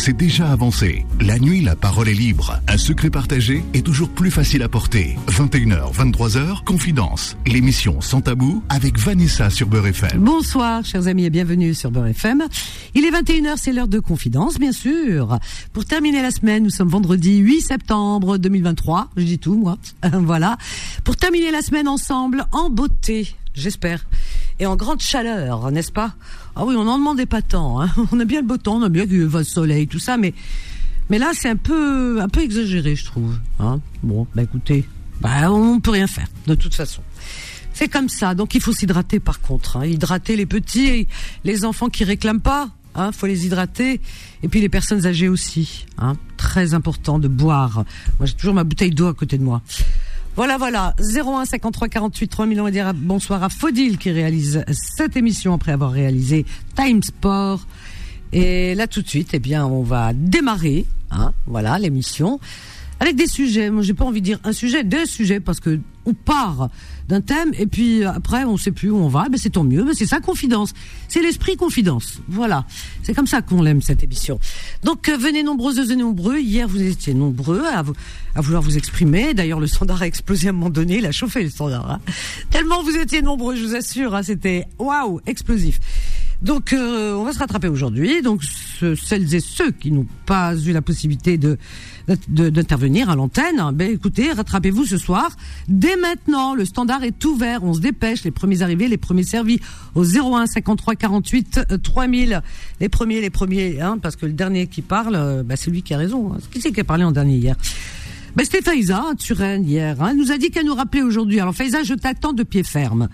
c'est déjà avancé. La nuit, la parole est libre. Un secret partagé est toujours plus facile à porter. 21h, 23h, Confidence. L'émission Sans Tabou avec Vanessa sur Beurre FM. Bonsoir, chers amis, et bienvenue sur Beurre FM. Il est 21h, c'est l'heure de Confidence, bien sûr. Pour terminer la semaine, nous sommes vendredi 8 septembre 2023. Je dis tout, moi. voilà. Pour terminer la semaine ensemble, en beauté, j'espère et en grande chaleur, n'est-ce pas? Ah oui, on n'en demandait pas tant. Hein. On a bien le beau temps, on a bien le soleil, tout ça, mais mais là c'est un peu un peu exagéré, je trouve. Hein. bon, bah écoutez, bah on peut rien faire de toute façon. C'est comme ça, donc il faut s'hydrater par contre. Hein. Hydrater les petits, les enfants qui réclament pas, hein, faut les hydrater. Et puis les personnes âgées aussi. Hein. Très important de boire. Moi j'ai toujours ma bouteille d'eau à côté de moi. Voilà, voilà. 01 53 48 3000 on va dire bonsoir à Faudil qui réalise cette émission après avoir réalisé Time Sport. Et là, tout de suite, eh bien, on va démarrer, hein, voilà, l'émission avec des sujets. Moi, j'ai pas envie de dire un sujet, deux sujets, parce que on part d'un thème et puis après on sait plus où on va. Ben c'est tant mieux. Ben c'est ça confidence. C'est l'esprit confidence. Voilà. C'est comme ça qu'on l'aime cette émission. Donc euh, venez nombreuses et nombreux. Hier vous étiez nombreux à, à vouloir vous exprimer. D'ailleurs le standard a explosé à un moment donné. Il a chauffé le standard. Hein. Tellement vous étiez nombreux, je vous assure. Hein, C'était waouh explosif. Donc, euh, on va se rattraper aujourd'hui. Donc, celles et ceux qui n'ont pas eu la possibilité de d'intervenir à l'antenne, ben écoutez, rattrapez-vous ce soir. Dès maintenant, le standard est ouvert. On se dépêche. Les premiers arrivés, les premiers servis au 01 53 48 3000. Les premiers, les premiers, hein, parce que le dernier qui parle, euh, ben, c'est lui qui a raison. Hein. Qui c'est qui a parlé en dernier hier? Ben, C'était Faiza, Turen, hier. Hein. Nous a dit qu'elle nous rappelait aujourd'hui. Alors, Faiza, je t'attends de pied ferme.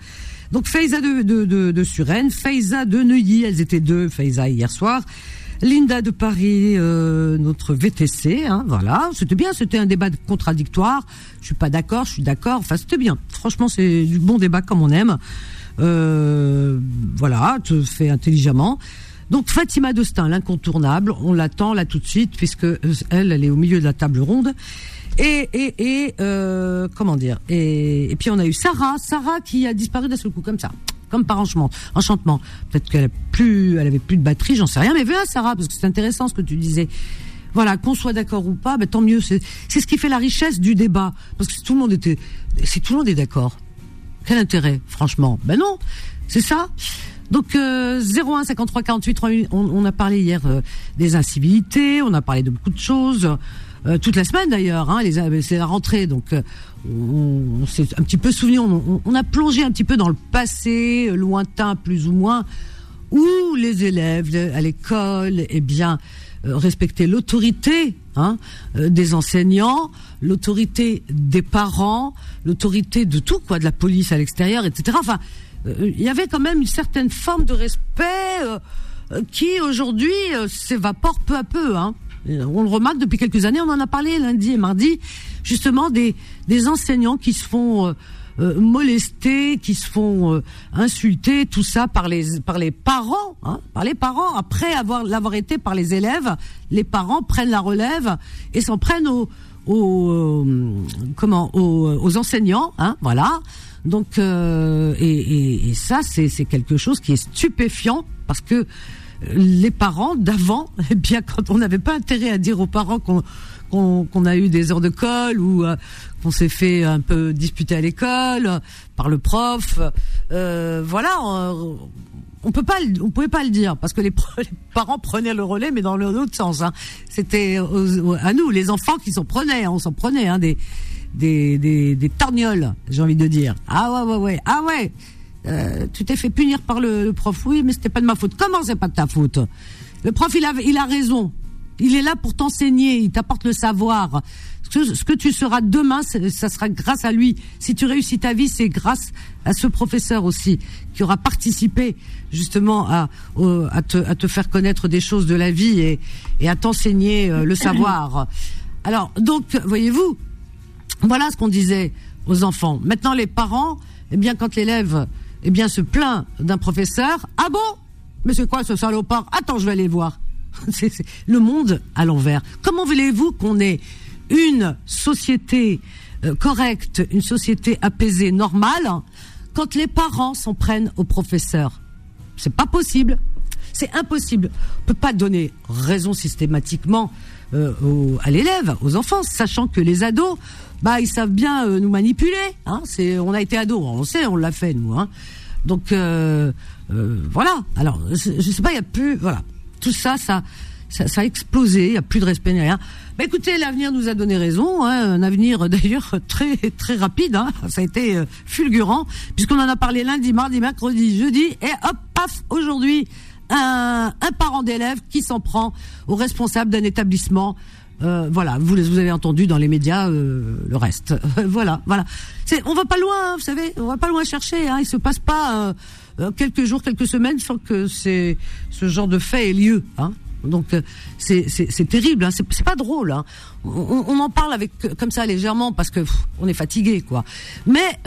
Donc Faiza de, de, de, de Suresnes, Faiza de Neuilly, elles étaient deux, Faiza hier soir. Linda de Paris, euh, notre VTC, hein, voilà, c'était bien, c'était un débat contradictoire. Je suis pas d'accord, je suis d'accord. Enfin, c'était bien. Franchement, c'est du bon débat comme on aime. Euh, voilà, te fait intelligemment. Donc Fatima Dostin, l'incontournable, on l'attend là tout de suite puisque elle, elle est au milieu de la table ronde. Et, et, et euh, comment dire et, et, puis on a eu Sarah, Sarah qui a disparu d'un seul coup comme ça, comme par enchantement. enchantement. Peut-être qu'elle a plus, elle avait plus de batterie, j'en sais rien. Mais viens Sarah, parce que c'est intéressant ce que tu disais. Voilà, qu'on soit d'accord ou pas, ben, tant mieux. C'est ce qui fait la richesse du débat, parce que si tout le monde était, si tout le monde est d'accord, quel intérêt, franchement? Ben non, c'est ça. Donc euh, 01 53 48 on, on a parlé hier euh, des incivilités, on a parlé de beaucoup de choses. Euh, toute la semaine d'ailleurs. Hein, c'est la rentrée, donc euh, on, s'est un petit peu souvenu. On, a plongé un petit peu dans le passé lointain, plus ou moins, où les élèves à l'école, eh bien, euh, respectaient l'autorité hein, des enseignants, l'autorité des parents, l'autorité de tout quoi, de la police à l'extérieur, etc. Enfin, il y avait quand même une certaine forme de respect qui aujourd'hui s'évapore peu à peu. Hein. On le remarque depuis quelques années, on en a parlé lundi et mardi, justement des, des enseignants qui se font euh, euh, molester, qui se font euh, insulter, tout ça par les par les parents, hein, par les parents. Après avoir l'avoir été par les élèves, les parents prennent la relève et s'en prennent aux, aux comment aux, aux, enseignants, hein, voilà. Donc et, et, et ça c'est c'est quelque chose qui est stupéfiant parce que les parents d'avant, eh bien, quand on n'avait pas intérêt à dire aux parents qu'on qu'on a eu des heures de colle ou euh, qu'on s'est fait un peu disputer à l'école euh, par le prof, euh, voilà, on, on, peut pas, on pouvait pas le dire parce que les, parents prenaient le relais, mais dans l'autre sens. Hein. C'était à nous, les enfants, qui s'en prenaient, on s'en prenait, hein, des des des, des j'ai envie de dire. Ah ouais ouais ouais, ah ouais. Euh, tu t'es fait punir par le, prof. Oui, mais c'était pas de ma faute. Comment c'est pas de ta faute? Le prof, il a, il a raison. Il est là pour t'enseigner. Il t'apporte le savoir. Ce que, tu seras demain, ça sera grâce à lui. Si tu réussis ta vie, c'est grâce à ce professeur aussi qui aura participé justement à, te, à te faire connaître des choses de la vie et, et à t'enseigner euh, le savoir. Alors, donc, voyez-vous, voilà ce qu'on disait aux enfants. Maintenant, les parents, eh bien, quand l'élève eh bien, se plaint d'un professeur. Ah bon? Mais c'est quoi ce salopard? Attends, je vais aller voir. c'est le monde à l'envers. Comment voulez-vous qu'on ait une société euh, correcte, une société apaisée, normale, quand les parents s'en prennent aux professeurs C'est pas possible. C'est impossible. On peut pas donner raison systématiquement euh, à l'élève, aux enfants, sachant que les ados, bah ils savent bien euh, nous manipuler. Hein. On a été ados, on sait, on l'a fait nous. Hein. Donc euh, voilà. Alors je sais pas, il y a plus, voilà, tout ça, ça, ça, a explosé. Il y a plus de respect ni rien. Bah écoutez, l'avenir nous a donné raison, hein, un avenir d'ailleurs très très rapide. Ça a été fulgurant puisqu'on en a parlé lundi, mardi, mercredi, jeudi et hop, paf, aujourd'hui un, un parent d'élève qui s'en prend au responsable d'un établissement. Euh, voilà, vous, vous avez entendu dans les médias euh, le reste. voilà, voilà. C'est, on va pas loin, vous savez, on va pas loin chercher. Hein, il se passe pas euh, quelques jours, quelques semaines sans que c'est ce genre de fait ait lieu. Hein. Donc c'est, c'est, terrible, hein. c'est, c'est pas drôle. Hein. On, on, en parle avec comme ça légèrement parce que on est fatigué, quoi. Mais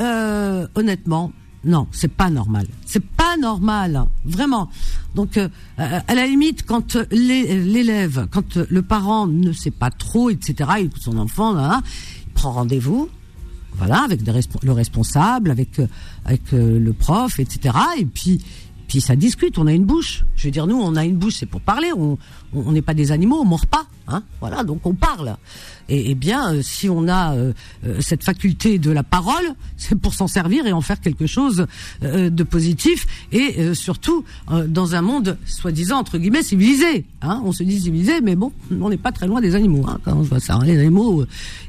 honnêtement, non, c'est pas normal. C'est pas normal, vraiment. Donc, euh, à la limite, quand l'élève, quand le parent ne sait pas trop, etc., il son enfant, là, il prend rendez-vous, voilà, avec le responsable, avec euh, avec euh, le prof, etc. Et puis puis ça discute, on a une bouche. Je veux dire, nous, on a une bouche, c'est pour parler. On n'est pas des animaux, on mord pas. Hein voilà, donc on parle. Et, bien, euh, si on a euh, euh, cette faculté de la parole, c'est pour s'en servir et en faire quelque chose de positif. Et surtout, dans un monde, soi-disant, entre guillemets, civilisé. Hein on se dit civilisé, mais bon, on n'est pas très loin des animaux. Hein, quand on voit ça, hein. les animaux,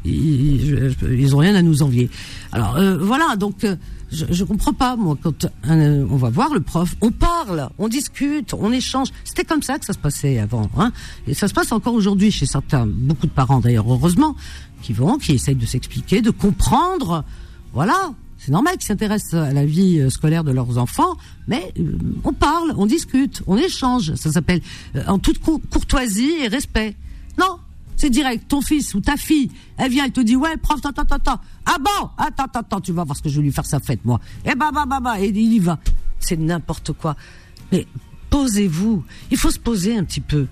ils, ils, ont rien à nous envier. Alors, voilà, donc je, je comprends pas moi quand on va voir le prof, on parle, on discute, on échange. C'était comme ça que ça se passait avant, hein. Et ça se passe encore aujourd'hui chez certains, beaucoup de parents d'ailleurs heureusement, qui vont, qui essayent de s'expliquer, de comprendre. Voilà, c'est normal qu'ils s'intéressent à la vie euh, scolaire de leurs enfants, mais euh, on parle, on discute, on échange. Ça s'appelle euh, en toute courtoisie et respect. Non, c'est direct. Ton fils ou ta fille, elle vient, elle te dit, ouais, prof, attends, attends, attends. Ah bon? Attends, attends, attends, tu vas voir ce que je vais lui faire sa fête, moi. Et bah, bah, bah, bah, et il y va. C'est n'importe quoi. Mais posez-vous. Il faut se poser un petit peu.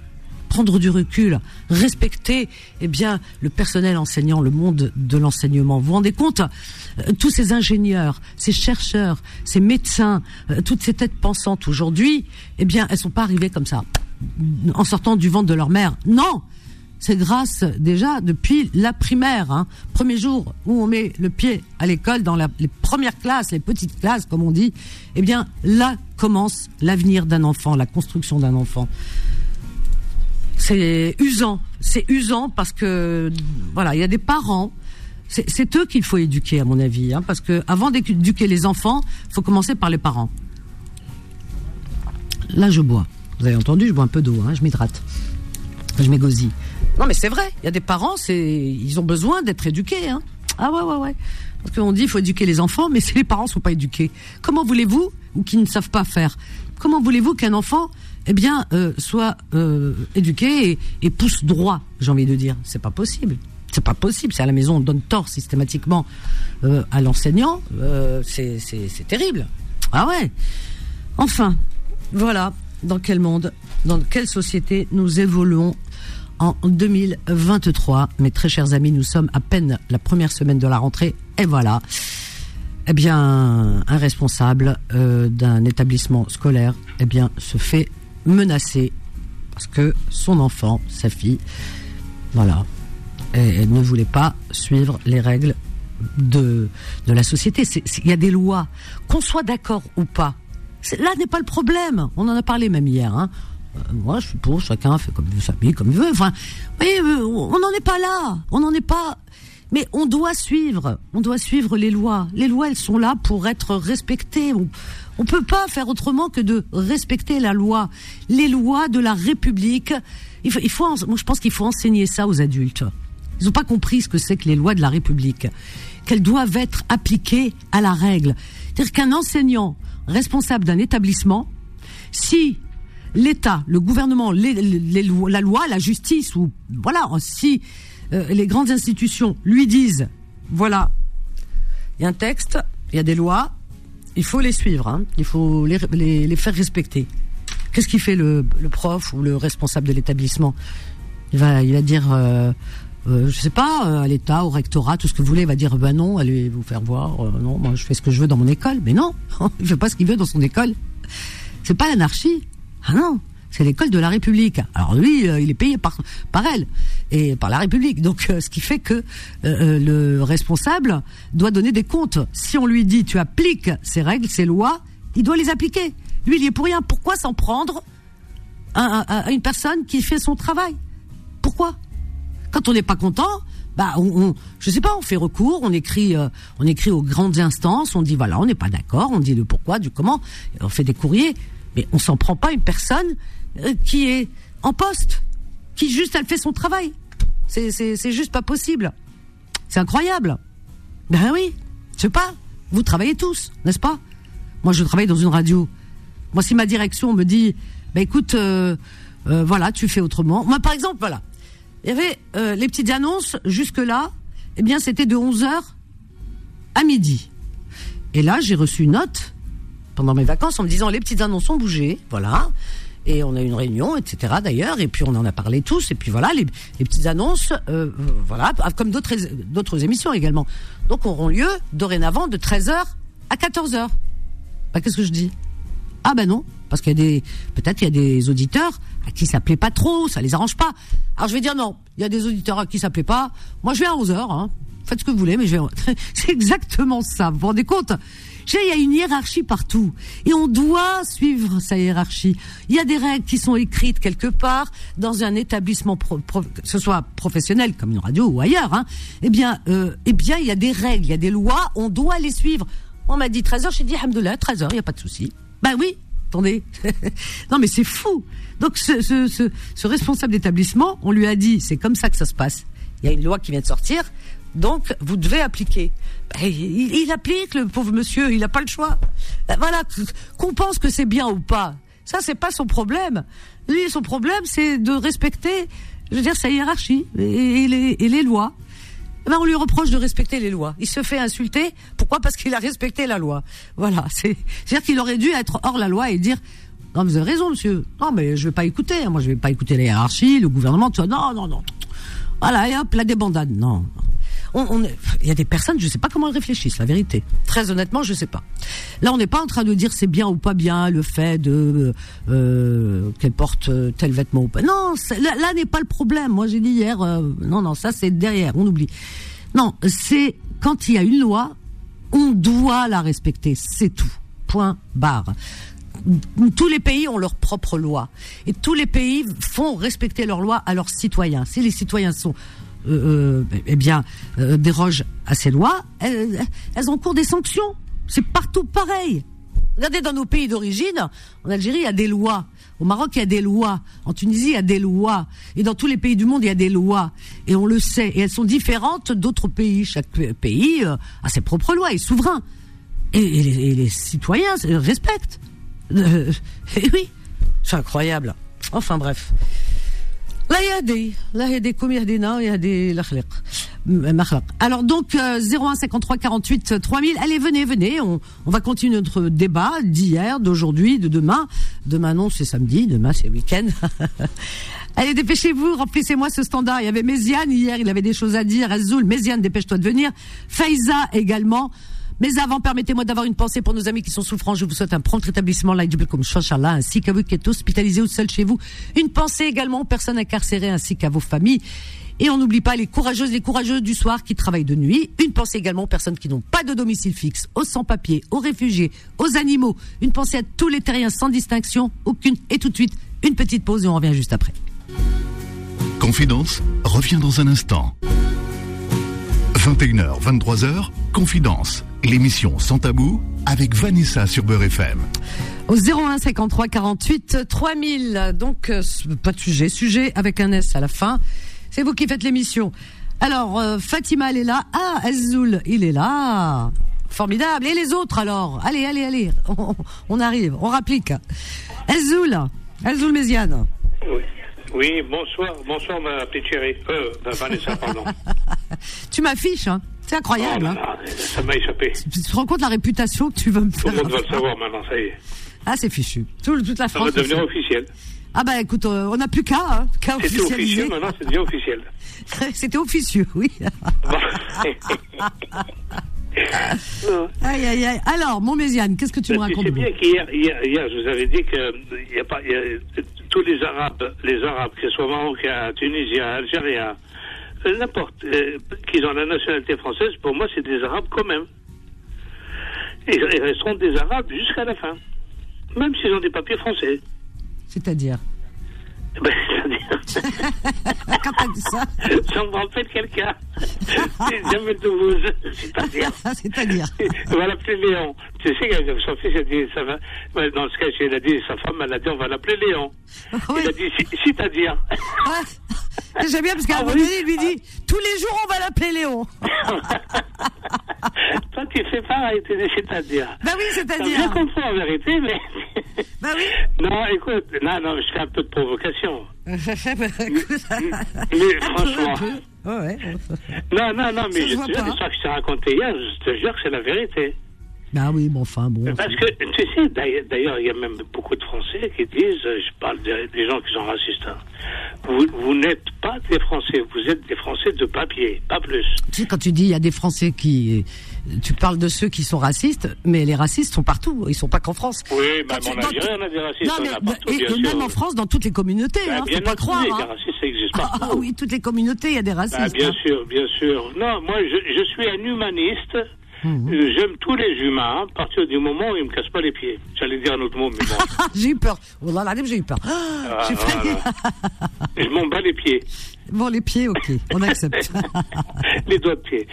Prendre du recul, respecter, eh bien, le personnel enseignant, le monde de l'enseignement. Vous vous rendez compte? Euh, tous ces ingénieurs, ces chercheurs, ces médecins, euh, toutes ces têtes pensantes aujourd'hui, eh bien, elles sont pas arrivées comme ça, en sortant du ventre de leur mère. Non! C'est grâce déjà depuis la primaire, hein, premier jour où on met le pied à l'école, dans les premières classes, les petites classes comme on dit, eh bien là commence l'avenir d'un enfant, la construction d'un enfant. C'est usant, c'est usant parce que voilà, il y a des parents, c'est eux qu'il faut éduquer à mon avis, hein, parce que avant d'éduquer les enfants, faut commencer par les parents. Là, je bois. Vous avez entendu, je bois un peu d'eau, hein, je m'hydrate, je m'égosille. Non, mais c'est vrai. Il y a des parents, c'est, ils ont besoin d'être éduqués. Hein. Ah ouais, ouais, ouais. Parce qu'on dit il faut éduquer les enfants, mais si les parents sont pas éduqués, comment voulez-vous ou qui ne savent pas faire Comment voulez-vous qu'un enfant, eh bien, euh, soit euh, éduqué et, pousse droit J'ai envie de dire, c'est pas possible. C'est pas possible. C'est à la maison on donne tort systématiquement euh, à l'enseignant. c'est terrible. Ah ouais. Enfin, voilà dans quel monde, dans quelle société nous évoluons en 2023. Mes très chers amis, nous sommes à peine la première semaine de la rentrée et voilà. Eh bien, un responsable euh, d'un établissement scolaire, eh bien, se fait menacer parce que son enfant, sa fille, voilà, ne voulait pas suivre les règles de, de la société. Il y a des lois, qu'on soit d'accord ou pas. Là n'est pas le problème. On en a parlé même hier. Hein. Euh, moi, je suis pour, chacun fait comme il veut, comme il veut. Enfin, euh, on n'en est pas là. On n'en est pas. Mais on doit suivre. On doit suivre les lois. Les lois, elles sont là pour être respectées. On, on peut pas faire autrement que de respecter la loi. Les lois de la République. Il faut moi, je pense qu'il faut enseigner ça aux adultes. Ils n'ont pas compris ce que c'est que les lois de la République. Qu'elles doivent être appliquées à la règle. C'est-à-dire qu'un enseignant responsable d'un établissement, si l'État, le gouvernement, la loi, la justice, ou voilà, si euh, les grandes institutions lui disent, voilà, il y a un texte, il y a des lois, il faut les suivre, hein, il faut les, faire respecter. Qu'est-ce qui fait le, prof ou le responsable de l'établissement? Il va, il va dire, euh, euh, je sais pas, euh, à l'État, au rectorat, tout ce que vous voulez, il va dire, ben non, allez vous faire voir, non, moi je fais ce que je veux dans mon école, mais non, il fait pas ce qu'il veut dans son école. C'est pas l'anarchie. Ah non, c'est l'école de la République. Alors lui, euh, il est payé par elle et par la République. Donc euh, ce qui fait que euh, le responsable doit donner des comptes. Si on lui dit tu appliques ces règles, ces lois, il doit les appliquer. Lui, il y est pour rien. Pourquoi s'en prendre à, une personne qui fait son travail? Pourquoi? Quand on n'est pas content, bah, on, je sais pas, on fait recours, on écrit, on écrit aux grandes instances, on dit voilà, on n'est pas d'accord, on dit le pourquoi, du comment, on fait des courriers, mais on s'en prend pas une personne euh, qui est en poste, qui juste elle fait son travail. C'est juste pas possible. C'est incroyable. Ben oui, je sais pas. Vous travaillez tous, n'est-ce pas? Moi, je travaille dans une radio. Moi, si ma direction me dit, ben écoute, euh, euh, voilà, tu fais autrement. Moi, par exemple, voilà, il y avait les petites annonces jusque là. Eh bien, c'était de 11 h à midi. Et là, j'ai reçu une note pendant mes vacances en me disant les petites annonces ont bougé, voilà et on a eu une réunion, etc. D'ailleurs, et puis on en a parlé tous, et puis voilà, les, petites annonces, euh, voilà, comme d'autres d'autres émissions également. Donc auront lieu dorénavant de 13h à 14h. Bah, qu'est-ce que je dis? Ah ben non, parce qu'il y a des peut-être il y a des auditeurs à qui ça plaît pas trop, ça les arrange pas. Alors je vais dire non, il y a des auditeurs à qui ça plaît pas. Moi je vais à 11h, hein. faites ce que vous voulez, mais je vais. C'est exactement ça. Vous vous rendez compte? Il y a une hiérarchie partout. Et on doit suivre sa hiérarchie. Il y a des règles qui sont écrites quelque part dans un établissement, que ce soit professionnel comme une radio ou ailleurs. Hein. Eh bien, euh, eh bien, il y a des règles, il y a des lois, on doit les suivre. On m'a dit 13h, j'ai dit, Alhamdoulilah, 13h, il n'y a pas de souci. Ben oui, attendez. non mais c'est fou. Donc ce, ce, ce, ce responsable d'établissement, on lui a dit, c'est comme ça que ça se passe. Il y a une loi qui vient de sortir, donc vous devez appliquer. Ben, il, applique, le pauvre monsieur, il n'a pas le choix. Ben, voilà, qu'on pense que c'est bien ou pas, ça c'est pas son problème. Lui, son problème, c'est de respecter, je veux dire, sa hiérarchie et, les, lois. Ben, on lui reproche de respecter les lois. Il se fait insulter. Pourquoi? Parce qu'il a respecté la loi. Voilà. C'est-à-dire qu'il aurait dû être hors la loi et dire non, vous avez raison, monsieur. Non, mais je vais pas écouter. Moi, je vais pas écouter la hiérarchie, le gouvernement. Tout Non, non, non. Voilà, et hop, la débandade. Non on, il y a des personnes, je ne sais pas comment elles réfléchissent, la vérité. Très honnêtement, je ne sais pas. Là, on n'est pas en train de dire c'est bien ou pas bien le fait de euh, qu'elle porte tel vêtement ou pas. Non, là, n'est pas le problème. Moi, j'ai dit hier, euh, non, non, ça c'est derrière, on oublie. Non, c'est quand il y a une loi, on doit la respecter, c'est tout. Point barre tous les pays ont leur propre loi et tous les pays font respecter leurs lois à leurs citoyens. Si les citoyens sont euh, euh, eh bien, euh, dérogent à ces lois, elles, elles encourent des sanctions. C'est partout pareil. Regardez dans nos pays d'origine, en Algérie, il y a des lois. Au Maroc, il y a des lois. En Tunisie, il y a des lois. Et dans tous les pays du monde, il y a des lois. Et on le sait. Et elles sont différentes d'autres pays. Chaque pays a ses propres lois, est souverain. Et, les, citoyens respectent. et oui, c'est incroyable. Enfin bref. Alors donc 01 53 48 3000. Allez venez venez. On, on va continuer notre débat d'hier, d'aujourd'hui, de demain. Demain non c'est samedi, demain c'est week-end. Allez dépêchez-vous, remplissez-moi ce standard. Il y avait Méziane hier, il avait des choses à dire. Azoul, Méziane, dépêche-toi de venir. Faiza également. Mais avant, permettez-moi d'avoir une pensée pour nos amis qui sont souffrants. Je vous souhaite un prompt rétablissement, comme Shashallah, ainsi qu'à vous qui êtes hospitalisés ou seuls chez vous. Une pensée également aux personnes incarcérées ainsi qu'à vos familles. Et on n'oublie pas les courageuses, les courageuses du soir qui travaillent de nuit. Une pensée également aux personnes qui n'ont pas de domicile fixe, aux sans-papiers, aux réfugiés, aux animaux. Une pensée à tous les terriens sans distinction, aucune. Et tout de suite, une petite pause et on revient juste après. Confidence revient dans un instant. 21h, 23h, Confidence l'émission Sans Tabou avec Vanessa sur Beurre FM. Au 01 53 48 3000. Donc, euh, pas de sujet. Sujet avec un S à la fin. C'est vous qui faites l'émission. Alors, euh, Fatima, elle est là. Ah, Azoul, il est là. Formidable. Et les autres alors? Allez, allez, allez. On, arrive. On rapplique. Azoul. Azoul Méziane. Oui. Oui, bonsoir, bonsoir ma petite chérie. Euh, Vanessa, pardon. tu m'affiches, hein c'est incroyable. Oh hein. Ça m'a échappé. Tu te rends compte de la réputation que tu veux me faire Tout le monde va le savoir maintenant, ça y est. Ah, c'est fichu. toute la France. Ça va devenir officiel. Ah bah écoute, euh, on n'a plus qu'à, hein, qu'à C'était officieux, maintenant c'est devenu officiel. C'était officieux, oui. aïe, aïe, aïe. Alors, mon Méziane, qu'est-ce que tu me racontes C'est bien qu'hier, hier, hier, je vous avais dit que il y a pas, tous les Arabes, les Arabes, qu'ils soient marocains, tunisiens, algériens, euh, n'importe, euh, qu'ils ont la nationalité française, pour moi, c'est des Arabes quand même. Et ils resteront des Arabes jusqu'à la fin. Même s'ils ont des papiers français. C'est-à-dire? Ben, c'est-à-dire, Quand t'as dit ça, ça me rappelle quelqu'un. C'est Jamel Debbouze, c'est-à-dire. c'est-à-dire. On va l'appeler Léon. Tu sais que son fils a dit, ça va, dans le sketch, il a dit, sa femme, elle a dit, on va l'appeler Léon. Oui. Il a dit, c'est-à-dire. Ouais. J'aime bien parce qu'à un Ah moment donné, il lui dit tous les jours on va l'appeler Léon. Toi, tu fais pareil, tu dis, c'est-à-dire. Bah oui, c'est-à-dire. compris en vérité, mais. Bah oui. Non, écoute, non, non, je fais un peu de provocation. Mais franchement. Ouais. Non, non, non, mais je te jure, l'histoire que je t'ai racontée hier, je te jure que c'est la vérité. Bah oui, bon, enfin, bon. Parce que, tu sais, d'ailleurs- il y a même beaucoup de Français qui disent, euh, je parle des, des gens qui sont racistes, hein, vous, vous n'êtes pas des Français, vous êtes des Français de papier, pas plus. Tu sais, quand tu dis il y a des Français qui. Tu parles de ceux qui sont racistes, mais les racistes sont partout. Ils sont pas qu'en France. Oui, même en Algérie, on a des racistes, Non, mais, partout, et, même en France, dans toutes les communautés, Bah, hein, bien faut pas croire. Les hein. racistes, ça existe Ah, partout. ah oui, toutes les communautés, il y a des Bah, racistes. bien hein. sûr, bien sûr. Non, moi, je, je suis un humaniste. Mhm. J'aime tous les humains, à partir du moment où ils me cassent pas les pieds. J'allais dire un autre mot, mais bon. Ah, j'ai eu peur. Oh là là, j'ai eu peur. Ah, Ah, j'ai failli. voilà. Je m'en bats les pieds. Bon, les pieds, ok, on accepte. les doigts de pied.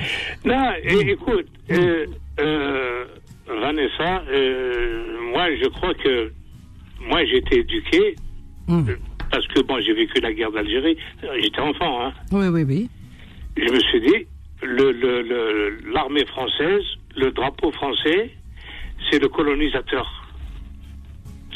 Non, et, écoute, euh, euh, Vanessa, euh, moi, je crois que moi, j'ai été éduqué Hum. euh, parce que bon, j'ai vécu la guerre d'Algérie. J'étais enfant, hein. Oui, oui, oui. Je me suis dit, le, le, le- l'armée française, le drapeau français, c'est le colonisateur.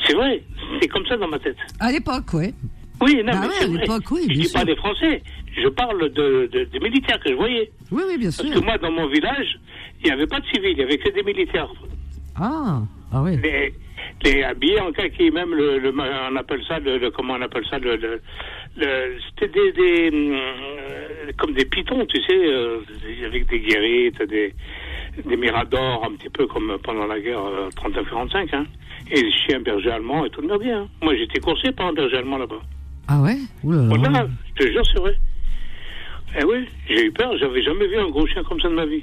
C'est vrai, c'est comme ça dans ma tête. À l'époque, oui. Oui, non, Bah mais ouais, à l'époque, oui, Je bien dis pas des Français, je parle de, de- des militaires que je voyais. Oui, oui, bien Parce sûr. que moi, dans mon village, il n'y avait pas de civils, il n'y avait que des militaires. Ah, ah oui. Les, les habillés en kaki, même le, le- on appelle ça le, le- comment on appelle ça le, c'était des, des euh, comme des pitons, tu sais, euh, avec des guérites, des des miradors, un petit peu comme pendant la guerre euh, 39-45, hein. Et des chiens bergers allemands et tout le bien. hein. Moi, j'étais coursé par un berger allemand là-bas. Ah ouais? Voilà, je te jure, c'est vrai. Eh oui, j'ai eu peur, j'avais jamais vu un gros chien comme ça de ma vie.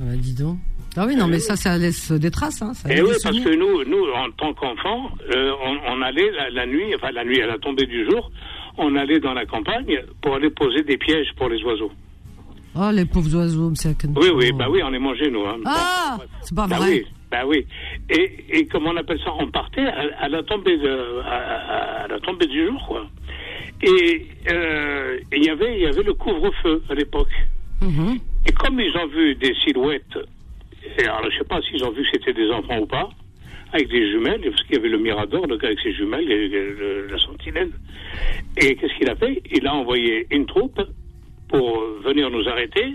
Ah bah, dis donc. Ah oui, non, mais ça, ça laisse des traces. Hein, ça laisse oui, parce que nous, nous, en tant qu'enfants, euh, on, on allait la, la nuit, enfin la nuit à la tombée du jour, on allait dans la campagne pour aller poser des pièges pour les oiseaux. Oh, les pauvres oiseaux, monsieur. Oui, oui, bah oui, on les mangeait nous. Hein. Ah, Bon, c'est pas bah vrai. oui, bah oui. Et, et comment on appelle ça On partait à, à la tombée de, à, la tombée du jour, quoi. Et euh, et il y avait, il y avait le couvre-feu à l'époque. Mhm. Et comme ils ont vu des silhouettes, et alors je sais pas s'ils ont vu que c'était des enfants ou pas, avec des jumelles, parce qu'il y avait le Mirador, le gars avec ses jumelles, le- la sentinelle. Et qu'est-ce qu'il a fait? Il a envoyé une troupe pour venir nous arrêter,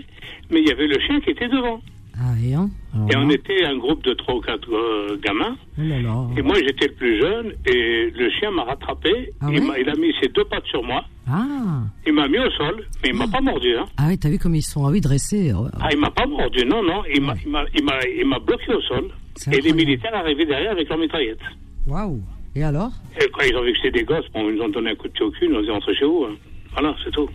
mais il y avait le chien qui était devant. Ah, et, hein Et on était un groupe de trois ou quatre euh, gamins. Oh là là. Et moi, j'étais le plus jeune. Et le chien m'a rattrapé. Ah il, ouais m'a- il a mis ses deux pattes sur moi. Ah. Il m'a mis au sol. Mais il m'a pas mordu. Hein. Ah oui, t'as vu comme ils sont, ah oui, dressés. Ah, il m'a pas mordu. Non, non. Il m'a, Ouais. il m'a, bloqué au sol. Et les militaires arrivaient derrière avec leur mitraillette. Waouh. Et alors? Et quand ils ont vu que c'était des gosses, bon, ils nous ont donné un coup de pied au cul. Ils nous ont dit rentrez chez vous. hein. Voilà, c'est tout.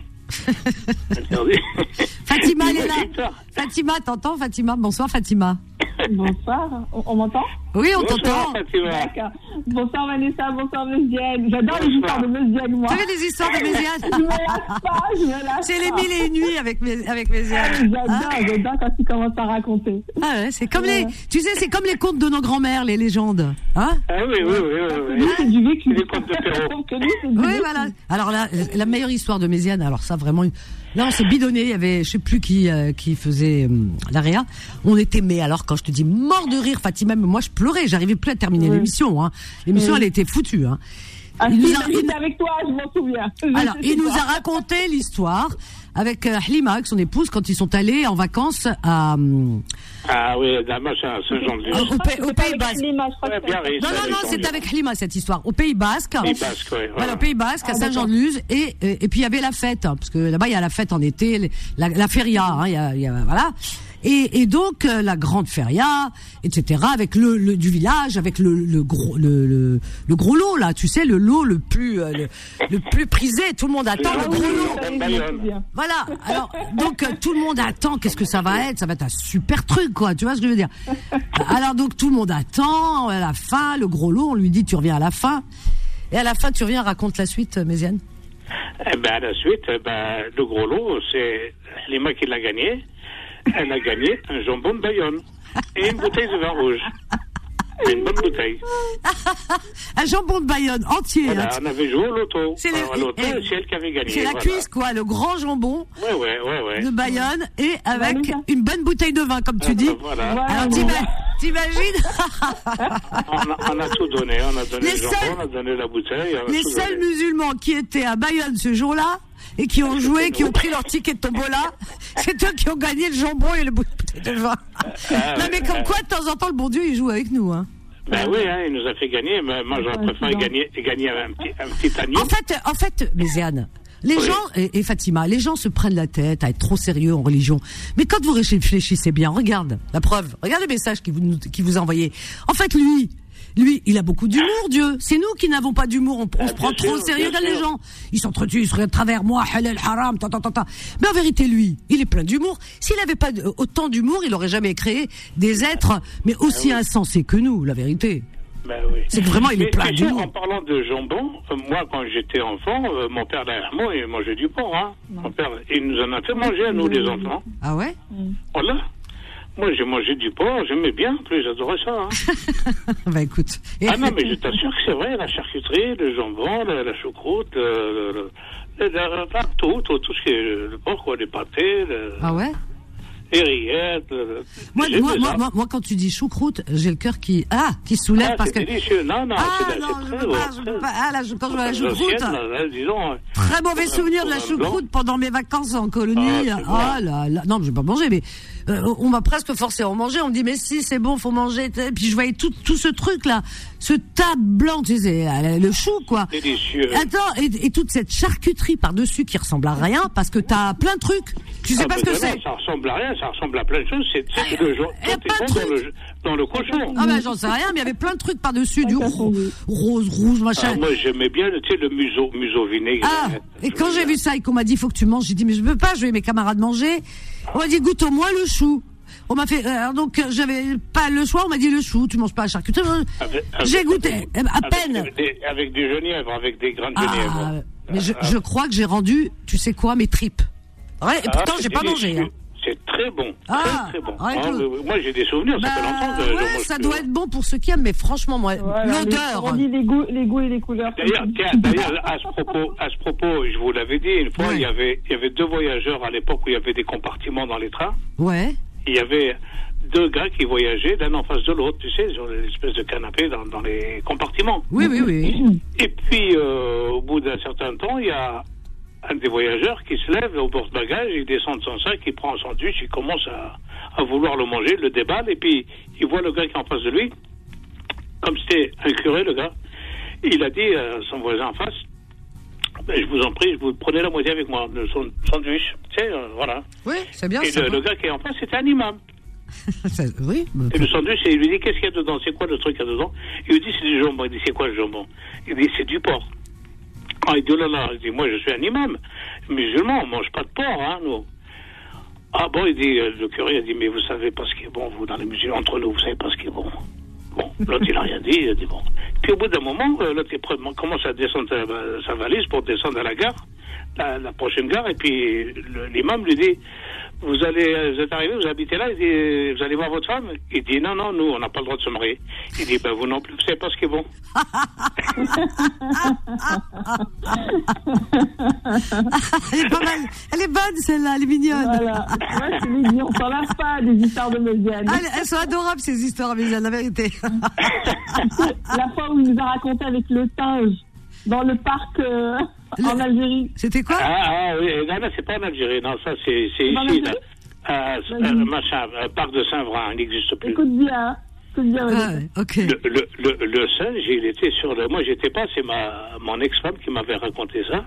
Fatima, elle est là. Fatima, t'entends Fatima? Bonsoir Fatima. Bonsoir, on, on m'entend? Oui, on Bonsoir, t'entend. D'accord. Bonsoir Vanessa, bonsoir Diane. J'adore les histoires de Diane, moi. Vous savez les histoires de Je me lasse pas, je me lasse C'est les mille et une nuits avec, avec Ah, Méziane. mais J'adore, j'adore quand tu commences à raconter. Ah ouais, c'est comme Ouais. les, tu sais, c'est comme les contes de nos grands-mères, les légendes. Hein Ah oui, oui, oui, oui. c'est du vécu. Les contes de Perrault. Oui, voilà. Alors la, la meilleure histoire de Méziane, alors ça vraiment, une- là on s'est bidonné, il y avait, je sais plus qui, euh, qui faisait euh, l'AREA. On était, mais alors quand je te dis mort de rire, Fatima, mais moi je pleurais, j'arrivais plus à terminer Oui. l'émission. Hein. L'émission, Oui. elle était foutue. Hein. Ah, Il si, nous a- j'étais il- avec toi, je m'en souviens. Alors, sais il nous a raconté l'histoire avec euh, Halima, avec son épouse, quand ils sont allés en vacances à, euh, Ah oui, la machin, ce genre de au, au Pays- au Basque. Lima, je crois Ouais, que bien c'est- riche. Non, non, non, c'est avec Halima cette histoire. Au Pays Basque. Pays Basque, ouais, Voilà, voilà. au Pays Basque, à Ah, Saint-Jean-de-Luz, et, et et puis il y avait la fête, hein, parce que là-bas il y a la fête en été, la, la feria, hein, a, y a- voilà. Et, et donc euh, la grande feria, etc. Avec le, le du village, avec le, le gros le, le, le gros lot là, tu sais le lot le plus euh, le, plus prisé. Tout le monde attend Le gros lot. Voilà. Alors, donc euh, tout le monde attend. Qu'est-ce que ça va être Ça va être un super truc, quoi. Tu vois ce que je veux dire? Alors donc tout le monde attend. À la fin, le gros lot, on lui dit tu reviens à la fin. Et à la fin, tu reviens, raconte la suite, Méziane. Eh ben, à la suite, eh ben, le gros lot, c'est Lima qui l'a gagné. Elle a gagné un jambon de Bayonne et une bouteille de vin rouge. Une bonne bouteille. Un jambon de Bayonne entier. Voilà, hein. on avait joué au loto. C'est et- c'est elle qui avait gagné. C'est la voilà. cuisse, quoi. Le grand jambon Ouais, ouais, ouais, ouais. de Bayonne et avec Voilà. une bonne bouteille de vin, comme tu dis. Voilà. Voilà. Alors t'ima- t'imagines On a, on a tout donné. On a donné Les le jambon, seuls- on a donné la bouteille. les seuls donné. musulmans qui étaient à Bayonne ce jour-là et qui ont joué, qui ont pris leur ticket de tombola, c'est eux qui ont gagné le jambon et le bouteille de vin. Ah, non mais comme quoi, de temps en temps, le bon Dieu, il joue avec nous. Hein. Ben oui, hein, il nous a fait gagner, mais moi j'aurais préféré gagner, gagner un petit, un petit agneau. En fait, en fait, Méziane, les Oui. gens, et, et Fatima, les gens se prennent la tête à être trop sérieux en religion. Mais quand vous réfléchissez bien, regarde la preuve, regarde le message qu'il vous, qui vous a envoyé. En fait, lui, lui, il a beaucoup d'humour, Dieu. C'est nous qui n'avons pas d'humour. On, on Ah, se prend trop au sérieux dans les gens. Ils s'entretuent, ils se regardent de travers moi, halal, haram, ta, ta, ta, ta. Mais en vérité, lui, il est plein d'humour. S'il n'avait pas autant d'humour, il aurait jamais créé des êtres, mais aussi insensés que nous, la vérité. Ben oui. C'est vraiment, il est plein tu sais, d'humour. En parlant de jambon, euh, moi quand j'étais enfant, euh, mon père derrière moi, il mangeait du porc. Hein. Mon père, il nous en a fait manger à nous les enfants. Ah ouais? Voilà. Moi j'ai mangé du porc, j'aimais bien, en plus j'adorais ça. Hein. Bah écoute. Ah non, mais je t'assure que c'est vrai, la charcuterie, le jambon, la, la choucroute, euh, le, le, tout, tout, tout ce qui est le porc, quoi, les pâtés, Ah ouais? les rillettes. le- Moi, moi, moi, moi, moi, quand tu dis choucroute, j'ai le cœur qui ah qui soulève Ah, parce que délicieux. Non, non, ah c'est non, c'est je très peux bon, pas, je pas. Ah là, je- quand je vois la choucroute, là, là, disons, euh, très mauvais souvenir de la choucroute pendant mes vacances en colonie. Ah, c'est Ah là là, non, je vais pas manger, mais euh, on m'a presque forcé à en manger. On me dit mais si c'est bon, faut manger. Et puis je voyais tout tout ce truc là, ce tas blanc, tu sais, euh, le chou quoi. délicieux. Attends, et, et toute cette charcuterie par-dessus qui ressemble à rien parce que t'as plein de trucs. Tu sais Ah, pas ce que c'est. Ça ressemble à rien, ça ressemble à plein de choses. C'est Ah, que le de dans le, cochon. Ah ben j'en sais rien, mais il y avait plein de trucs par-dessus, du ro- rose, rouge, machin. Ah, moi, j'aimais bien, tu sais, le museau, museau vinaigre. Ah, et quand j'ai vu ça et qu'on m'a dit il faut que tu manges, j'ai dit mais je peux pas, je vais mes camarades manger. On m'a dit goûte au moins le chou. On m'a fait euh, alors donc euh, j'avais pas le choix, on m'a dit le chou, tu manges pas la charcuterie. Avec- avec- J'ai goûté ben, à avec peine. Des, avec des genièvres, avec des grandes Ah, genièvres. mais je, je crois que j'ai rendu, tu sais quoi, mes tripes. Ouais, et Ah, pourtant j'ai pas mangé. hein. C'est très bon. Ah, très, très bon. ouais, Ah, moi, j'ai des souvenirs, ça fait Bah, longtemps que ouais, ça doit être bon pour ceux qui aiment, mais franchement moi, Voilà, l'odeur. les- dit les goûts, les goûts et les couleurs. D'ailleurs, tiens, d'ailleurs, à ce propos, à ce propos, je vous l'avais dit une fois, Ouais. il y avait, il y avait deux voyageurs à l'époque où il y avait des compartiments dans les trains. Ouais. Il y avait deux gars qui voyageaient l'un en face de l'autre, tu sais, sur l'espèce de canapé dans, dans les compartiments. Oui, oui, oui. Et puis, euh, au bout d'un certain temps, il y a un des voyageurs qui se lève au porte-bagages, il descend de son sac, il prend un sandwich, il commence à, à vouloir le manger, le déballe, et puis il voit le gars qui est en face de lui, comme c'était un curé, le gars, il a dit à son voisin en face, Ben, je vous en prie, vous prenez la moitié avec moi, de son sandwich, tu sais, euh, voilà. Oui, c'est bien Et le, le gars qui est en face, c'était un imam. Ça- Oui. bah, Et le sandwich, et il lui dit qu'est-ce qu'il y a dedans? C'est quoi le truc qu'il y a dedans? Il lui dit c'est du jambon. Il dit c'est quoi le jambon? Il dit c'est du porc. Ah, il dit là là, il dit moi je suis un imam. Musulman, on mange pas de porc, hein, nous. Ah bon, il dit, euh, le curé a dit mais vous savez pas ce qui est bon, vous, dans les musulmans, entre nous, vous savez pas ce qui est bon. Bon, l'autre il a rien dit, il a dit bon. Puis au bout d'un moment, euh, l'autre commence à descendre sa, sa valise pour descendre à la gare, la, la prochaine gare, et puis l'imam lui dit vous allez, vous êtes arrivé, vous habitez là, il dit, vous allez voir votre femme? Il dit, non, non, nous, on n'a pas le droit de se marier. Il dit, ben, vous non plus, vous savez pas ce qui est bon. Elle est pas mal. Elle est bonne celle-là, elle est mignonne. Voilà. Ouais, c'est les on s'en lave pas des histoires de Méziane. Ah, elles, elles sont adorables ces histoires, mais la vérité. La fois où il nous a raconté avec le singe dans le parc euh, en Algérie. C'était quoi? Ah, ah oui, non, non, c'est pas en Algérie, non, ça, c'est ici, là. Euh, euh, machin, euh, parc de Saint-Vrain, il n'existe plus. Écoute bien, hein. écoute bien. Ah. Le, le, le, le singe, il était sur le. Moi, j'étais pas, c'est ma mon ex-femme qui m'avait raconté ça.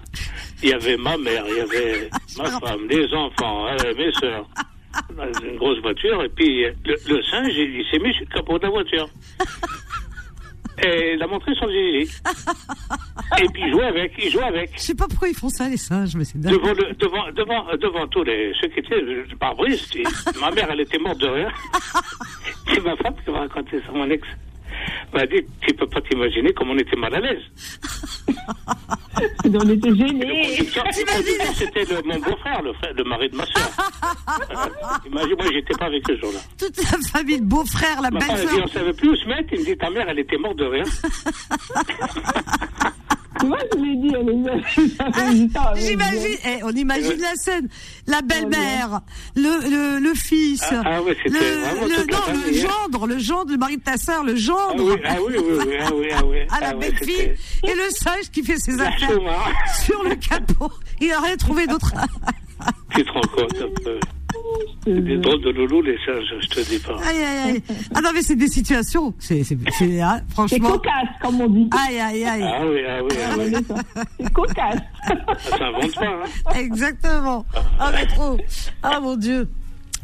Il y avait ma mère, il y avait ma femme, les enfants, euh, mes sœurs. dans une grosse voiture, et puis le, le singe, il, il s'est mis sur le capot de la voiture. Et il a montré son zizi. Et puis il jouait avec, il jouait avec. Je sais pas pourquoi ils font ça, les singes, mais c'est dingue. Devant, le, devant, devant, devant tous les, ceux qui étaient et ma mère, elle était morte de rire. C'est ma femme qui m'a raconté ça, mon ex. M'a dit, tu peux pas t'imaginer comme on était mal à l'aise. On était gênés. c'était mon beau-frère, le, frère, le mari de ma soeur. imagine, moi, j'étais pas avec ce jour-là. Toute la famille, le beau-frère, la belle-sœur. on savait plus où se mettre. Il me dit, ta mère, elle était morte de rire. Tu vois, je l'ai dit, elle est Ah, J'imagine, eh, on imagine la scène, la belle-mère, le, le, le fils, Ah, ah ouais, le, non, hein. gendre, le gendre, le mari de ta sœur, le Ah gendre, oui, ah oui, oui, oui, ah oui, ah oui. à la Ah ouais, belle-fille, et le singe qui fait ses affaires sur le capot. Il a rien trouvé d'autre. Tu te rends compte un peu. C'est des drôles de loulou, les singes, je te dis pas. Aïe, aïe, aïe. Ah non, mais c'est des situations. C'est, c'est, c'est, C'est franchement. cocasse, comme on dit. Aïe, aïe, aïe. Ah oui, ah oui, ah oui. C'est cocasse. Ça s'invente pas, hein. Exactement. Ah, mais trop. Ah, mon Dieu.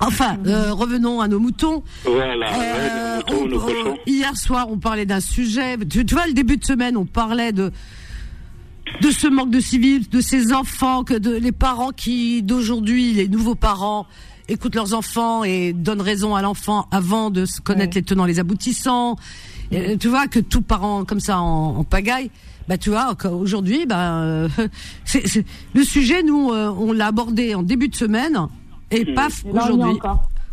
Enfin, euh, revenons à nos moutons. Voilà, Euh, ouais, nos moutons, on- nos on- cochons. hier soir, on parlait d'un sujet. Tu, tu vois, le début de semaine, on parlait de de ce manque de civil, de ces enfants, que de les parents qui d'aujourd'hui, les nouveaux parents écoutent leurs enfants et donnent raison à l'enfant avant de se connaître les tenants, les aboutissants. Et, tu vois que tout parent comme ça en, en pagaille. Bah tu vois aujourd'hui, bah euh, le sujet nous euh, on l'a abordé en début de semaine et paf y est aujourd'hui.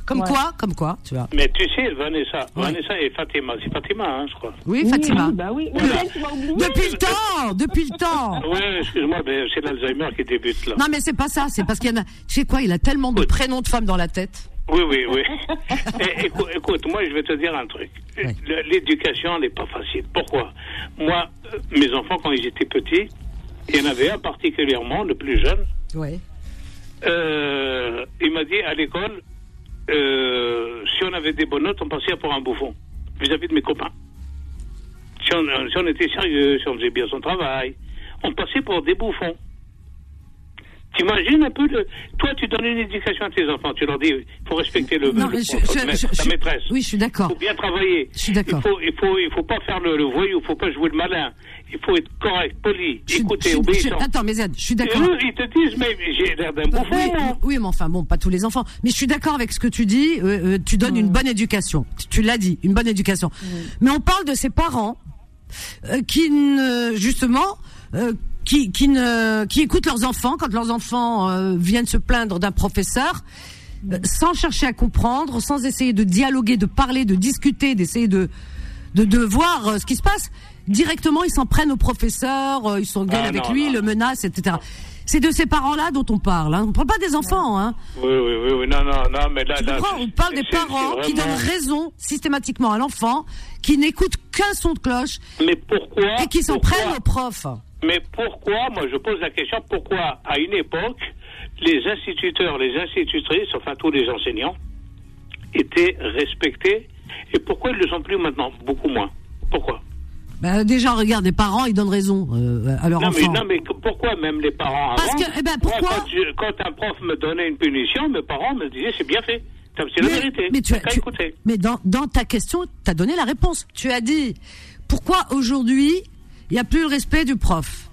Comme Ouais. quoi, comme quoi, tu vois. Mais tu sais, Vanessa, Ouais. Vanessa et Fatima, c'est Fatima, hein, je crois. Oui, Oui, Fatima. oui, bah oui. Voilà. Depuis le temps, depuis le temps. Ouais, excuse-moi, mais c'est l'Alzheimer qui débute là. Non mais c'est pas ça, c'est parce qu'il y en a. Tu sais quoi, il a tellement de Oui. prénoms de femmes dans la tête. Oui, oui, oui. Eh, écoute, écoute, moi, je vais te dire un truc. L'éducation n'est pas facile. Pourquoi? Moi, euh, mes enfants, quand ils étaient petits, il y en avait un particulièrement, le plus jeune, Ouais. euh, il m'a dit à l'école, euh, si on avait des bonnes notes, on passait pour un bouffon vis-à-vis de mes copains. Si on, si on était sérieux, si on faisait bien son travail, on passait pour des bouffons. T'imagines un peu le... Toi, tu donnes une éducation à tes enfants. Tu leur dis, il faut respecter le, Non, le je- maître, je- je- maîtresse. Oui, je suis Il d'accord. faut bien travailler. Je suis d'accord. Il faut, il faut, il faut pas faire le, le voyou. Il faut pas jouer le malin. Il faut être correct, poli, Je suis- écouter, je je obéissant. Attends, mais Zed, je suis d'accord. eux, ils te disent, mais j'ai l'air d'un bouffon. Oui, hein. oui, mais enfin bon, pas tous les enfants. Mais je suis d'accord avec ce que tu dis. euh, euh, tu donnes une bonne éducation. Tu- Tu l'as dit, une bonne éducation. Mais on parle de ces parents euh, qui ne, justement, euh, qui, qui ne, qui écoutent leurs enfants quand leurs enfants euh, viennent se plaindre d'un professeur. euh, sans chercher à comprendre, sans essayer de dialoguer, de parler, de discuter, d'essayer de, de, de voir euh, ce qui se passe. Directement, ils s'en prennent au professeur, euh, ils s'engueulent Ah, avec non, lui, non. le menacent, etc. C'est de ces parents-là dont on parle. Hein. On parle pas des enfants. Hein. Oui, oui, oui, oui, non, non, non, mais là, Tu On parle des parents qui donnent raison systématiquement à l'enfant, qui n'écoutent qu'un son de cloche Mais pourquoi et qui s'en prennent aux profs. Mais pourquoi, moi je pose la question, pourquoi à une époque, les instituteurs, les institutrices, enfin tous les enseignants, étaient respectés et pourquoi ils ne le sont plus maintenant? Beaucoup moins. Pourquoi? Ben, déjà, regarde, les parents, ils donnent raison euh, à leurs non mais, enfants. non mais pourquoi même les parents Parce avant que, eh ben, moi, pourquoi quand, je- quand un prof me donnait une punition, mes parents me disaient c'est bien fait. C'est la vérité. mais tu as, tu- mais dans, dans ta question, tu as donné la réponse. Tu as dit pourquoi aujourd'hui il n'y a plus le respect du prof,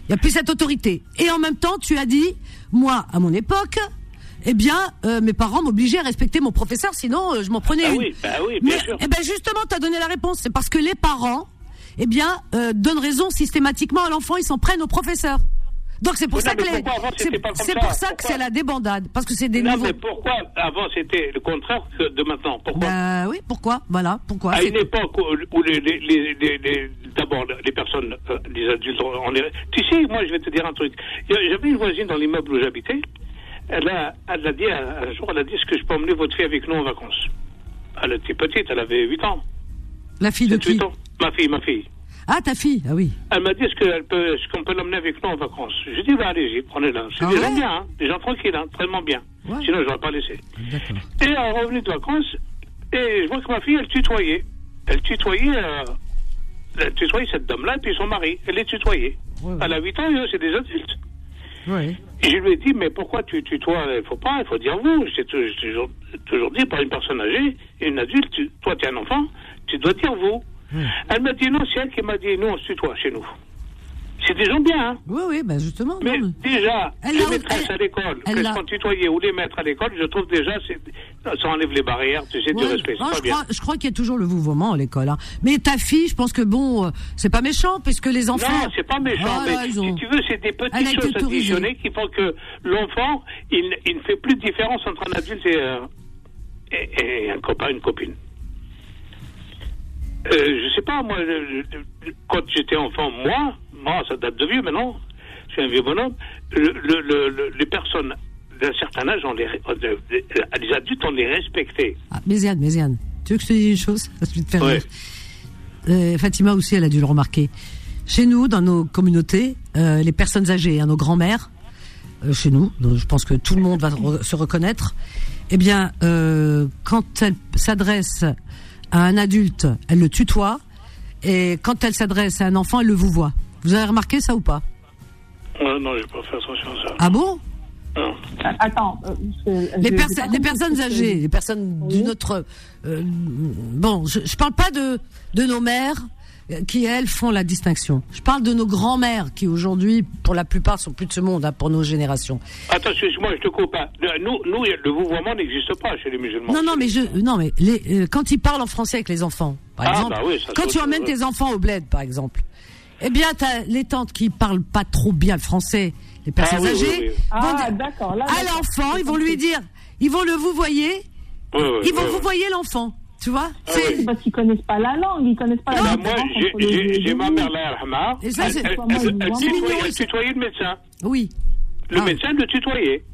il n'y a plus cette autorité. Et en même temps, tu as dit moi, à mon époque, eh bien, euh, mes parents m'obligeaient à respecter mon professeur, sinon euh, je m'en prenais Ah une. oui, bah oui, bien Mais sûr. eh ben justement, tu as donné la réponse. C'est parce que les parents, eh bien, euh, donnent raison systématiquement à l'enfant, ils s'en prennent au professeur. Donc c'est pour ça que les- pour ça que c'est la débandade, parce que c'est des Non nouveaux. mais pourquoi avant c'était le contraire de maintenant? Pourquoi? Bah oui, pourquoi? Voilà, pourquoi à une époque où, les, les, les, d'abord les personnes, euh, les adultes, on est... Tu sais, moi je vais te dire un truc. J'avais une voisine dans l'immeuble où j'habitais. Elle a, elle a dit un un jour, elle a dit est-ce que je peux emmener votre fille avec nous en vacances? Elle était petite, elle avait 8 ans. La fille de 7, 8 qui ans. Ma fille, ma fille. Ah, ta fille, ah oui. Elle m'a dit est-ce qu'elle peut, qu'on peut l'emmener avec nous en vacances Je dis bah allez-y, prenez-la. C'est Ah des ouais gens bien, hein, des gens tranquilles, hein, vraiment bien. Ouais. Sinon je l'aurais pas laissé. Et elle est revenue de vacances, et je vois que ma fille, elle tutoyait. Elle tutoyait, euh, elle tutoyait cette dame-là, et puis son mari. Elle les tutoyait. Ouais. Elle a 8 ans, c'est des adultes. Oui. Et je lui ai dit, mais pourquoi tu tutoies? Il faut pas, il faut dire vous. J'ai tou- j'ai toujours, toujours dit, par une personne âgée, une adulte, tu- toi tu es un enfant, tu dois dire vous. Elle m'a dit non, c'est elle qui m'a dit, nous on se tutoie chez nous. C'est des gens bien, hein. Oui, oui, bah justement. Mais non, déjà, Elle les maîtresses elle- à l'école, elle qu'elles sont tutoyées ou les maîtres à l'école, je trouve déjà, c'est, ça enlève les barrières, tu sais, du Ouais, respect. non, C'est je, pas bien. crois, je crois qu'il y a toujours le vouvoiement à l'école. hein. Mais ta fille, je pense que bon, euh, c'est pas méchant, puisque les enfants. Non, c'est pas méchant, Voilà, mais ont- si tu veux, c'est des petites choses additionnées qui font que l'enfant, il, il ne fait plus de différence entre un adulte et, euh, et, et un copain, une copine. Euh, je sais pas, moi, je- je- quand j'étais enfant, moi, moi, ça date de vieux maintenant, je suis un vieux bonhomme, le, le- le- le- les personnes d'un certain âge, on les, on les- les adultes, on les respectait. Ah, Méziane, Méziane, tu veux que je te dise une chose? Je vais te faire Ouais. rire. Euh, Fatima aussi, elle a dû le remarquer. Chez nous, dans nos communautés, euh, les personnes âgées, hein, nos grands-mères, euh, chez nous, donc je pense que tout le monde va re- se reconnaître, eh bien, euh, quand elle s'adresse à un adulte, elle le tutoie, et quand elle s'adresse à un enfant, elle le vous voit. Vous avez remarqué ça ou pas? Euh, non, je vais pas faire attention à ça. Ah bon? Non. Attends. euh, je- les, je- j'ai perso- pas les compris personnes âgées, les personnes Oui. d'une autre. euh, bon, je, je parle pas de de nos mères euh, qui elles font la distinction. Je parle de nos grands-mères qui aujourd'hui, pour la plupart, sont plus de ce monde hein, pour nos générations. Attends, excuse-moi, je te coupe. hein. Nous, nous, le vouvoiement n'existe pas chez les musulmans. Non, non, mais je, non, mais les, euh, quand ils parlent en français avec les enfants, par Ah, exemple, bah oui, ça, quand tu emmènes tes enfants au bled, par exemple, eh bien, t'as les tantes qui parlent pas trop bien le français, les personnes oui, oui, âgées, oui. vont Ah. Là, à l'enfant, ils vont lui dire, ils vont le vous voyez, Oui, oui, ils vont oui, vous oui. voyez l'enfant, tu vois Ah C'est- parce qu'ils connaissent pas la langue, ils connaissent pas Bah, la moi, différence j'ai- ma mère, Rahma. Ça, Elle, elle, Moi, elle- elle tutoyait, le médecin. Oui. Le Ah. médecin le tutoyait.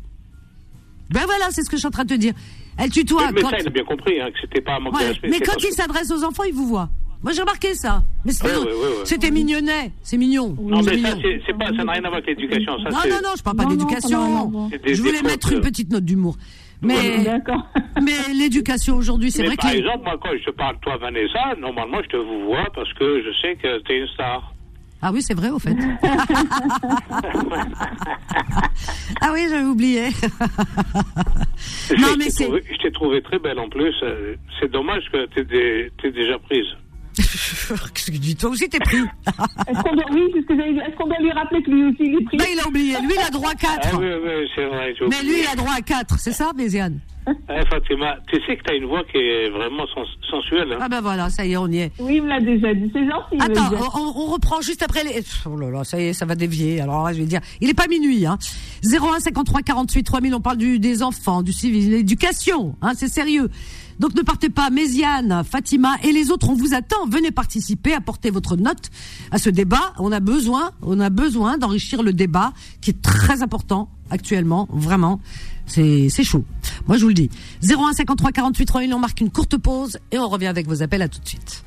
Ben voilà, c'est ce que je suis en train de te dire. Elle tutoie le médecin, quand... il a bien compris hein, que c'était pas un manque Ouais, de respect. mais quand il s'adresse aux enfants, il vous voit. Moi, j'ai remarqué ça. Mais c'était, Ouais, ouais, ouais, ouais. c'était mignonnet. C'est mignon. Non, mais ça, pas, ça n'a rien à voir avec l'éducation. Non, non, non, je parle pas Non, non, d'éducation. non. Je voulais mettre une euh. petite note d'humour. Mais, mais l'éducation aujourd'hui, c'est vrai par que les- exemple, moi, quand je te parle, toi, Vanessa, normalement, je te vous vois parce que je sais que t'es une star. Ah oui, c'est vrai, au fait. ah oui, j'avais oublié. Non, mais Je t'ai trouvé très belle en plus. Euh, C'est dommage que t'es dé- t'es déjà prise. Qu'est-ce que tu dis Toi aussi, t'es pris. Est-ce qu'on doit, oui, c'est ce qu'on doit lui rappeler que lui aussi, il est pris Ben, il a oublié. Lui, il a droit à 4. Ah oui, oui, c'est vrai. j'ai Mais lui, il a droit à 4. C'est ça, Béziane Eh, Fatima, tu sais que t'as une voix qui est vraiment sens- sensuelle. Hein Ah ben voilà, ça y est, on y est. Oui, il me l'a déjà dit. C'est gentil. Attends, on, on reprend juste après les. Oh là là, ça y est, ça va dévier. Alors là, je vais dire, il est pas minuit. Hein. 01 53 48 3000. On parle du, des enfants, du civil, l'éducation. Hein, c'est sérieux. Donc ne partez pas, Méziane, Fatima et les autres, on vous attend. Venez participer, apportez votre note à ce débat. On a besoin, on a besoin d'enrichir le débat qui est très important actuellement, vraiment. C'est chaud. Moi, je vous le dis. 01 53 48 3000. On marque une courte pause et on revient avec vos appels à tout de suite.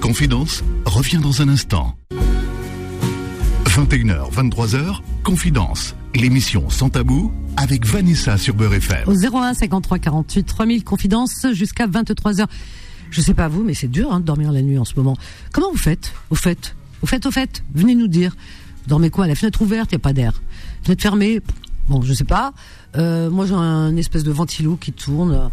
Confidence revient dans un instant. 21h, 23h, Confidence, l'émission sans tabou avec Vanessa sur Beurre FM. au 01 53 48 3000 confidences jusqu'à 23 heures. Je sais pas vous, mais c'est dur hein, de dormir la nuit en ce moment. Comment vous faites? Au fait, au fait, au fait, venez nous dire. Vous dormez quoi? La fenêtre ouverte, il y a pas d'air. Fenêtre fermée, bon, je sais pas. Euh, moi, j'ai un espèce de ventilo qui tourne.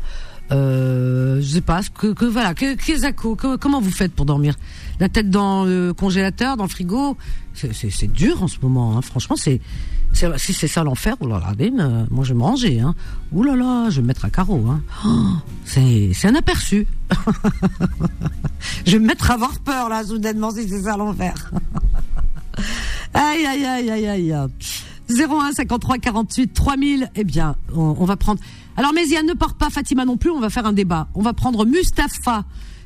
Euh, je sais pas, que, que voilà, que, que, comment vous faites pour dormir? La tête dans le congélateur, dans le frigo, c'est- dur en ce moment. Hein. Franchement, c'est si c'est ça l'enfer. Oh là euh, moi je vais me ranger. Hein. Là là, je vais me mettre à carreau. Hein. Oh, c'est un aperçu. je vais me mettre à avoir peur là, soudainement, si c'est ça l'enfer. aïe aïe aïe aïe aïe. 01 53 48 3000. Eh bien, on va prendre. Alors, Méziane ne part pas, Fatima non plus. On va faire un débat. On va prendre Mustapha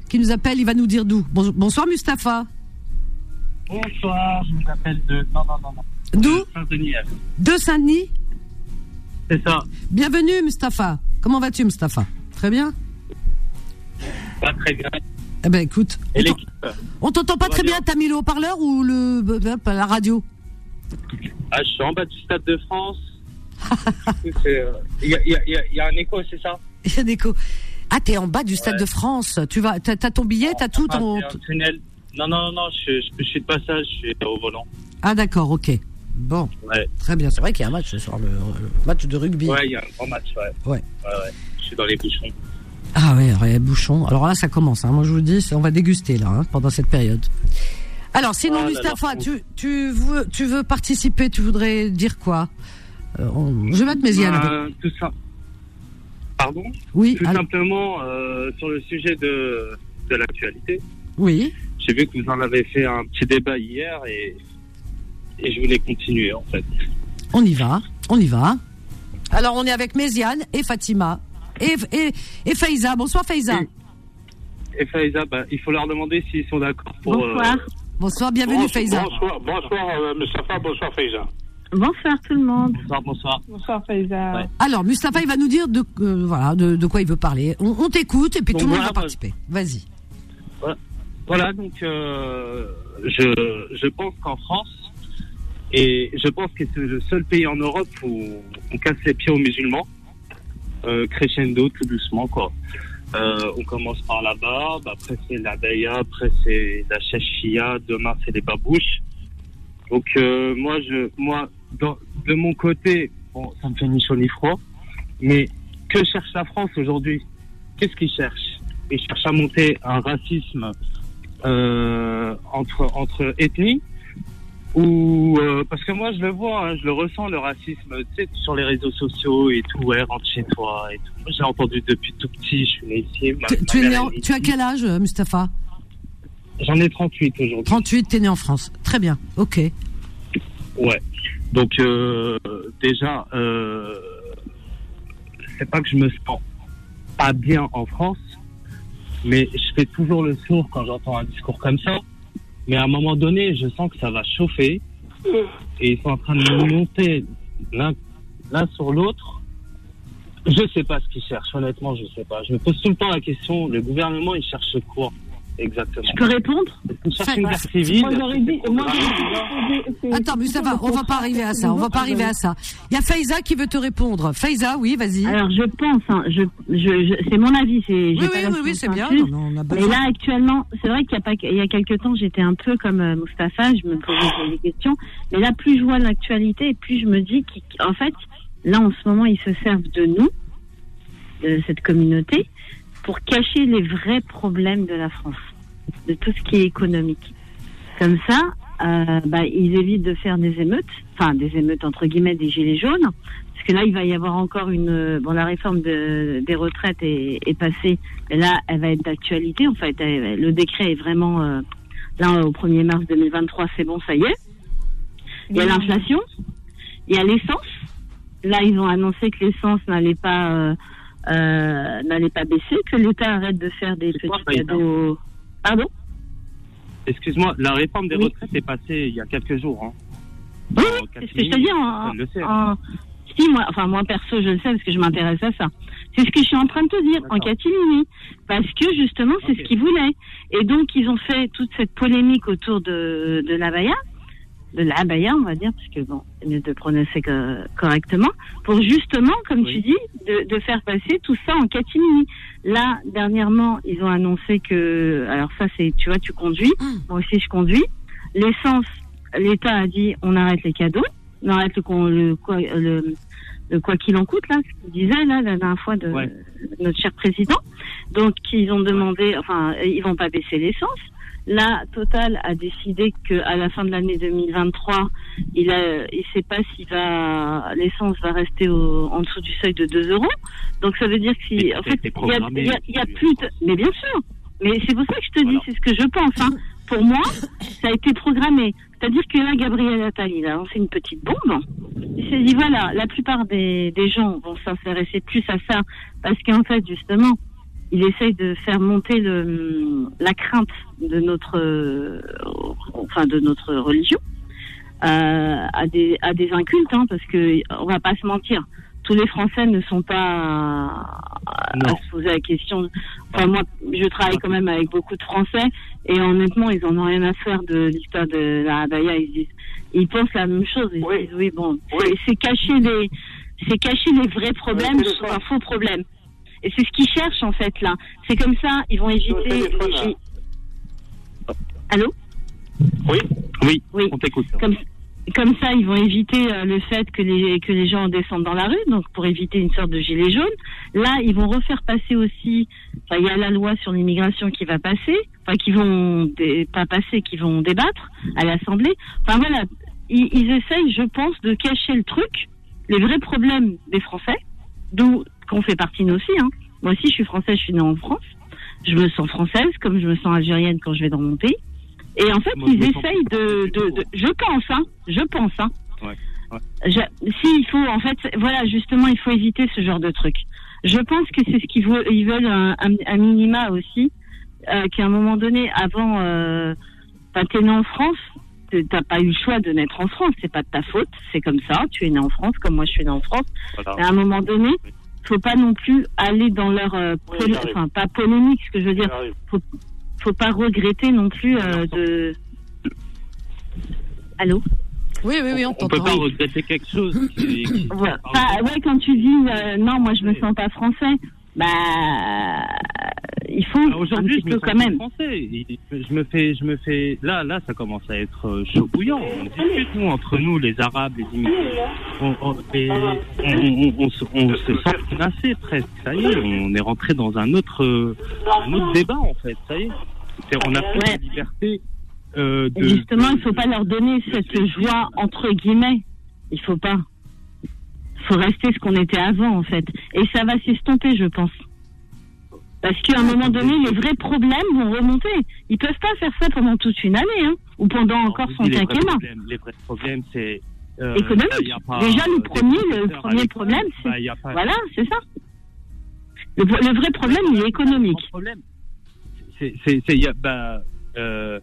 qui nous appelle. Il va nous dire d'où. Bon- bonsoir, Mustapha. Bonsoir, je vous appelle de. Non, non, non, non. D'où De Saint-Denis. De Saint-Denis. C'est ça. Bienvenue, Mustapha. Comment vas-tu, Mustapha? Très bien? Pas très bien. Eh ben, écoute, Et on t'entend pas très bien. T'as mis le haut-parleur ou le la radio? Ah, je suis en bas du Stade de France. C'est, euh, Il y, a, il il il un écho, c'est ça? Il y a des co- Ah, t'es en bas du Stade Ouais. de France. Tu vas, t'as ton billet, t'as tout Ah, ton. un. Non, non, non, je, je, je suis de passage, je suis au volant. Ah, d'accord, ok. Bon, Ouais. très bien. C'est vrai qu'il y a un match ce soir, le, le match de rugby. Ouais, il y a un grand match, ouais. Ouais. Ouais, ouais. Je suis dans les bouchons. Ah ouais, ouais, bouchon. Alors là, ça commence. Hein. Moi, je vous dis, on va déguster là hein, pendant cette période. Alors, sinon, Ah Mustapha, tu, tu, veux, tu veux participer Tu voudrais dire quoi? On- Je vais mettre Méziane. Euh, tout ça. Pardon Oui, Tout alors- simplement euh, sur le sujet de, de l'actualité. oui. J'ai vu que vous en avez fait un petit débat hier et, et je voulais continuer en fait. On y va, on y va. Alors, on est avec Méziane et Fatima et, et, et Faiza. Bonsoir, Faiza. Oui. Et Faiza, bah, il faut leur demander s'ils sont d'accord pour. Bonsoir. euh, Bonsoir, bienvenue, Bonsoir, Faiza. bonsoir, bonsoir euh, Mustafa, bonsoir Faiza. Bonsoir tout le monde. bonsoir, bonsoir. Bonsoir Faiza. Ouais. Alors, Mustapha, il va nous dire de, euh, voilà, de, de quoi il veut parler. On, on t'écoute et puis Donc tout le monde va participer. Vas-y. Voilà, donc euh, je, je pense qu'en France, et je pense que c'est le seul pays en Europe où on casse les pieds aux musulmans, euh, crescendo, tout doucement, quoi. Euh, on commence par la barbe, après c'est la daya, après c'est la chachia, demain c'est les babouches. Donc euh, moi, je, moi, dans- de mon côté, bon, ça me fait ni chaud ni froid, mais que cherche la France aujourd'hui? Qu'est-ce qu'ils cherchent? Ils cherchent à monter un racisme euh, entre entre ethnies ou euh, parce que moi je le vois, hein, je le ressens le racisme, tu sais, sur les réseaux sociaux et tout, ouais, rentre chez toi et tout. J'ai entendu depuis tout petit, je suis né ici. ma- Tu, ma tu es né en- tu as quel âge, euh, Mustapha? J'en ai 38 aujourd'hui. 38, t'es né en France. Très bien, ok. Ouais. Donc euh, déjà, euh, c'est pas que je me sens pas bien en France, mais je fais toujours le sourd quand j'entends un discours comme ça. Mais à un moment donné, je sens que ça va chauffer et ils sont en train de monter l'un sur l'autre. Je sais pas ce qu'ils cherchent, honnêtement, je sais pas. Je me pose tout le temps la question, le gouvernement, il cherche quoi? Exactement Je peux répondre Il cherche Enfin, une guerre civile Moi j'aurais dit. Moi, j'aurais dit- c'est- Attends, Mustapha, on va pas arriver à ça. On va pas arriver à ça. Il y a Faiza qui veut te répondre. Faiza, oui, vas-y. Alors je pense, hein, je, je, je- c'est mon avis, c'est. Oui, oui, oui, oui, c'est bien. Non, non, on a Mais besoin. là actuellement, c'est vrai qu'il y a pas, il y a quelques temps, j'étais un peu comme euh, Mustapha, je me posais des questions. Mais là, plus je vois l'actualité, plus je me dis qu'en fait, là en ce moment, ils se servent de nous, de cette communauté, pour cacher les vrais problèmes de la France, de tout ce qui est économique. Comme ça, euh, bah, ils évitent de faire des émeutes, enfin des émeutes entre guillemets des gilets jaunes, parce que là il va y avoir encore une, bon la réforme de, des retraites est, passée, mais là elle va être d'actualité en fait. Le décret est vraiment euh, là au 1er mars 2023, c'est bon, ça y est. Il y a l'inflation, il y a l'essence. Là ils ont annoncé que l'essence n'allait pas euh, euh, n'allait pas baisser, que l'État arrête de faire des petits cadeaux. Pardon Excuse-moi, la réforme des Oui. retraites est passée il y a quelques jours. Hein. Oui, c'est ce que je te dis. En, personne le sait. en- si, moi, enfin, moi, perso, je le sais parce que je m'intéresse à ça. C'est ce que je suis en train de te dire, en catimini. Parce que, justement, c'est ce qu'ils voulaient. Et donc, ils ont fait toute cette polémique autour de, de l'abaya, de l'abaya, on va dire, parce que, bon, mieux de prononcer que- correctement, pour justement, comme Oui. tu dis, de, de faire passer tout ça en catimini. Là, dernièrement, ils ont annoncé que, alors ça, c'est, tu vois, tu conduis. Hum. Moi aussi, je conduis. L'essence, l'État a dit on arrête les cadeaux, on arrête le, le, quoi- le, le quoi qu'il en coûte, là, ce qu'il disait là, la dernière fois de Ouais. notre cher président. Donc, ils ont demandé, enfin, ils vont pas baisser l'essence. Là, Total a décidé qu'à la fin de l'année 2023, il il sait pas va, l'essence va rester au, en dessous du seuil de 2 euros. Donc, ça veut dire que si, en fait, il y a, y y plus de, mais bien sûr. Mais c'est pour ça que je te Voilà. dis, c'est ce que je pense, hein. Pour moi, ça a été programmé. C'est-à-dire que là, Gabriel Attal, il a lancé une petite bombe. Il s'est dit, voilà, la plupart des, des gens vont s'intéresser plus à ça parce qu'en fait, justement, il essaye de faire monter le, la crainte de notre, euh, enfin, de notre religion euh, à des à des incultes, hein, parce que on va pas se mentir, tous les Français ne sont pas à, à Non. se poser la question. Enfin moi, je travaille quand même avec beaucoup de Français et honnêtement, ils en ont rien à faire de l'histoire de la Abaya. Ils disent, ils pensent la même chose. Ils Oui. disent oui bon, Oui. c'est- cacher les c'est cacher les vrais problèmes sous téléphone. un faux problème. Et c'est ce qu'ils cherchent en fait là. C'est comme ça, ils vont éviter. Allô? Oui Oui, Oui. on t'écoute. comme comme ça, ils vont éviter euh, le fait que les que les gens descendent dans la rue, donc pour éviter une sorte de gilet jaune. Là, ils vont refaire passer aussi. Il y a la loi sur l'immigration qui va passer, enfin qui vont dé- pas passer, qui vont débattre à l'Assemblée. Enfin voilà, ils, ils essayent, je pense, de cacher le truc, les vrais problèmes des Français, d'où qu'on fait partie nous aussi. Hein. Moi aussi, je suis française, je suis née en France. Je me sens française, comme je me sens algérienne quand je vais dans mon pays. Et en fait, Moi, ils essayent de, de, de- je pense, hein, je pense, hein. Ouais, ouais. Je- si il faut, en fait, voilà, justement, il faut éviter ce genre de truc. Je pense que c'est ce qu'ils veulent, ils veulent un, un, un minima aussi, euh, qu'à un moment donné, avant, euh, enfin, t'es né en France, t'as pas eu le choix de naître en France, c'est pas de ta faute, c'est comme ça, tu es né en France, comme moi je suis né en France. Voilà. À un moment donné, faut pas non plus aller dans leur, euh, Oui, enfin, pas polémique, ce que je veux dire, J'arrive. faut pas regretter non plus euh, de. Allô. Oui, oui, oui, on On peut pas regretter quelque chose. qui- qui- Voilà. Enfin, ouais, quand tu dis euh, non, moi je me sens pas français, bah il faut Ah, un Aujourd'hui, je me peu sens quand même. français. Je me fais, je me fais. Là, là, ça commence à être euh, chaud bouillant. On discute nous entre nous, les Arabes, les immigrés. On, on, et on, on, on se- sent menacé presque. Ça y est, on est rentré dans un autre, euh, un autre débat en fait. Ça y est. C'est- On a plus Ouais. la liberté. Euh, de, justement, il de- faut pas leur donner cette joie entre guillemets. Il faut pas. Faut rester ce qu'on était avant en fait. Et ça va s'estomper, je pense. Parce qu'à un moment donné, les vrais problèmes vont remonter. Ils peuvent pas faire ça pendant toute une année, hein, ou pendant encore son quinquennat. Les vrais problèmes, c'est euh, Économique. là, pas, Déjà, le premier- le premier problème, c'est- Bah, pas- Voilà, c'est ça. Le, le vrai problème, il est économique. C'est, bah, euh,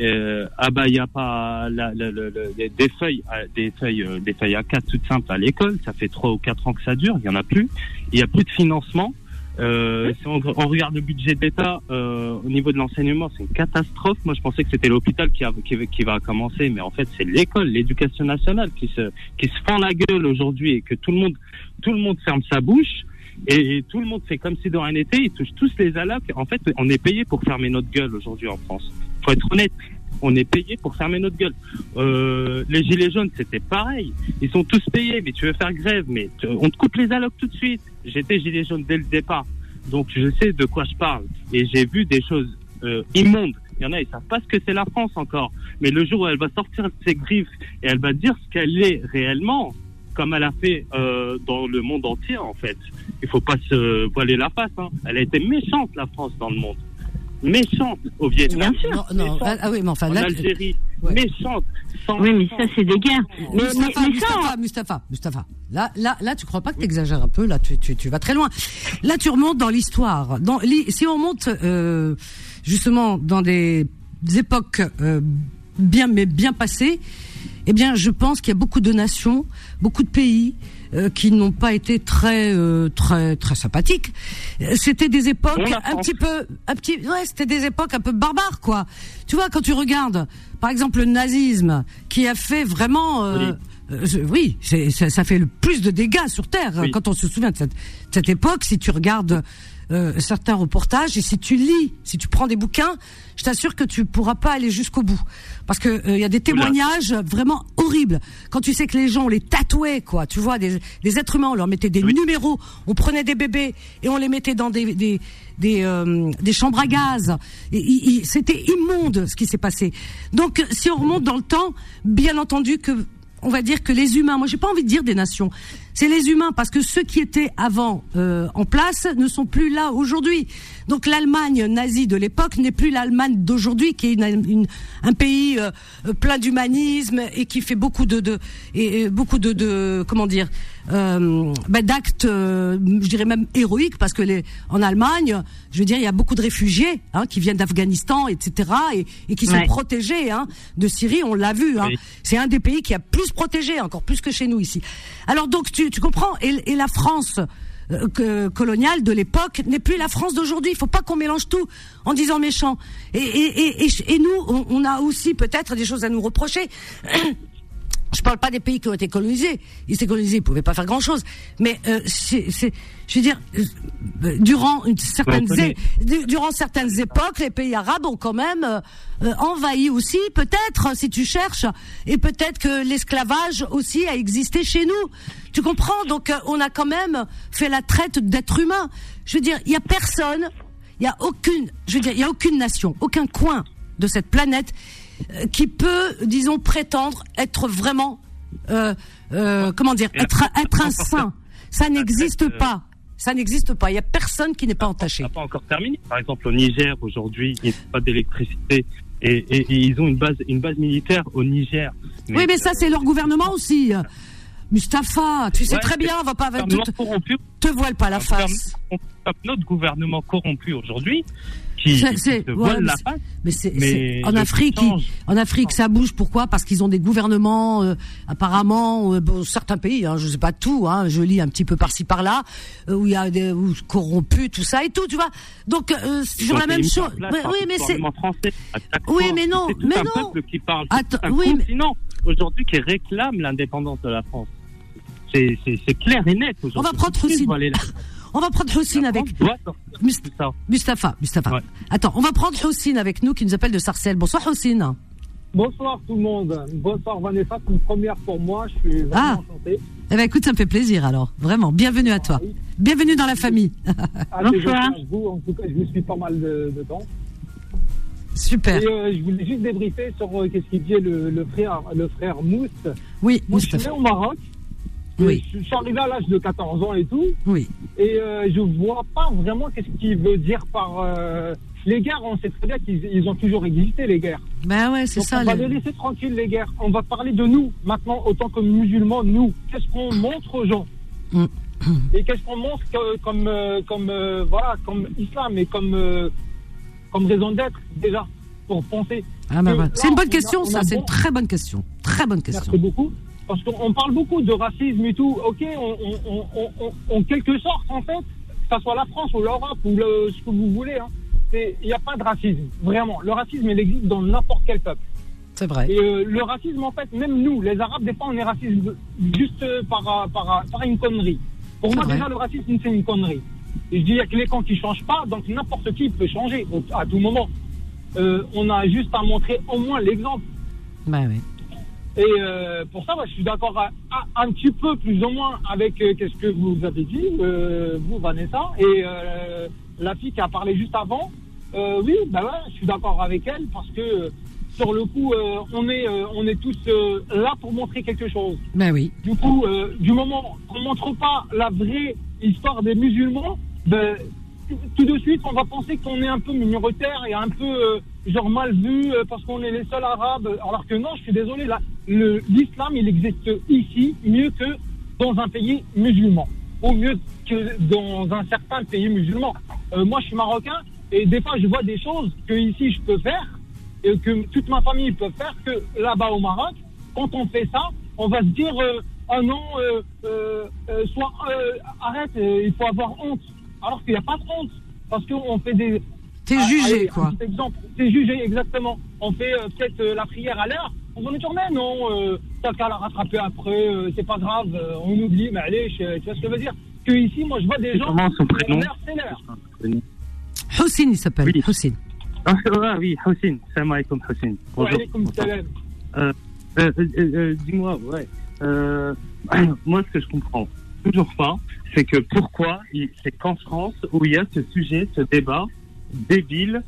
euh, ah bah, il n'y a pas des- feuilles, euh, des feuilles, euh, des feuilles A4 toutes simples à l'école. Ça fait trois ou quatre ans que ça dure. Il y en a plus. Il y a plus de financement. On, regarde le budget d'État euh, au niveau de l'enseignement, c'est une catastrophe. Moi, je pensais que c'était l'hôpital qui, va commencer, mais en fait, c'est l'école, l'éducation nationale qui se, qui se fend la gueule aujourd'hui et que tout le monde, tout le monde ferme sa bouche. Et tout le monde fait comme si de rien n'était, ils touchent tous les allocs. En fait, on est payé pour fermer notre gueule aujourd'hui en France. Être honnête. On est payé pour fermer notre gueule. Euh, les gilets jaunes, c'était pareil. Ils sont tous payés, mais tu veux faire grève, mais on te coupe les allocs tout de suite. J'étais gilet jaune dès le départ, donc je sais de quoi je parle. Et j'ai vu des choses euh, immondes. Il y en a, ils savent pas ce que c'est la France encore. Mais le jour où elle va sortir de ses griffes et elle va dire ce qu'elle est réellement, comme elle a fait euh, dans le monde entier, en fait. Il faut pas se voiler la face. Hein. Elle a été méchante, la France, dans le monde. Méchante au Vietnam. Bien sûr. Non, non, Méchante ah oui, mais enfin en là. Algérie. Ouais. Méchante. Sans- Oui, mais ça, c'est des guerres. Mais, mais, Mustapha, mais Mustapha, ça, Mustapha, Mustapha. Là, là, là, tu crois pas que t'exagères un peu Là, tu, tu, tu vas très loin. Là, tu remontes dans l'histoire. Dans, si on remonte euh, justement dans des époques euh, bien, mais bien passées, eh bien, je pense qu'il y a beaucoup de nations, beaucoup de pays euh, qui n'ont pas été très, euh, très, très sympathiques. Euh, C'était des époques un petit peu, un petit, ouais, c'était des époques un peu barbares, quoi. Tu vois, quand tu regardes, par exemple, le nazisme, qui a fait vraiment, euh, euh, oui, c'est- ça, ça fait le plus de dégâts sur Terre. Oui. Quand on se souvient de cette, de cette époque, si tu regardes euh, certains reportages et si tu lis, si tu prends des bouquins, je t'assure que tu pourras pas aller jusqu'au bout, parce que euh, il y a des témoignages vraiment horribles. Quand tu sais que les gens on les tatouait, quoi, tu vois, des, des êtres humains, on leur mettait des numéros, on prenait des bébés et on les mettait dans des des des, euh, des chambres à gaz. C'était immonde ce qui s'est passé. Donc, si on remonte dans le temps, bien entendu que on va dire que les humains, moi j'ai pas envie de dire des nations, c'est les humains parce que ceux qui étaient avant euh, en place ne sont plus là aujourd'hui. Donc l'Allemagne nazie de l'époque n'est plus l'Allemagne d'aujourd'hui qui est une- une- un pays euh, plein d'humanisme et qui fait beaucoup de, de et, et beaucoup de, de comment dire euh, ben, d'actes, euh, je dirais même héroïques parce que les en Allemagne, je veux dire il y a beaucoup de réfugiés hein, qui viennent d'Afghanistan etc et, et qui sont Ouais. protégés hein, de Syrie, on l'a vu. Hein. Oui. C'est un des pays qui a plus protégé, encore plus que chez nous ici. Alors donc tu, tu comprends et, et la France euh, coloniale de l'époque n'est plus la France d'aujourd'hui. Il faut pas qu'on mélange tout en disant méchant. Et, et, et, et, et nous, on, on a aussi peut-être des choses à nous reprocher. je parle pas des pays qui ont été colonisés. Ils étaient colonisés, ils pouvaient pas faire grand chose. Mais euh, c'est, je veux dire, euh, durant une certaine, Ouais, du- durant certaines époques, les pays arabes ont quand même euh, euh, envahi aussi, peut-être, si tu cherches, et peut-être que l'esclavage aussi a existé chez nous. Tu comprends? Donc, euh, on a quand même fait la traite d'êtres humains. Je veux dire, il y a personne, il y a aucune, je veux dire, il y a aucune nation, aucun coin de cette planète qui peut, disons, prétendre être vraiment, euh, euh, comment dire, être, être un saint. Ça n'existe pas. Ça n'existe pas. Il y a personne qui n'est pas entaché. n'a pas encore terminé. Par exemple, au Niger, aujourd'hui, il n'y a pas d'électricité. Et, et- et ils ont une base, une base militaire au Niger. Oui, mais ça, c'est leur gouvernement aussi. euh. Mustapha, tu sais Ouais, très bien, on va pas le tout, corrompu, te voile pas la face. notre gouvernement corrompu aujourd'hui, qui, se la. Mais c'est Mais en Afrique, change. ils- en Afrique, ça bouge. Pourquoi? Parce qu'ils ont des gouvernements, euh, apparemment, euh, bon, certains pays, hein, je sais pas tout, hein, je lis un petit peu par-ci par-là, euh, où il y a des où corrompus, tout ça et tout, tu vois. Donc c'est toujours la même chose. place oui, mais c'est Oui, fois. mais non, mais un non. peuple qui parle. Attends, c'est un oui, mais- continent aujourd'hui qui réclame l'indépendance de la France. C'est clair et net aujourd'hui. On va prendre Tout on va prendre Houssine avec. Mustapha. Mustapha. Ouais. Attends, on va prendre Houssine avec nous qui nous appelle de Sarcelles. Bonsoir Houssine. Bonsoir tout le monde. Bonsoir Vanessa, c'est une première pour moi. Je suis vraiment Ah. enchanté. Eh ben écoute, ça me fait plaisir alors. Vraiment, bienvenue à toi. Bienvenue dans la famille. Ah, Bonsoir. vous. En tout cas, je vous suis pas mal de, de temps. Super. Et euh, je voulais juste débriefer sur euh, qu'est-ce qu'il dit le, le frère, le frère Mousse. Oui, Moi, je suis né Mustapha. au Maroc. Oui. Je suis arrivé à l'âge de 14 ans et tout. Oui. Et euh, je vois pas vraiment qu'est-ce qu'il veut dire par euh, les guerres. On sait très bien qu'ils ils ont toujours existé, les guerres. Ben ouais, c'est ça. on va le- les laisser tranquilles, les guerres. On va parler de nous maintenant, autant que musulmans, nous. Qu'est-ce qu'on montre aux gens Mm. Et qu'est-ce qu'on montre que- comme, euh, comme, euh, voilà, comme islam et comme, comme raison d'être, déjà, pour penser Ah ben là, C'est une on bonne question, on ça. C'est bon- une très bonne question. Très bonne question. Merci beaucoup. Parce qu'on parle beaucoup de racisme et tout. Ok, on, en quelque sorte, en fait, que ce soit la France ou l'Europe ou le- ce que vous voulez, hein, il n'y a pas de racisme, vraiment. Le racisme, il existe dans n'importe quel peuple. C'est vrai. Et euh, le racisme, en fait, même nous, les Arabes, des fois, on est raciste juste euh, par, euh, par, par une connerie. Pour moi, vrai. déjà, le racisme, c'est une connerie. Et je dis, il y a que les camps qui changent pas, donc n'importe qui peut changer à tout moment. Euh, on a juste à montrer au moins l'exemple. Ben oui. Et euh, pour ça, ouais, je suis d'accord un petit peu, plus ou moins, avec euh, qu'est-ce que vous avez dit, euh, vous, Vanessa, et euh, la fille qui a parlé juste avant. Euh, oui, bah ouais, je suis d'accord avec elle parce que sur le coup, euh, on est, euh, on est tous euh, là pour montrer quelque chose. Ben oui. Du coup, euh, du moment qu'on montre pas la vraie histoire des musulmans, ben, tout- de suite, on va penser qu'on est un peu minoritaire et un peu euh, genre mal vu euh, parce qu'on est les seuls arabes. Alors que non, je suis désolé, l'islam, il existe ici mieux que dans un pays musulman, ou mieux que dans un certain pays musulman. Euh, moi, je suis marocain et des fois, je vois des choses que ici je peux faire et que toute ma famille peut faire que là-bas au Maroc, quand on fait ça, on va se dire euh, ah non, euh, euh, arrête, il faut avoir honte. Alors qu'il n'y a pas de honte parce qu'on fait des. T'es Ah, jugé, allez, quoi. Exemple, c'est jugé exactement. On fait euh, peut-être euh, la prière à l'heure. On va nous dire mais non, euh, t'as qu'à la rattraper après, euh, c'est pas grave, euh, on oublie, mais allez, je- tu vois ce que je veux dire? Que ici, moi, je vois des gens. comment son prénom? L'heure, c'est l'heure. Il s'appelle. Oui. Houssine. Ah, oui, Houssine. Salam alaikum, Houssine. Wa Bonjour. salam. Euh, euh, euh, euh, Dis-moi, ouais. Euh, moi, ce que je comprends toujours pas, c'est que pourquoi c'est qu'en France où il y a ce sujet, ce débat débile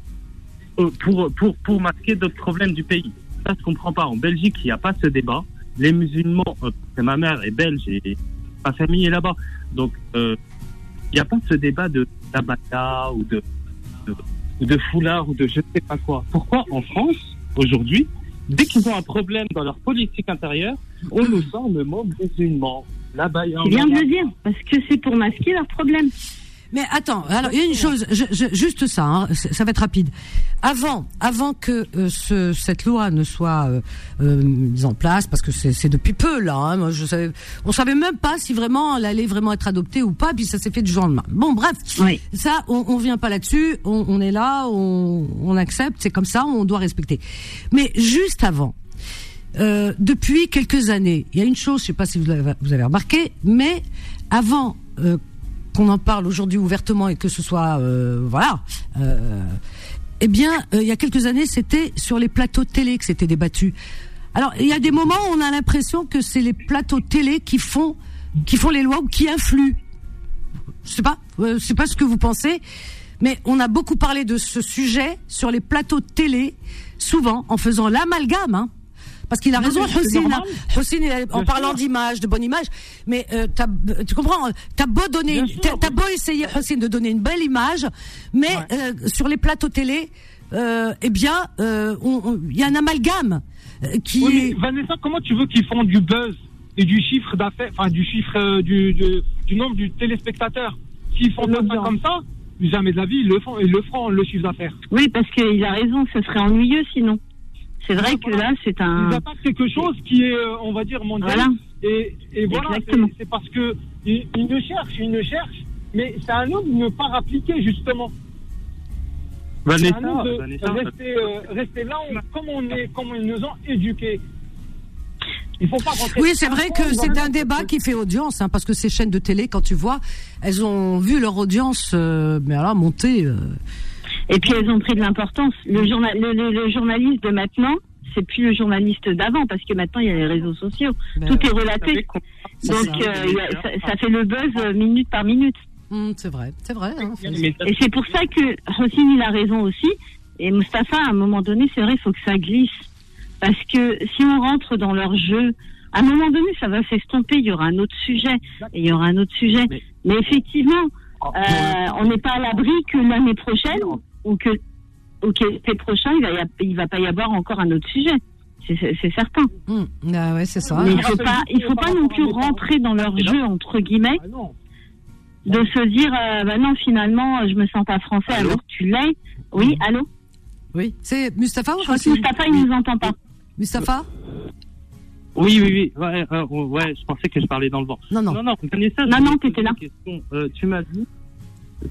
euh, pour, pour, pour masquer d'autres problèmes du pays. Ça, je comprends pas. En Belgique, il n'y a pas ce débat. Les musulmans, euh, ma mère est belge et ma famille est là-bas. Donc, euh, il n'y a pas ce débat de tabata ou de, de, ou de foulard ou de je sais pas quoi. Pourquoi en France, aujourd'hui, dès qu'ils ont un problème dans leur politique intérieure, on nous sort le mot musulman. Là-bas, il y a un C'est bien de le dire, parce que c'est pour masquer leurs problèmes. Mais attends, alors il y a une chose, je- je- juste ça, hein, ça va être rapide. Avant, avant que euh, ce, cette loi ne soit euh, euh, mise en place, parce que c'est c'est depuis peu là, hein, moi, je savais, on savait même pas si vraiment elle allait vraiment être adoptée ou pas, puis ça s'est fait du jour au lendemain. Bon, bref, Oui. ça, on, on vient pas là-dessus, on, on est là, on, on accepte, c'est comme ça, on doit respecter. Mais juste avant, euh, depuis quelques années, il y a une chose, je sais pas si vous avez, vous avez remarqué, mais avant euh, qu'on en parle aujourd'hui ouvertement et que ce soit, euh, voilà, euh, eh bien, euh, il y a quelques années, c'était sur les plateaux télé que c'était débattu. Alors, il y a des moments où on a l'impression que c'est les plateaux télé qui font, qui font les lois ou qui influent. Je sais pas, je sais pas ce que vous pensez, mais on a beaucoup parlé de ce sujet sur les plateaux télé, souvent en faisant l'amalgame, hein. Parce qu'il a Non, raison, hein. En Bien parlant d'image, de bonne image, mais euh, t'as- tu comprends, t'as beau donner, Bien une- sûr, t'as beau essayer, de donner une belle image, mais euh, sur les plateaux télé, euh, eh bien, euh, il y a un amalgame euh, qui Oui, est... mais Vanessa, comment tu veux qu'ils font du buzz et du chiffre d'affaires, enfin du chiffre euh, du, du, du nombre du téléspectateur? S'ils font pas ça comme ça, jamais de la vie, ils le font, ils le feront, le chiffre d'affaires. Oui, parce qu'il a raison, ce serait ennuyeux sinon. C'est vrai que là, c'est un. Ils attaquent quelque chose qui est, euh, on va dire, mondial. Voilà. Et, et voilà, c'est parce que ils, ils ne cherchent, ils ne cherchent, mais c'est à nous de ne pas rappliquer justement. C'est Vanessa, à nous de Vanessa, rester, euh, rester là on- comme on est, comme ils nous ont éduqués. Il faut pas. Oui, c'est vrai que c'est un débat qui fait audience, hein, parce que ces chaînes de télé, quand tu vois, elles ont vu leur audience, euh, mais alors monter. euh, Et puis elles ont pris de l'importance. Le, journal, le, le- le journaliste de maintenant, c'est plus le journaliste d'avant, parce que maintenant il y a les réseaux sociaux. ben, Tout est relaté. Donc ça. euh, a- ça, ça fait le buzz euh, minute par minute. hum, c'est vrai, c'est vrai. hein, Et c'est pour ça que Rossini il a raison aussi. Et Mustapha, à un moment donné, c'est vrai, il faut que ça glisse. Parce que si on rentre dans leur jeu, à un moment donné, ça va s'estomper. Il y aura un autre sujet. Et il y aura un autre sujet. Mais- Mais effectivement, euh, on n'est pas à l'abri que l'année prochaine, ou que, ou que l'été prochain, il va, y a- il va pas y avoir encore un autre sujet. C'est- certain. hum, ah ouais, c'est ça. Mais il faut pas, il faut pas non plus rentrer dans leur jeu entre guillemets, Ah non. de se dire, euh, bah non, finalement, je me sens pas français Allô alors que tu l'es. Oui, allô. Oui, c'est Mustapha ou Je Mustapha, il nous entend pas. Mustapha Oui, oui, oui. Ouais, euh, ouais, je pensais que je parlais dans le vent. Non, non. Non, non, Non, t'étais là. Euh, tu m'as dit,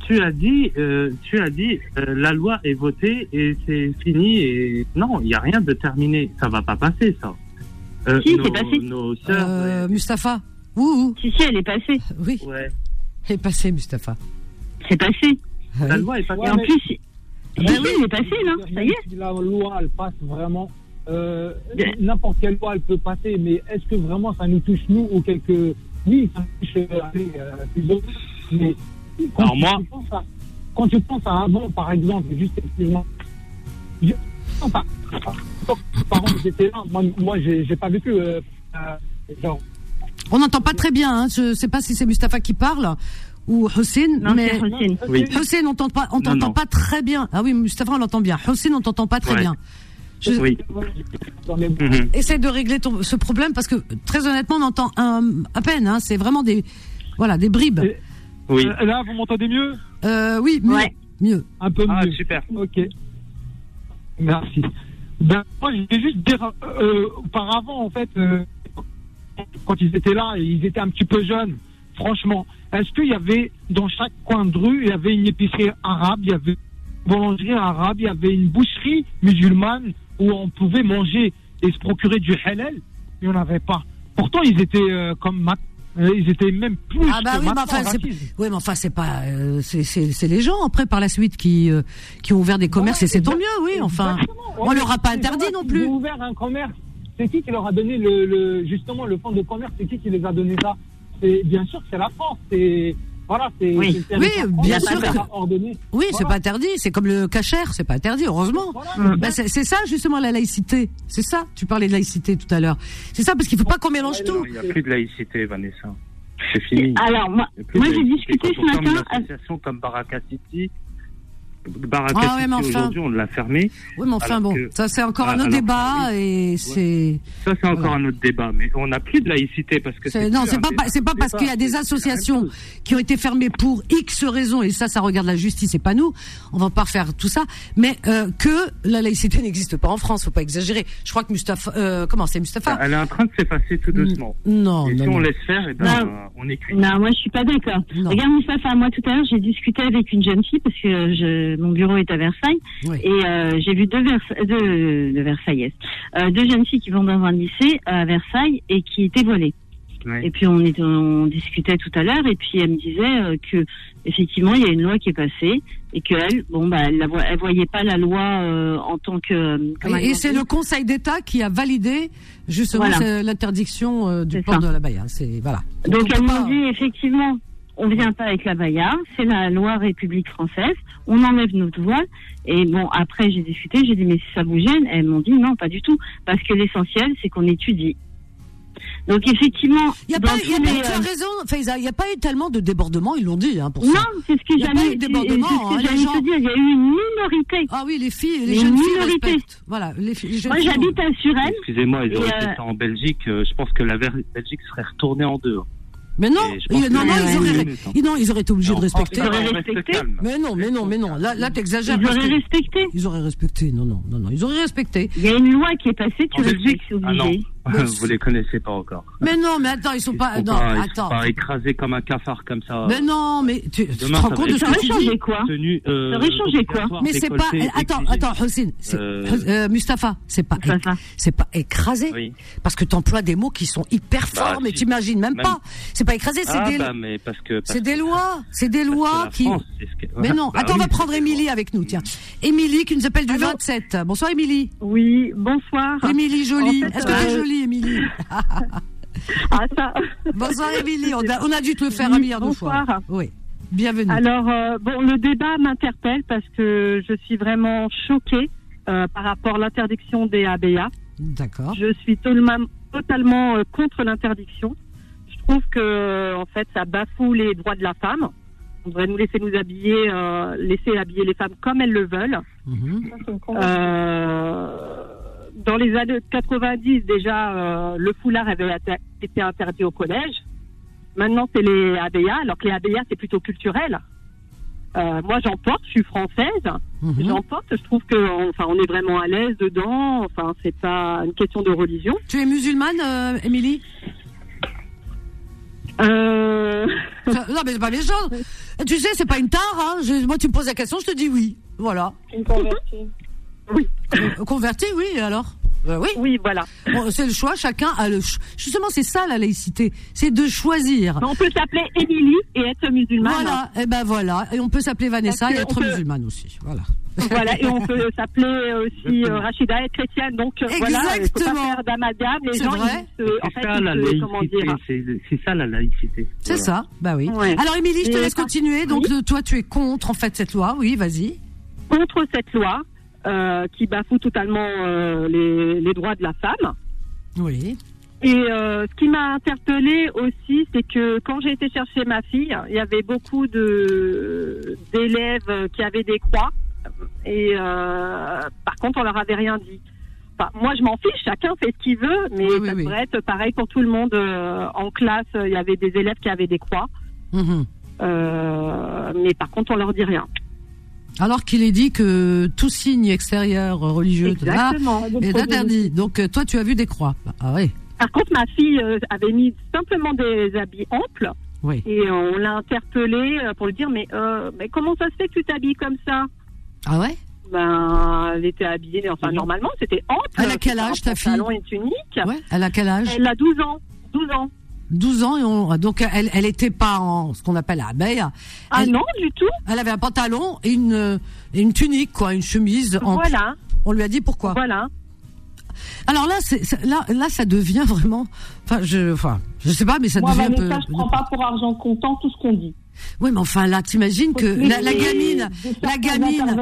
tu as dit, euh, tu as dit, euh, la loi est votée et c'est fini et non, il n'y a rien de terminé. Ça va pas passer, ça. Euh, Si, nos, c'est passé. Nos sœurs, euh, Mustapha Ouh, Si, si, elle est passée. oui, ouais. ouais. elle est passée, Mustapha. C'est passé. La Oui. loi est passée. Et en mais- plus, si, Ben si, elle est passée, là. Ça y est. Si la loi, elle passe vraiment. euh. N'importe quelle loi, elle peut passer, mais est-ce que vraiment ça nous touche, nous, ou quelques. Oui, ça nous touche, Mais. Quand Alors moi- à- quand tu penses à avant, par exemple, juste excuse-moi. Je- Quand mes parents étaient là, moi, moi j'ai pas vécu. euh, euh, genre, On n'entend pas très bien, hein. je sais pas si c'est Mustapha qui parle ou Hossein, Non, mais Rossine. Oui. Hossein, on t'entend pas, on t'entend pas très bien. Ah oui, Mustapha, on l'entend bien. Hossein, on t'entend pas très Ouais. bien. Je, Oui. Mhm. essaie de régler ton, ce problème parce que très honnêtement, on entend un, à peine. Hein, c'est vraiment des, voilà, des bribes. Et- Oui. Euh, là, vous m'entendez mieux Euh, oui, mieux, Ouais. mieux. Un peu Ah, mieux. super. Ok. Merci. Ben, moi, je vais juste dire, euh, auparavant, en fait, euh, quand ils étaient là, ils étaient un petit peu jeunes, franchement. Est-ce qu'il y avait, dans chaque coin de rue, il y avait une épicerie arabe, il y avait une boulangerie arabe, il y avait une boucherie musulmane où on pouvait manger et se procurer du halal Il n'y en avait pas. Pourtant, ils étaient euh, comme mat- euh, ils étaient même plus Ah bah que oui, mais enfin, c'est, oui, mais enfin, c'est pas, euh, c'est, c'est, c'est les gens après par la suite qui, euh, qui ont ouvert des commerces Ouais, et c'est tant mieux, oui. Enfin, on leur a pas interdit non plus. ont ouvert un commerce. C'est qui qui leur a donné le, le- justement le fonds de commerce? C'est qui qui les a donné ça? C'est bien sûr c'est la France. C'est voilà, c'est Oui. Oui, bien sûr a que- ordonné. Oui, c'est pas interdit. C'est comme le cachère, c'est pas interdit, heureusement. Voilà, Bah, c'est, c'est ça justement la laïcité. C'est ça. Tu parlais de laïcité tout à l'heure. C'est ça parce qu'il faut pas qu'on mélange tout. Il n'y a plus de laïcité, Vanessa. C'est fini. Alors, moi, j'ai discuté ce matin. Une association comme Baraka City. Baraka Ah ouais, enfin. aujourd'hui, on l'a fermé. Oui, mais enfin bon, que- ça c'est encore un autre que débat et c'est. Ça, c'est encore Voilà. un autre débat. Mais on n'a plus de laïcité parce que c'est- non, c'est pas, c'est pas parce qu'il y a des associations qui ont été fermées pour X raisons et ça, ça regarde la justice et pas nous. On va pas refaire tout ça, mais euh, que la laïcité n'existe pas en France, faut pas exagérer. Je crois que Mustafa, euh, comment c'est Mustafa Elle est en train de s'effacer tout doucement. Non, Et non, si on laisse faire, eh ben, Non. euh, on est cuit. Non, moi je suis pas d'accord. Regarde Moustapha, moi tout à l'heure j'ai discuté avec une jeune fille parce que je mon bureau est à Versailles, Oui. et euh, j'ai vu deux, deux, de euh, deux jeunes filles qui vont dans un lycée à Versailles et qui étaient voilées. Et puis on, était, on discutait tout à l'heure, et puis elle me disait euh, que effectivement il y a une loi qui est passée et qu'elle, bon bah elle, elle voyait pas la loi euh, en tant que. Et, elle et c'est le Conseil d'État qui a validé justement Voilà. l'interdiction euh, du port ça. de la. C'est voilà. Donc pas- m'ont dit effectivement, on vient pas avec la baya, c'est la loi République française, on enlève notre voile. Et bon, après j'ai discuté, j'ai dit mais si ça vous gêne, elles m'ont dit non, pas du tout, parce que l'essentiel c'est qu'on étudie. Donc effectivement, Il y a pas, il y a les, tu as euh, raison, il n'y a pas eu tellement de débordements, ils l'ont dit, hein, pour non, c'est ce que Il y a pas j'allais hein, te dire, il y a eu une minorité. Ah oui, les filles, les Une jeunes filles minorité. respectent. Voilà, les, filles- les jeunes Moi j'habite à Suresnes, Excusez-moi, ils auraient euh, fait ça en Belgique. euh, je pense que la Ver- Belgique serait retournée en deux. Hein. Mais non, ils, non, que- non, ils auraient, ouais. ils- non, ils auraient été obligés de respecter. Ils auraient respecté. Mais non, mais non, mais non. Là, là, t'exagères. ils parce auraient que- respecté. Ils auraient respecté. Non, non, non, non. Ils auraient respecté. Il y a une loi qui est passée, tu En respectes, Belgique c'est Ah obligé. Vous les connaissez pas encore. Mais non, mais attends, ils sont Ils pas. sont Non, pas, ils sont pas écrasés comme un cafard comme ça. Mais non, mais tu, tu te rends compte de ce que tu dis quoi Tenue, euh, Ça aurait changé quoi obligatoire, Mais c'est pas. Attends, attends, Hossein, Euh, euh, Mustapha, c'est pas. C'est pas écrasé. Oui. Parce que tu emploies des mots qui sont hyper Bah, forts, mais tu imagines même Même- pas. C'est pas écrasé, c'est Ah des. bah mais parce que. C'est des lois, c'est des lois qui. Mais non, Bah attends, on va prendre Émilie avec nous, tiens. Émilie qui nous appelle du Allô 27. Bonsoir Émilie. Oui, bonsoir. Émilie jolie. Est-ce que t'es euh, jolie? Émilie Ah, ça. Bonsoir Émilie, on a, on a dû te le faire Oui, un milliard de fois. bonsoir. Oui. Bienvenue. Alors, euh, bon, le débat m'interpelle parce que je suis vraiment choquée euh, par rapport à l'interdiction des ABA. D'accord. Je suis totalement, totalement euh, contre l'interdiction. Je trouve que, en fait, ça bafoue les droits de la femme. On devrait nous laisser nous habiller, euh, laisser habiller les femmes comme elles le veulent. Mhm. Dans les années 90, déjà, euh, le foulard avait été interdit au collège. Maintenant, c'est les ABA, alors que les ABA, c'est plutôt culturel. Euh, moi, j'en porte, je suis française. Mhm. J'en porte, je trouve que, enfin, on est vraiment à l'aise dedans. Enfin, c'est pas une question de religion. Tu es musulmane, euh, Émilie? Euh, Non, mais c'est pas méchant. Tu sais, c'est pas une tare. Hein. Je- moi, tu me poses la question, je te dis oui. Voilà. Oui, Euh, Converti, oui, alors Euh, Oui. oui, voilà. Bon, c'est le choix, chacun a le choix. Justement, c'est ça la laïcité, c'est de choisir. Mais on peut s'appeler Émilie et être musulmane. Voilà, et ben voilà. Et on peut s'appeler Vanessa et être peut- musulmane aussi. Voilà. Voilà, et on peut s'appeler aussi euh, Rachida et chrétienne. Donc euh, voilà, il faut Exactement. pas faire d'amalgame. Les C'est gens, vrai. ils se, en C'est fait, ça ils la se- comment laïcité. dire C'est ça la laïcité. C'est Voilà. ça, bah oui. Ouais. Alors Émilie, je te Et laisse continuer. Donc Oui. toi, tu es contre en fait cette loi. Oui, vas-y. contre cette loi euh, qui bafoue totalement euh, les, les droits de la femme. Oui. Et euh, ce qui m'a interpellée aussi, c'est que quand j'ai été chercher ma fille, il y avait beaucoup de d'élèves qui avaient des croix. Et euh, par contre, on leur avait rien dit. Enfin, moi, je m'en fiche, chacun fait ce qu'il veut, mais Oui, ça oui. devrait être pareil pour tout le monde. Euh, en classe, il y avait des élèves qui avaient des croix. Mhm. Euh, mais par contre, on leur dit rien. Alors qu'il est dit que tout signe extérieur religieux là, est interdit. Donc euh, toi, tu as vu des croix. Ah oui. Par contre, ma fille euh, avait mis simplement des habits amples Oui. et on l'a interpellée euh, pour lui dire mais, euh, mais comment ça se fait que tu t'habilles comme ça? Ah ouais? Ben, elle était habillée, enfin normalement c'était ample. Elle a quel un âge, ta fille? pantalon et une tunique. Ouais. Elle a quel âge? Elle a 12 ans. 12 ans. 12 ans et on, donc elle elle était pas en ce qu'on appelle abeille. Ah Elle- non, du tout. Elle avait un pantalon et une et une tunique quoi, une chemise. en- Voilà, On lui a dit pourquoi. voilà. Alors là, c'est là là ça devient vraiment. Enfin je enfin je sais pas mais ça Moi, devient un peu. Vanessa, je prends pas pour argent comptant tout ce qu'on dit. Oui mais enfin là t'imagines que la, la gamine la gamine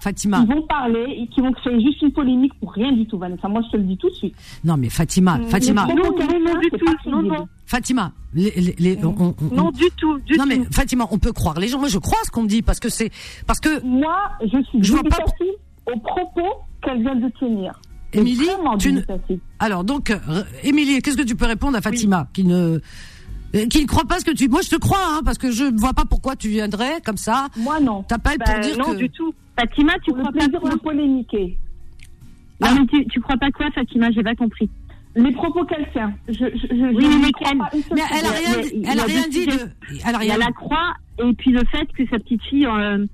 Fatima. Ils vont parler et qui vont créer juste une polémique pour rien du tout, Vanessa. Moi, je te le dis tout de suite. Non mais Fatima Fatima Les Non, non, du tout. Non, non. Fatima les, les, les- on- on- on- Non, du tout, du non tout. mais Fatima on peut croire les gens moi je crois ce qu'on me dit parce que c'est parce que Moi, je suis Je vois pas- aux propos qu'elle vient de tenir. Émilie, tu ne-. Alors donc, euh, Émilie, qu'est-ce que tu peux répondre à Fatima qui ne euh, qui ne croit pas ce que tu. Moi, je te crois, hein, parce que je ne vois pas pourquoi tu viendrais comme ça. Moi, non. T'appelles Ben, pour dire non, que. du tout. Fatima, tu Pour le crois pas quoi de polémiquer. Non, mais tu, tu crois pas quoi, Fatima? J'ai pas compris. Les propos qu'elle tient. Je, je, Oui, mais crois pas Mais elle a rien, mais elle a rien dit. Elle a Il y rien. a la croix et puis le fait que sa petite fille euh,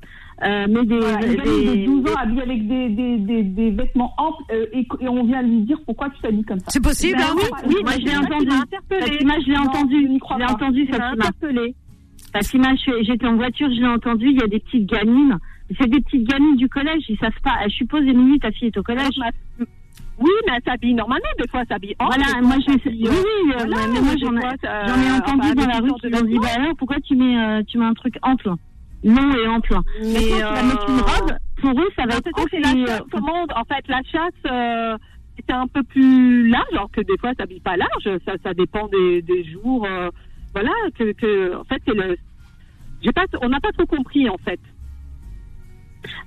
euh, met des, Voilà, une des- de 12 des- ans habillée avec des, des, des, des vêtements amples euh, et, et on vient lui dire pourquoi tu t'habilles comme ça. C'est possible, Ben hein oui, oui, moi je l'ai entendu. Fatima, je l'ai Non, entendu. je n'y Je crois l'ai entendu, m'as Fatima. interpellée. Fatima, je suis- j'étais en voiture, je l'ai entendu. Il y a des petites gamines. C'est des petites gamines du collège. Ils savent pas. Je suppose, Émilie, ta fille est au collège. Oui, mais elle s'habille normalement, des fois elle s'habille en. Voilà, fois, moi je s'habille, Oui, euh, oui, euh, voilà, mais moi des j'en ai, entendu enfin, dans la rue qui de ont dit bah alors pourquoi tu mets euh, tu mets un truc ample, long et ample. Mais, Mais quand tu vas mettre une euh, robe, pour eux ça va Non, être c'est la aussi, chasse, euh, tout le monde. En fait, la chasse, euh, c'est un peu plus large, alors que des fois, ça s'habille pas large. Ça, ça dépend des, des jours. euh, voilà, que, que, en fait, c'est le. J'ai pas, on n'a pas trop compris, en fait.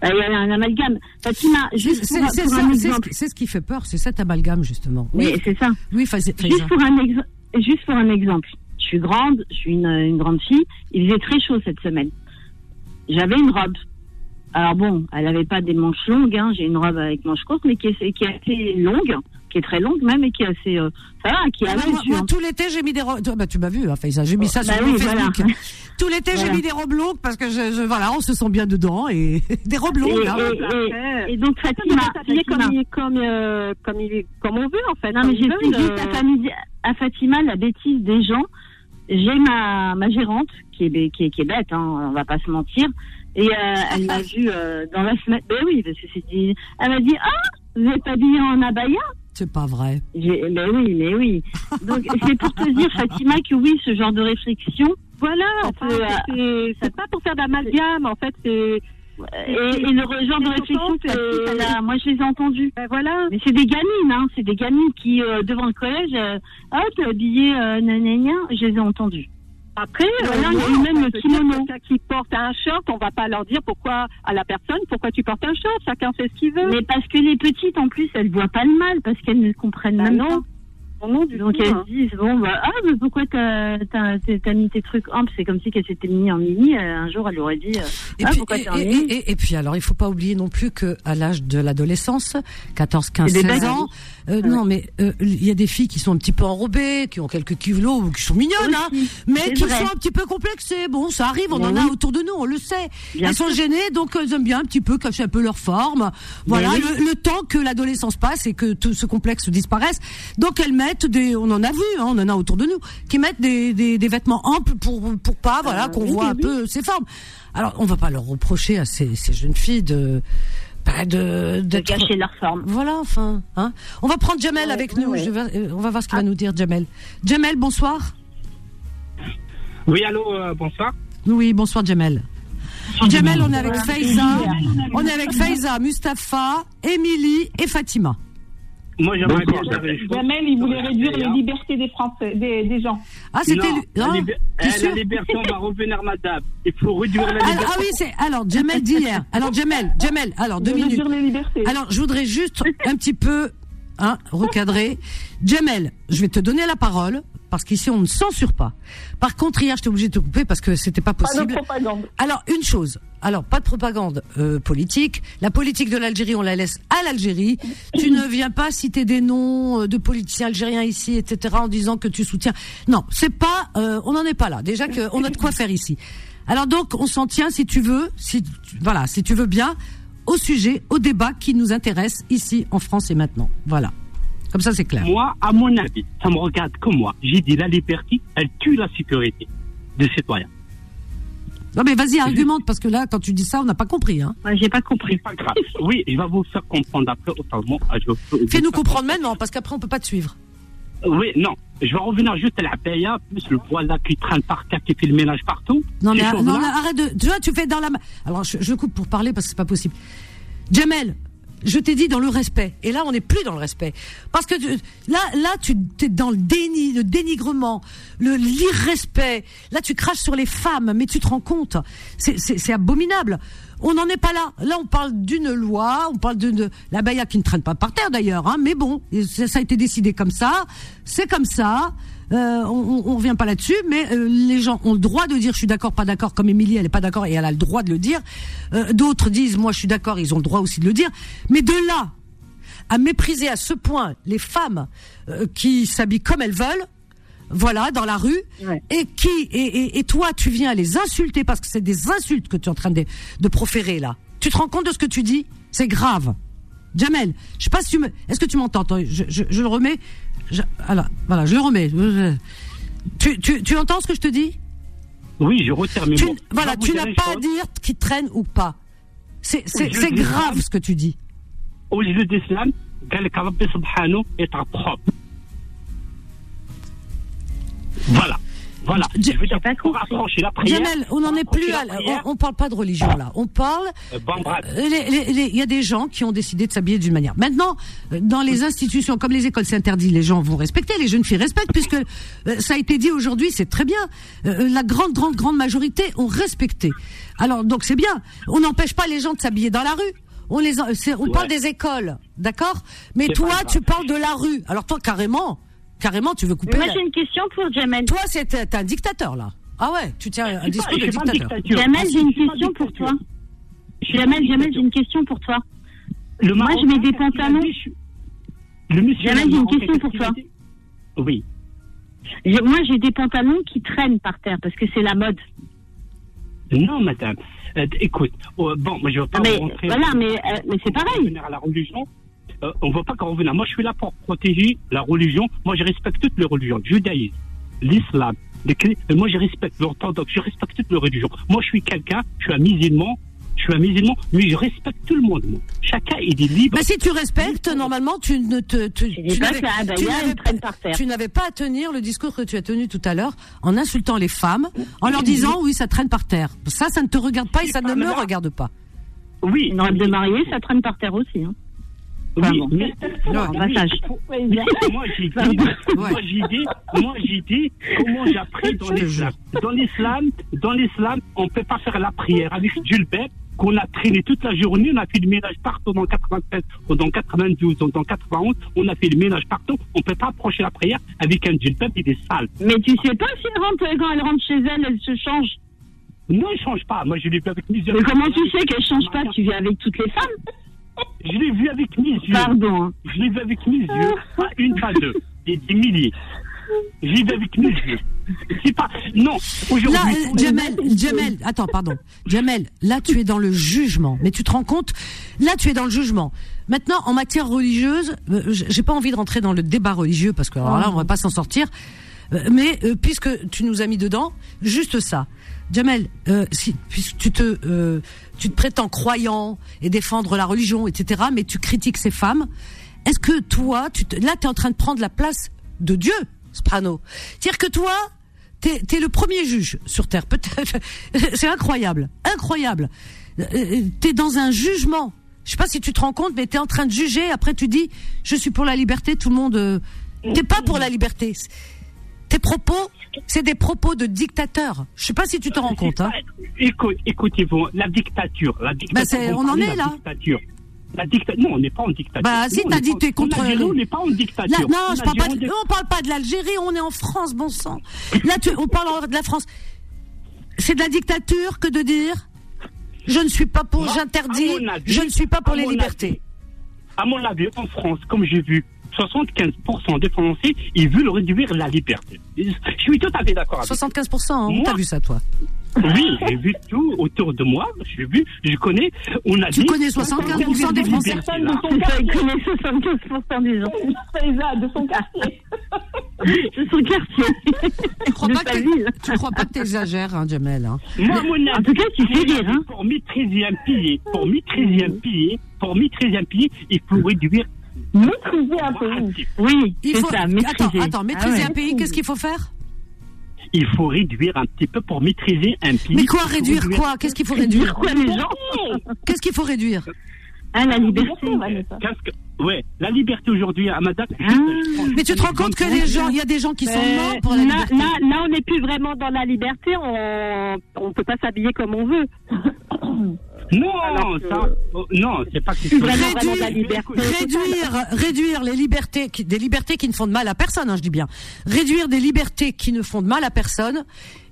bah, il y a un amalgame. Fatima, C'est juste c'est- pour, c'est pour ça, un c'est ce qui- fait peur, c'est cet amalgame justement. Oui, c'est ça. oui. Juste pour un exemple, juste pour un exemple. Je suis grande, je suis une, une grande fille. Il faisait très chaud cette semaine. J'avais une robe. Alors bon, elle avait pas des manches longues. Hein. J'ai une robe avec manches courtes, mais qui est, qui est assez longue, qui est très longue même, et qui est assez, euh, ça va, qui est Ah, moi, moi, hein. tout l'été, j'ai mis des robes. Bah, tu m'as vu, hein. J'ai mis ça Bah sur oui, mon voilà. Facebook. Tout l'été, j'ai mis des robes longues parce que je, je- voilà, on se sent bien dedans et des robes Et, longues. hein. et- et- et donc On Fatima, Fatima. comme, il- comme, euh, comme, il- comme on veut, en fait. Non, comme mais veulent, juste à, Famille- à Fatima la bêtise des gens. J'ai ma, ma gérante qui est, qui est, qui est bête, hein, on va pas se mentir. Et euh, elle m'a vu euh, dans la semaine. Ben oui, parce que c'est dit. Elle m'a dit Ah, vous êtes habillée en abaya? C'est pas vrai. Ben oui, mais oui. Donc c'est pour te dire, Fatima, que oui, ce genre de réflexion. Voilà, euh, c'est- c'est pas pour faire d'amalgame, en fait, c'est. Et, et le genre de réflexion, l'a- moi je les ai entendues. Ben voilà. Mais c'est des gamines, hein, c'est des gamines qui, euh, devant le collège, euh, ah, t'es habillée, euh, nanana, je les ai entendues. Après, Voilà, il y a même le kimono. qui porte un short, on va pas leur dire pourquoi à la personne pourquoi tu portes un short. Chacun fait ce qu'il veut. Mais parce que les petites, en plus, elles voient pas le mal, parce qu'elles ne comprennent Bah même non. pas. Du Donc elles hein. disent, bon, bah, ah, mais pourquoi t'as mis tes trucs amples C'est comme si qu'elle s'était mis en mini. euh, Un jour, elle aurait dit, euh, Et, ah, puis, pourquoi t'es en mini et- et puis alors, il faut pas oublier non plus que à l'âge de l'adolescence, 14, 15, C'est des 16 bêtes. ans, euh, non mais euh, il y a des filles qui sont un petit peu enrobées, qui ont quelques kilos ou qui sont mignonnes, hein, mais qui vrai. sont un petit peu complexées. Bon, ça arrive, on Mais en a autour de nous, on le sait. Bien elles sont gênées, donc elles aiment bien un petit peu cacher un peu leur forme. Voilà, oui. le, le temps que l'adolescence passe et que tout ce complexe disparaisse. Donc elles mettent des, on en a vu, hein, on en a autour de nous, qui mettent des, des, des vêtements amples pour pour pas, voilà, qu'on oui, voit oui, un oui. peu ses formes. Alors, on va pas leur reprocher à ces, ces jeunes filles de bah, de de d'être cacher leur forme. voilà, enfin, hein. On va prendre Jamel Ouais, avec ouais, nous. ouais. Je vais- euh, on va voir ce qu'il va nous dire, Jamel. Jamel, bonsoir. Oui, allô, euh, bonsoir. Oui, bonsoir, Jamel. Jamel, on est avec Faiza. On est avec Faiza, Mustapha, Émilie et Fatima. Moi, j'aimerais bien Jamel, il voulait réduire les libertés des Français, des, des gens. Ah, c'était lui. la, hein liber- T'es eh, la liberté, on va revenir, madame. Il faut réduire la Ah, liberté. ah oui, c'est. Alors, Jamel d'hier. Alors, Jamel, Jamel, alors, deux de minutes. réduire les libertés. Alors, je voudrais juste un petit peu hein, recadrer. Jamel, je vais te donner la parole parce qu'ici on ne censure pas. Par contre, hier, j'étais obligée de te couper parce que c'était pas pas de possible. propagande. Alors, une chose. Alors, pas de propagande euh, politique. La politique de l'Algérie, on la laisse à l'Algérie. Tu ne viens pas citer des noms euh, de politiciens algériens ici, etc., en disant que tu soutiens. Non, c'est pas. euh, on n'en est pas là. Déjà qu'on a de quoi faire ici. Alors donc, on s'en tient, si tu veux, si tu- voilà, si tu veux bien, au sujet, au débat qui nous intéresse ici en France et maintenant. Voilà. Comme ça, c'est clair. Moi, à mon avis, ça me regarde comme moi. J'ai dit la liberté, elle tue la sécurité des citoyens. Non, mais vas-y, argumente parce que là, quand tu dis ça, on n'a pas compris. Hein. Moi, j'ai pas compris. Pas grave. Oui, je vais vous faire comprendre après autrement. Fais-nous comprendre maintenant, parce qu'après, on peut pas te suivre. Oui, non. Je vais revenir juste à la paella, plus le poids qui traîne par terre, qui fait le ménage partout. Non, mais, choses-là, non, mais arrête de. Tu vois, tu fais dans la. Alors, je, je coupe pour parler parce que c'est pas possible. Jamel, je t'ai dit dans le respect. Et là, on n'est plus dans le respect. Parce que tu- là, là, tu es dans le déni, le dénigrement, le l'irrespect. Là, tu craches sur les femmes, mais tu te rends compte. C'est abominable. On n'en est pas là. Là, on parle d'une loi, on parle de la baya qui ne traîne pas par terre d'ailleurs, hein, mais bon, ça, a été décidé comme ça. C'est comme ça. Euh, on, on, revient pas là-dessus, mais euh, les gens ont le droit de dire je suis d'accord, pas d'accord, comme Émilie, elle est pas d'accord et elle a le droit de le dire. Euh, D'autres disent moi je suis d'accord, ils ont le droit aussi de le dire. Mais de là à mépriser à ce point les femmes qui s'habillent comme elles veulent, voilà, dans la rue, et qui et, et, et toi tu viens les insulter parce que c'est des insultes que tu es en train de, de proférer là. Tu te rends compte de ce que tu dis C'est grave. Jamel, je sais pas si tu me, est-ce que tu m'entends Attends, je, je, je le remets. Je, voilà, voilà, je le remets. Je- Tu, tu, tu entends ce que je te dis Oui, je retire mes Tu- mots. Voilà, Je vais tu vous n'as dire une pas à chose. dire qui traîne ou pas. C'est c'est je c'est dis grave ça. ce que tu dis. Au lieu d'islam, قال لك ربي سبحانه être propre. voilà. Voilà. Je veux dire, la prière. Jamel, on n'en est plus à, on, on parle pas de religion là. On parle. Euh, euh, Il y a des gens qui ont décidé de s'habiller d'une manière. Maintenant, euh, dans les institutions comme les écoles, c'est interdit. Les gens vont respecter. Les jeunes filles respectent puisque euh, ça a été dit aujourd'hui. C'est très bien. Euh, la grande, grande, grande majorité ont respecté. Alors donc c'est bien. On n'empêche pas les gens de s'habiller dans la rue. On les, on parle des écoles, d'accord? Mais toi, tu parles de la rue. Alors toi, carrément, carrément, tu veux couper. Moi, j'ai une question pour Jamel. Toi, c'est t'es un dictateur là. Ah ouais, tu tiens un discours de dictateur. Jamel, j'ai une question pour toi. Jamel, Jamel, j'ai une question pour toi. Le Moi, je mets des pantalons. Le monsieur Jamel, j'ai une question pour toi. Oui. Moi, j'ai des pantalons qui traînent par terre parce que c'est la mode. Non, madame. Euh, écoute, euh, bon, moi je veux pas Ah, mais rentrer. voilà, mais, euh, mais c'est pareil. Revenir à la religion. Euh, on ne veut pas qu'en revenir. Moi, je suis là pour protéger la religion. Moi, je respecte toutes les religions. Le judaïsme, l'islam, les Moi, je respecte l'orthodoxe. Je respecte toutes les religions. Moi, je suis quelqu'un, je suis un musulman. Je suis un musulman, mais je respecte tout le monde. Chacun est libre. Mais si tu respectes, normalement, tu ne te, tu, n'avais tu n'avais pas à tenir le discours que tu as tenu tout à l'heure en insultant les femmes, en leur disant oui, ça traîne par terre. Ça, ça ne te regarde pas et ça ne me regarde pas. Oui. Une robe de mariée, ça traîne par terre aussi. Hein. Oui, mais Non, oui, passage. oui, moi j'ai dit, moi j'ai dit, moi j'ai dit comment j'ai appris dans l'islam. Dans l'islam, dans l'islam, on peut pas faire la prière avec Julbert qu'on a traîné toute la journée, on a fait le ménage partout dans 96, dans 92, dans 91, on a fait le ménage partout, on peut pas approcher la prière avec un Julbert et des salles. Mais tu sais pas si elle rentre, quand elle rentre chez elle, elle se change? Non, il change pas. Moi, je l'ai vu avec yeux. Mais comment tu sais qu'elle change pas? Tu vis avec toutes les femmes? Je l'ai vu avec mes yeux. Pardon. Je l'ai vu avec mes yeux. Pas une, pas deux. Des, des milliers. Je l'ai vu avec mes yeux. C'est pas. Non, aujourd'hui. Euh, Jamel, Jamel, attends, pardon. Jamel, là, tu es dans le jugement. Mais tu te rends compte? Là, tu es dans le jugement. Maintenant, en matière religieuse, euh, j'ai pas envie de rentrer dans le débat religieux parce que alors là, on va pas s'en sortir. Euh, Mais euh, puisque tu nous as mis dedans, juste ça. Jamel, euh, si, puisque tu te, euh, tu te prétends croyant et défendre la religion, etc., mais tu critiques ces femmes, est-ce que toi, tu là, tu es en train de prendre la place de Dieu, Sprano? C'est-à-dire que toi, t'es es le premier juge sur Terre. Peut-être, c'est incroyable, incroyable. Euh, T'es dans un jugement. Je sais pas si tu te rends compte, mais t'es en train de juger. Après, tu dis, je suis pour la liberté. Tout le monde. T'es pas pour la liberté. Tes propos, c'est des propos de dictateur. Je sais pas si tu te rends compte. Hein. Écoute, écoutez-vous, la dictature, la dictature. Bah, vous on en est là. La dictature. La dicta... Non, on n'est pas en dictature. Bah si t'as n'est dit t'es contre. Algérie, on n'est pas en dictature. Là, non, je parle pas. De, on parle pas de l'Algérie. On est en France, bon sang. Là, tu, on parle de la France. C'est de la dictature que de dire. Je ne suis pas pour. J'interdis. avis, Je ne suis pas pour les libertés. À mon avis, en France, comme j'ai vu, 75% des Français, ils veulent réduire la liberté. Je suis tout à fait d'accord avec 75%, hein, Moi- t'as vu ça, toi Oui, j'ai vu tout autour de moi. J'ai vu, je connais. On a Tu dit- connais 75% des Français Personne de quartier. connaît 75% des gens. Faiza, de son quartier. De son quartier. Tu crois de pas que ville. tu crois pas que t'exagères, hein, Jamel hein Moi, mon avis, En tout cas, tu fais rire, hein. Pour maîtriser un pays, pour un pays, pour maîtriser un pays, il faut réduire. Maîtriser un pays. Oui, Il c'est faut ça, maîtriser. attends, maîtriser Ah ouais. un pays, qu'est-ce qu'il faut faire? Il faut réduire un petit peu pour maîtriser un pays. Mais quoi réduire quoi? Qu'est-ce qu'il faut réduire? Quoi, les gens? Qu'est-ce qu'il faut réduire? Ah, la liberté. Qu'est-ce que- Ouais, la liberté aujourd'hui à madame. Ah. Mais tu te rends compte que les gens, il y a des gens qui sont Euh, morts pour la là, liberté. là, là, on n'est plus vraiment dans la liberté. On on peut pas s'habiller comme on veut. Non, que- ça, oh, non, c'est pas que Vraiment, vraiment de la Réduire, liberté. réduire, réduire les libertés, qui- des libertés qui ne font de mal à personne, hein, je dis bien. Réduire des libertés qui ne font de mal à personne,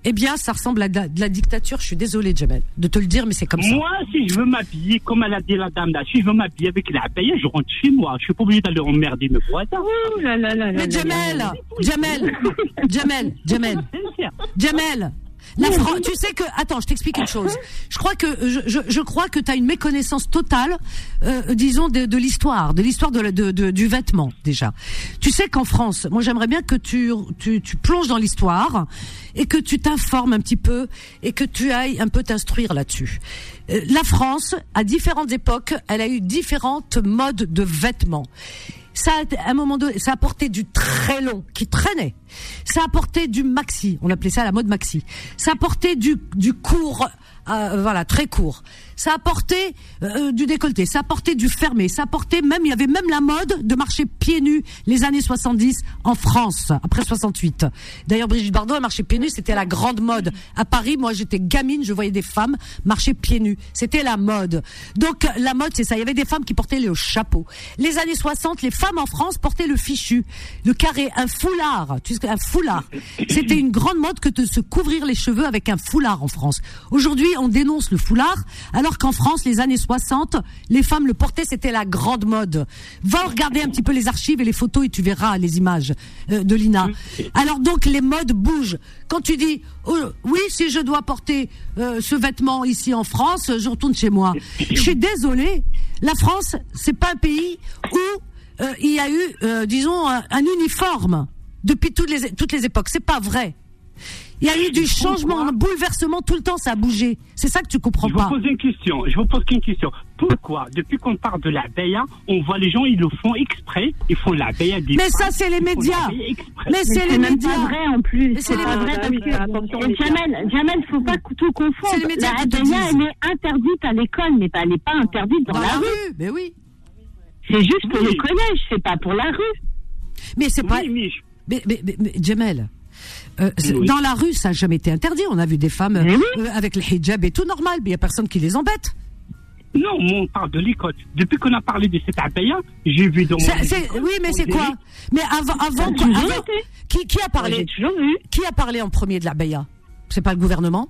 eh bien, ça ressemble à de la, de la dictature. Je suis désolée, Jamel, de te le dire, mais c'est comme ça. Moi, si je veux m'habiller, comme elle a dit la dame là, si je veux m'habiller avec la paye, je rentre chez moi. Je suis pas obligé d'aller emmerder mes voisins. Mais Jamel. Jamel, Jamel, Jamel, Jamel. La Fran- tu sais que attends, je t'explique une chose. Je crois que je, je, je crois que tu as une méconnaissance totale, euh, disons de, de l'histoire, de l'histoire de, de, de- du vêtement déjà. Tu sais qu'en France, moi j'aimerais bien que tu, tu tu plonges dans l'histoire et que tu t'informes un petit peu et que tu ailles un peu t'instruire là-dessus. Euh, La France, à différentes époques, elle a eu différentes modes de vêtements. Ça, a- à un moment donné, ça a porté du très long qui traînait. Ça a porté du maxi, on appelait ça la mode maxi. Ça a porté du, du court, euh, voilà, très court. Ça a porté euh, du décolleté, ça a porté du fermé, ça a porté même, il y avait même la mode de marcher pieds nus les années 70 en France, après 68. D'ailleurs, Brigitte Bardot a marché pieds nus, c'était la grande mode. À Paris, moi j'étais gamine, je voyais des femmes marcher pieds nus. C'était la mode. Donc la mode, c'est ça. Il y avait des femmes qui portaient le chapeau. Les années 60, les femmes en France portaient le fichu, le carré, un foulard. Tu sais, un foulard. C'était une grande mode que de se couvrir les cheveux avec un foulard en France. Aujourd'hui, on dénonce le foulard, alors qu'en France, les années 60, les femmes le portaient, c'était la grande mode. Va regarder un petit peu les archives et les photos et tu verras les images euh, de Lina. Alors donc, les modes bougent. Quand tu dis, oh, oui, si je dois porter euh, ce vêtement ici en France, je retourne chez moi. Je suis désolée. La France, c'est pas un pays où euh, il y a eu, disons, un, un uniforme depuis toutes les toutes les époques. C'est pas vrai. Il y a eu du changement, un bouleversement tout le temps, ça a bougé. C'est ça que tu comprends Je vous pas. pose une question. Je vous pose une question. Pourquoi, depuis qu'on parle de la béa, on voit les gens, ils le font exprès, ils font la des Mais ça, c'est les médias. Mais c'est les même médias. pas vrai en plus. Mais c'est C'est les pas médias. vrai Ah parce que. Jamel, Jamel, faut pas tout confondre. C'est les médias La disent. elle est interdite à l'école, mais pas- elle n'est pas interdite dans, la, rue. mais oui. C'est juste pour le collège, c'est pas pour la rue. Mais c'est pas. Je- mais, mais, mais, Jamel, euh, Oui. dans la rue, ça n'a jamais été interdit. On a vu des femmes euh, avec le hijab et tout normal, mais il y a personne qui les embête. Non, on parle de l'école. Depuis qu'on a parlé de cette abaya, j'ai vu dans mon oui, mais c'est quoi Mais avant, avant, avant- qui, qui a parlé. Qui a parlé en premier de la baya C'est pas le gouvernement?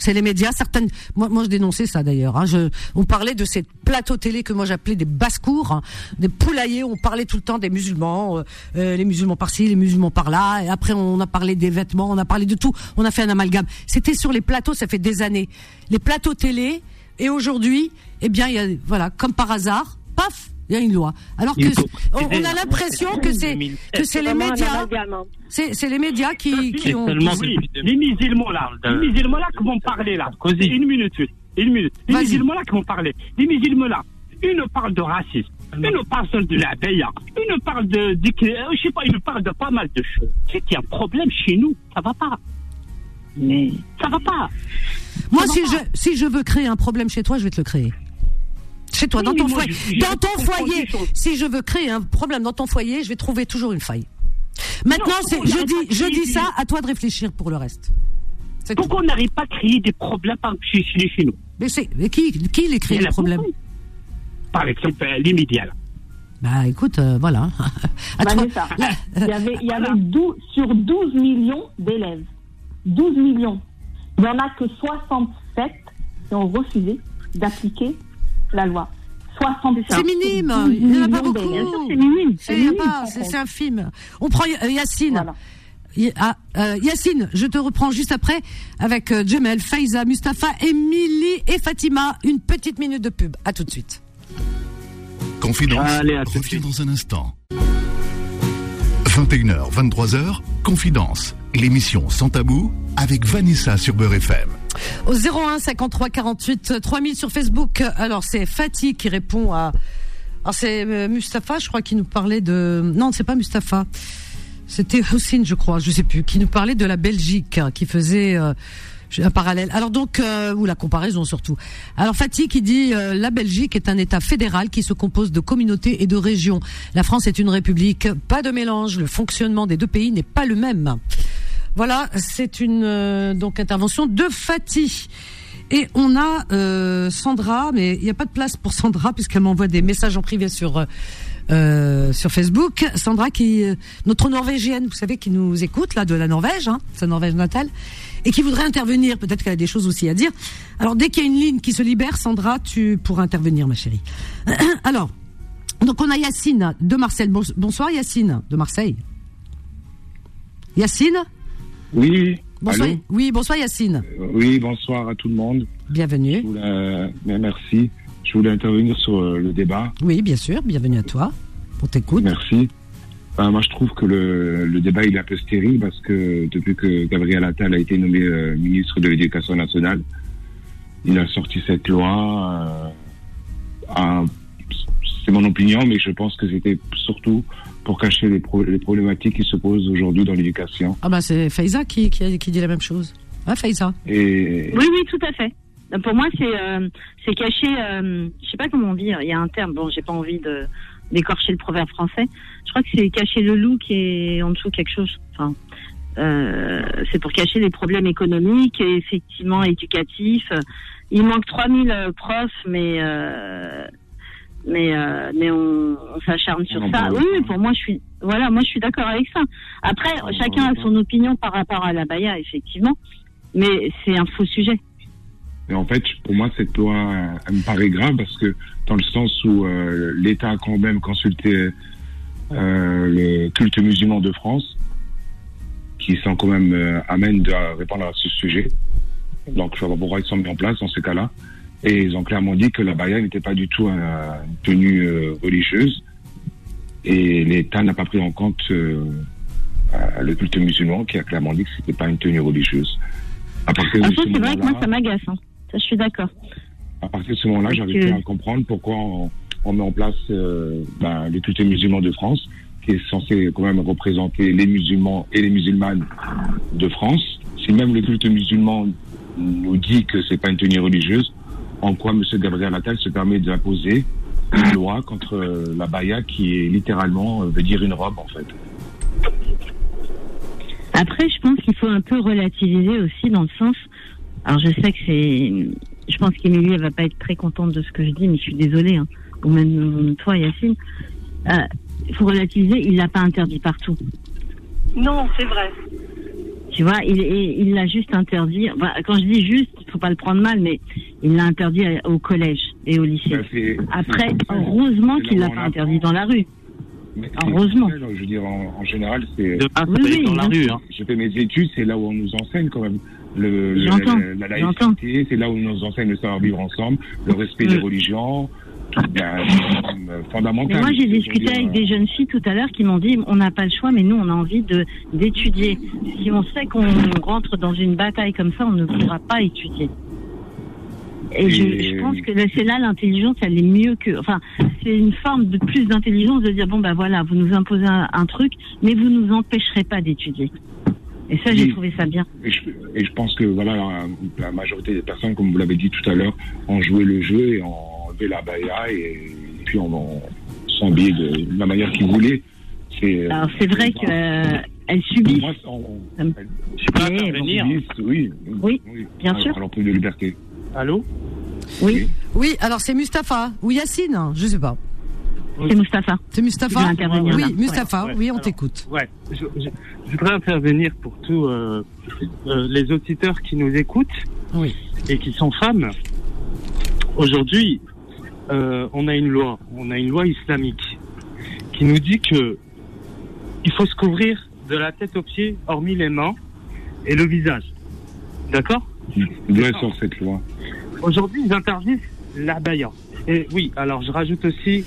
C'est les médias, certaines. Moi, moi, je dénonçais ça d'ailleurs. Hein. On parlait de ces plateaux télé que moi j'appelais des basses-cours, hein, des poulaillers. On parlait tout le temps des musulmans, euh, euh, les musulmans par-ci, les musulmans par-là. Et après, on a parlé des vêtements, on a parlé de tout. On a fait un amalgame. C'était sur les plateaux, ça fait des années. Les plateaux télé. Et aujourd'hui, eh bien, il y a, voilà, comme par hasard, paf, il y a une loi. Alors que on, on a l'impression que c'est que c'est les médias, hein. c'est c'est les médias qui, qui ont. oui, les musulmans là, les musulmans là qui vont parler là. Une minute, une minute. Les musulmans là qui vont parler. Les musulmans là, une parle de racisme, une parle de la béa, une parle de, de- euh, je sais pas, une parle de pas mal de choses. C'est qu'il y a un problème chez nous, ça va pas. Mais ça va pas. Moi, Ça si je, pas. si je veux créer un problème chez toi, je vais te le créer. Chez toi, Oui, dans ton foyer. Dans ton foyer. Si je veux créer un problème dans ton foyer, je vais trouver toujours une faille. Maintenant, Non, je dis, je dis ça, à toi de réfléchir pour le reste. Tout. Pourquoi on n'arrive pas à créer des problèmes chez, chez, nous Mais c'est, mais qui, qui les crée les problèmes? Par exemple, euh, les médias là. Bah, écoute, euh, voilà. Là, il y avait, il y avait 12, sur 12 millions d'élèves. 12 millions. Il n'y en a que 67 qui ont refusé d'appliquer la loi. 67. c'est minime. sur 12 Il n'y en a pas beaucoup. c'est minime, C'est, c'est il y a minime. pas- c'est, c'est infime. On prend euh, Yacine. Voilà. Y- ah, euh, Yacine, je te reprends juste après avec euh, Jamel, Faiza, Mustafa, Émilie et Fatima. Une petite minute de pub. À tout de suite. Confidence Allez, à revient suite. dans un instant. 21h, 23h, Confidence, l'émission sans tabou avec Vanessa sur Beurre FM. Au 01 53 48 3000 sur Facebook. Alors c'est Fatih qui répond à. Alors c'est euh, Mustapha, je crois, qui nous parlait de. Non, c'est pas Mustapha. C'était Houssine, je crois, je sais plus, qui nous parlait de la Belgique, hein, qui faisait euh, un parallèle. Alors donc, euh, ou la comparaison surtout. Alors Fatih qui dit la Belgique est un État fédéral qui se compose de communautés et de régions. La France est une république, pas de mélange. Le fonctionnement des deux pays n'est pas le même. Voilà, c'est une euh, donc intervention de Fatih. Et on a euh, Sandra, mais il n'y a pas de place pour Sandra puisqu'elle m'envoie des messages en privé sur euh, sur Facebook. Sandra, qui notre Norvégienne, vous savez, qui nous écoute là de la Norvège, hein, sa Norvège natale, et qui voudrait intervenir. Peut-être qu'elle a des choses aussi à dire. Alors dès qu'il y a une ligne qui se libère, Sandra, tu pourras intervenir, ma chérie. Alors, donc on a Yacine de Marseille. Bonsoir Yacine de Marseille. Yacine? Oui. Bonsoir. Oui, bonsoir Yacine. Euh, oui, bonsoir à tout le monde. Bienvenue. merci. Je voulais intervenir sur euh, le débat. Oui, bien sûr. Bienvenue à toi. On t'écoute. Merci. moi, je trouve que le, débat il est un peu stérile parce que depuis que Gabriel Attal a été nommé euh, ministre de l'Éducation nationale, il a sorti cette loi. c'est mon opinion, mais je pense que c'était surtout pour cacher les, problématiques qui se posent aujourd'hui dans l'éducation. Ah bah c'est Faiza qui, qui, dit la même chose. Ah Faiza? Et... Oui, oui, tout à fait. Pour moi, c'est euh, c'est cacher, euh, je sais pas comment on dit, il y a un terme, bon, j'ai pas envie de d'écorcher le proverbe français. Je crois que c'est cacher le loup qui est en dessous quelque chose. Enfin, euh, c'est pour cacher les problèmes économiques et effectivement éducatifs. Il manque 3000 profs, mais euh, mais euh, mais on, on s'acharne sur ça. Oui, pour moi je suis voilà, moi je suis d'accord avec ça. Après, chacun a son opinion par rapport à la Baïa, effectivement, mais c'est un faux sujet. Et en fait, pour moi, cette loi elle me paraît grave parce que dans le sens où euh, l'État a quand même consulté euh, le culte musulman de France, qui sont quand même euh, amène de répondre à ce sujet. Donc, je vois pourquoi ils sont mis en place dans ce cas-là. Et ils ont clairement dit que la baya n'était pas du tout une tenue euh, religieuse. Et l'État n'a pas pris en compte euh, euh, le culte musulman qui a clairement dit que c'était pas une tenue religieuse. À partir de ah, c'est vrai que moi, ça m'agace. Hein. Ça, je suis d'accord. À partir de ce moment-là, j'arrive plus à comprendre pourquoi on, met en place ben, le culte musulman de France, qui est censé quand même représenter les musulmans et les musulmanes de France. Si même le culte musulman nous dit que c'est pas une tenue religieuse, en quoi M. Gabriel Attal se permet d'imposer une loi contre euh, la baya qui est littéralement, euh, veut dire une robe en fait. Après, je pense qu'il faut un peu relativiser aussi dans le sens. Alors, je sais que c'est. Je pense qu'Emilie, elle va pas être très contente de ce que je dis, mais je suis désolée. Hein. Ou même toi, Yacine. Euh, il faut relativiser, il l'a pas interdit partout. Non, c'est vrai. Tu vois, il l'a juste interdit. quand je dis juste, il faut pas le prendre mal, mais il l'a interdit au collège et au lycée. Ben, Après, heureusement qu'il l'a pas interdit dans la rue. heureusement. Je veux dire, en, général, c'est. oui, dans la rue. Hein. Je fais mes études, c'est là où on nous enseigne quand même. Le, la, laïcité, c'est là où on nous enseigne le savoir vivre ensemble, le respect des religions, fondamental. moi, j'ai discuté avec des jeunes filles tout à l'heure qui m'ont dit on n'a pas le choix, mais nous, on a envie de d'étudier. Si on sait qu'on rentre dans une bataille comme ça, on ne pourra pas étudier. Et, Je, pense que c'est là l'intelligence, elle est mieux que. Enfin, c'est une forme de plus d'intelligence de dire bon ben voilà, vous nous imposez un, truc, mais vous nous empêcherez pas d'étudier. Et ça, j'ai trouvé ça bien. Et je, pense que voilà, la, majorité des personnes, comme vous l'avez dit tout à l'heure, ont joué le jeu et ont la baya et, puis on, s'habille de la manière qu'ils voulaient. C'est, Alors c'est vrai qu'elle elle subit. Moi, je peux intervenir. Oui, oui, bien sûr. Alors plus de liberté. Allô oui. Oui, alors c'est Mustapha ou Yacine, je sais pas. C'est Mustapha. C'est Mustapha. Oui, Mustapha, oui, on t'écoute. Ouais, je, voudrais intervenir pour tous euh, euh, les auditeurs qui nous écoutent oui. et qui sont femmes. Aujourd'hui, euh, on a une loi, on a une loi islamique qui nous dit que il faut se couvrir de la tête aux pieds, hormis les mains et le visage. D'accord? D'où sort cette loi? Aujourd'hui, ils interdisent la baya. Et oui, alors je rajoute aussi.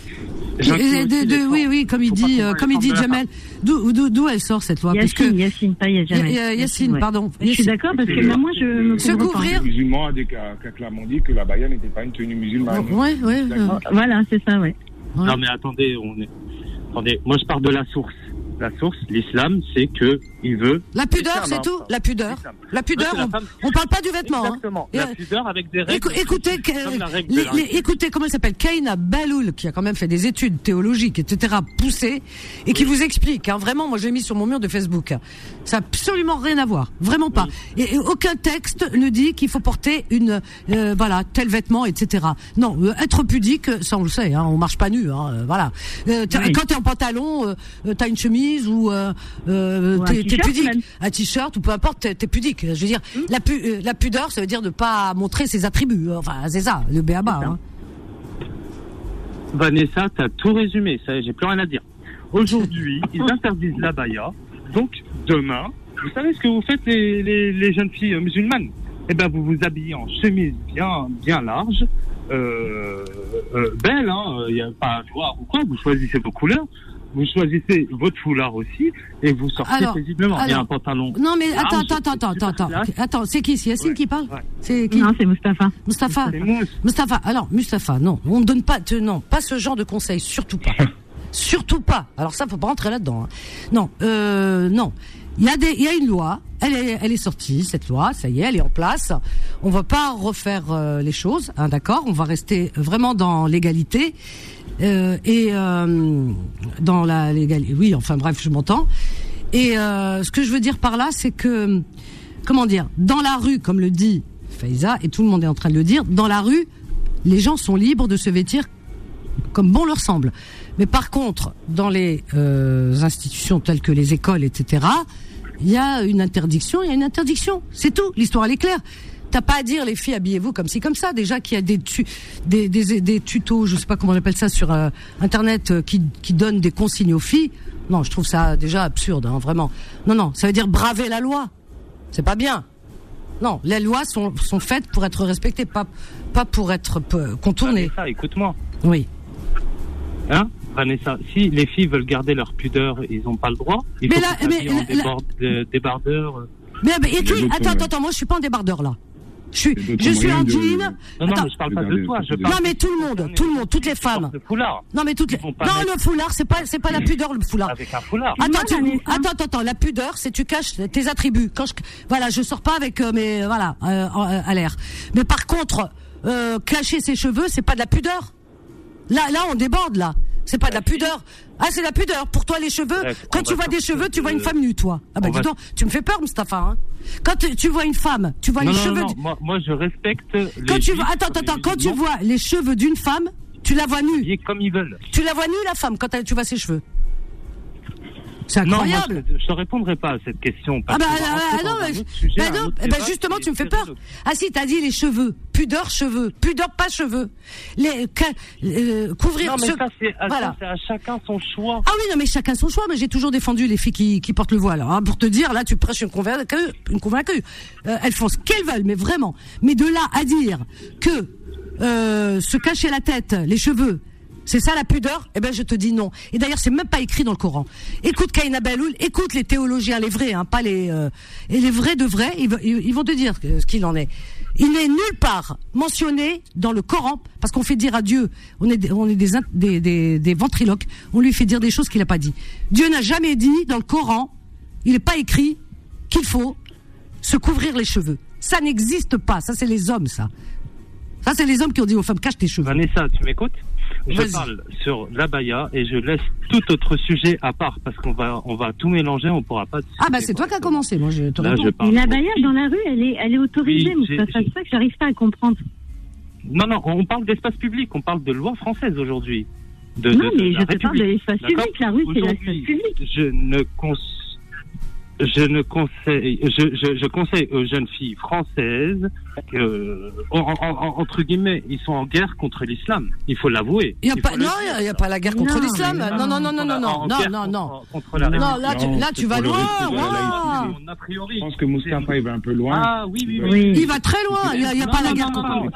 oui, oui, comme il dit, euh, comme il dit Jamel. D'où elle sort cette loi? Que, Yacine, pas Yacine. Yacine, pardon. Je suis d'accord parce que moi je me Se couvrir. Les musulmans a clairement dit que la baya n'était pas une tenue musulmane. Oui, oui. Voilà, c'est ça, oui. Non mais attendez, on est... attendez, moi je parle de la source. La source, l'islam, c'est que il veut. La pudeur, c'est hein. tout La pudeur. La pudeur, on, on parle pas du vêtement. hein. Exactement. La pudeur avec des règles. Écou- écoutez, les- les- écoutez, comment il s'appelle Kaina Baloul, qui a quand même fait des études théologiques, etc., poussées, et qui vous explique, hein, vraiment, moi je l'ai mis sur mon mur de Facebook, ça n'a absolument rien à voir, vraiment pas. Et, et aucun texte ne dit qu'il faut porter une, euh, voilà, tel vêtement, etc. Non, euh, être pudique, ça on le sait, hein, on marche pas nu, hein, euh, voilà. Euh, Oui. Quand t'es en pantalon, euh, euh, t'as une chemise ou euh, t-shirt pudique, même. un t-shirt ou peu importe, t'es t'es pudique. Je veux dire, la, pu- euh, la pudeur, ça veut dire ne pas montrer ses attributs. Enfin, c'est ça, le béaba. Hein. Vanessa, t'as tout résumé. J'ai plus rien à dire. Aujourd'hui, ils interdisent la baya. Donc, demain, vous savez ce que vous faites les, les, les jeunes filles musulmanes? Eh ben, vous vous habillez en chemise bien, bien large, euh, euh, belle, hein. Il n'y a pas noir ou quoi. Vous choisissez vos couleurs. Vous choisissez votre foulard aussi et vous sortez Alors, paisiblement. Il y a un pantalon. Non mais attends, large, attends, attends, attends, attends, attends, c'est qui? C'est Yacine Ouais, qui parle? ouais. C'est qui? Non, c'est Mustapha. Mustapha. Mustapha. Alors, Mustapha, non, on ne donne pas, te- non, pas ce genre de conseils, surtout pas, surtout pas. Alors ça, faut pas rentrer là-dedans. hein. Non, euh, non. Il y a des, il y a une loi. Elle est, elle est sortie cette loi. Ça y est, elle est en place. On va pas refaire euh, les choses, hein, d'accord? On va rester vraiment dans l'égalité euh, et euh, dans la légalité. Oui, enfin bref, je m'entends. Et euh, ce que je veux dire par là, c'est que, comment dire, dans la rue, comme le dit Faiza, et tout le monde est en train de le dire, dans la rue, les gens sont libres de se vêtir comme bon leur semble. Mais par contre, dans les euh, institutions telles que les écoles, etc., il y a une interdiction, il y a une interdiction. C'est tout. L'histoire, elle est claire. T'as pas à dire les filles habillez-vous comme ci comme ça. Déjà qu'il y a des, tu, des, des, des tutos, je sais pas comment on appelle ça sur euh, internet, euh, qui, qui donnent des consignes aux filles. Non, je trouve ça déjà absurde, hein, vraiment. Non, non, ça veut dire braver la loi. C'est pas bien. Non, les lois sont, sont faites pour être respectées, pas, pas pour être euh, contournées. Vanessa, écoute-moi. Oui. Hein Vanessa, si les filles veulent garder leur pudeur, ils n'ont pas le droit. Il Mais faut là- mais en débord- euh, débardeur. Mais, mais et d'autres attends, attends, attends, moi je suis pas en débardeur là. Je suis, je suis en moyens de- jean. Non, mais je parle pas de Regardez, toi. Je regardez. parle Non mais tout le monde, tout le monde, toutes les femmes. de foulard. Non mais toutes les. Non mettre- le foulard, c'est pas, c'est pas la pudeur le foulard. Avec un foulard. Attends, tu- attends, attends, attends, la pudeur, c'est tu caches tes attributs. Quand je, voilà, je sors pas avec euh, mes, voilà, euh, en- euh, à l'air. Mais par contre, euh, cacher ses cheveux, c'est pas de la pudeur. Là, là, on déborde là. C'est pas de la pudeur. Ah, c'est la pudeur. Pour toi, les cheveux. Bref, quand tu vois des cheveux, tu vois de- une femme nue, toi. Ah bah dis va- donc, tu me fais peur, Mustapha. Hein. Quand tu, tu vois une femme, tu vois Non, les non, cheveux. non, du- moi, moi, je respecte. Quand les tu vois, attends, attends, quand tu vois les cheveux d'une femme, tu la vois nue. comme ils veulent. Tu la vois nue, la femme, quand tu vois ses cheveux. C'est Non, moi, incroyable. je, te répondrai pas à cette question. Ah parce bah, qu'on va ah, ah, non, autre sujet, bah non, débat justement, tu me fais peur. Ah si, t'as dit les cheveux, pudeur cheveux, pudeur pas cheveux. Les euh, couvrir. Non, mais ce- ça, c'est à, voilà. ça, c'est à chacun son choix. Ah oui, non, mais chacun son choix. Mais j'ai toujours défendu les filles qui, qui portent le voile. hein, pour te dire, là, tu prêches une convaincue. Une convaincue. Euh, elles font ce qu'elles veulent, mais vraiment. Mais de là à dire que euh, se cacher la tête, les cheveux, c'est ça la pudeur? Eh ben, je te dis non. Et d'ailleurs, c'est même pas écrit dans le Coran. Écoute Kaina Baloul, écoute les théologiens, les vrais, hein, pas les euh, et les vrais de vrais. Ils, vont te dire ce qu'il en est. Il n'est nulle part mentionné dans le Coran parce qu'on fait dire à Dieu, on est des, des ventriloques, on lui fait dire des choses qu'il n'a pas dit. Dieu n'a jamais dit dans le Coran, il n'est pas écrit qu'il faut se couvrir les cheveux. Ça n'existe pas. Ça, c'est les hommes, ça. Ça, c'est les hommes qui ont dit aux femmes, cache tes cheveux. Vanessa, tu m'écoutes? Je parle sur l'abaya et je laisse tout autre sujet à part parce qu'on va, on va tout mélanger, on pourra pas. Ah bah c'est toi qui as commencé, moi je te Là, réponds. je Mais dans la rue, elle est, elle est autorisée, Oui, j'ai- C'est ça que j'arrive pas à comprendre. Non, non, on parle d'espace public, on parle de loi française aujourd'hui. De, non, de- de mais la je te parle de l'espace public. La rue, c'est l'espace public. Je ne cons- je ne conseille, je, je, je conseille aux jeunes filles françaises que, en- en- en- entre guillemets, ils sont en guerre contre l'islam. Il faut l'avouer. Il y a Il pas, faut le non, il y a pas la guerre contre l'islam. Non, non, non, non, non, non, non, non, non. contre- contre la Non, là, tu, là, vas loin. laïcité. A priori. Je pense que Moustapha, il va un peu loin. Ah oui, oui, oui. Oui. Il va très loin. Il y a, pas la guerre contre.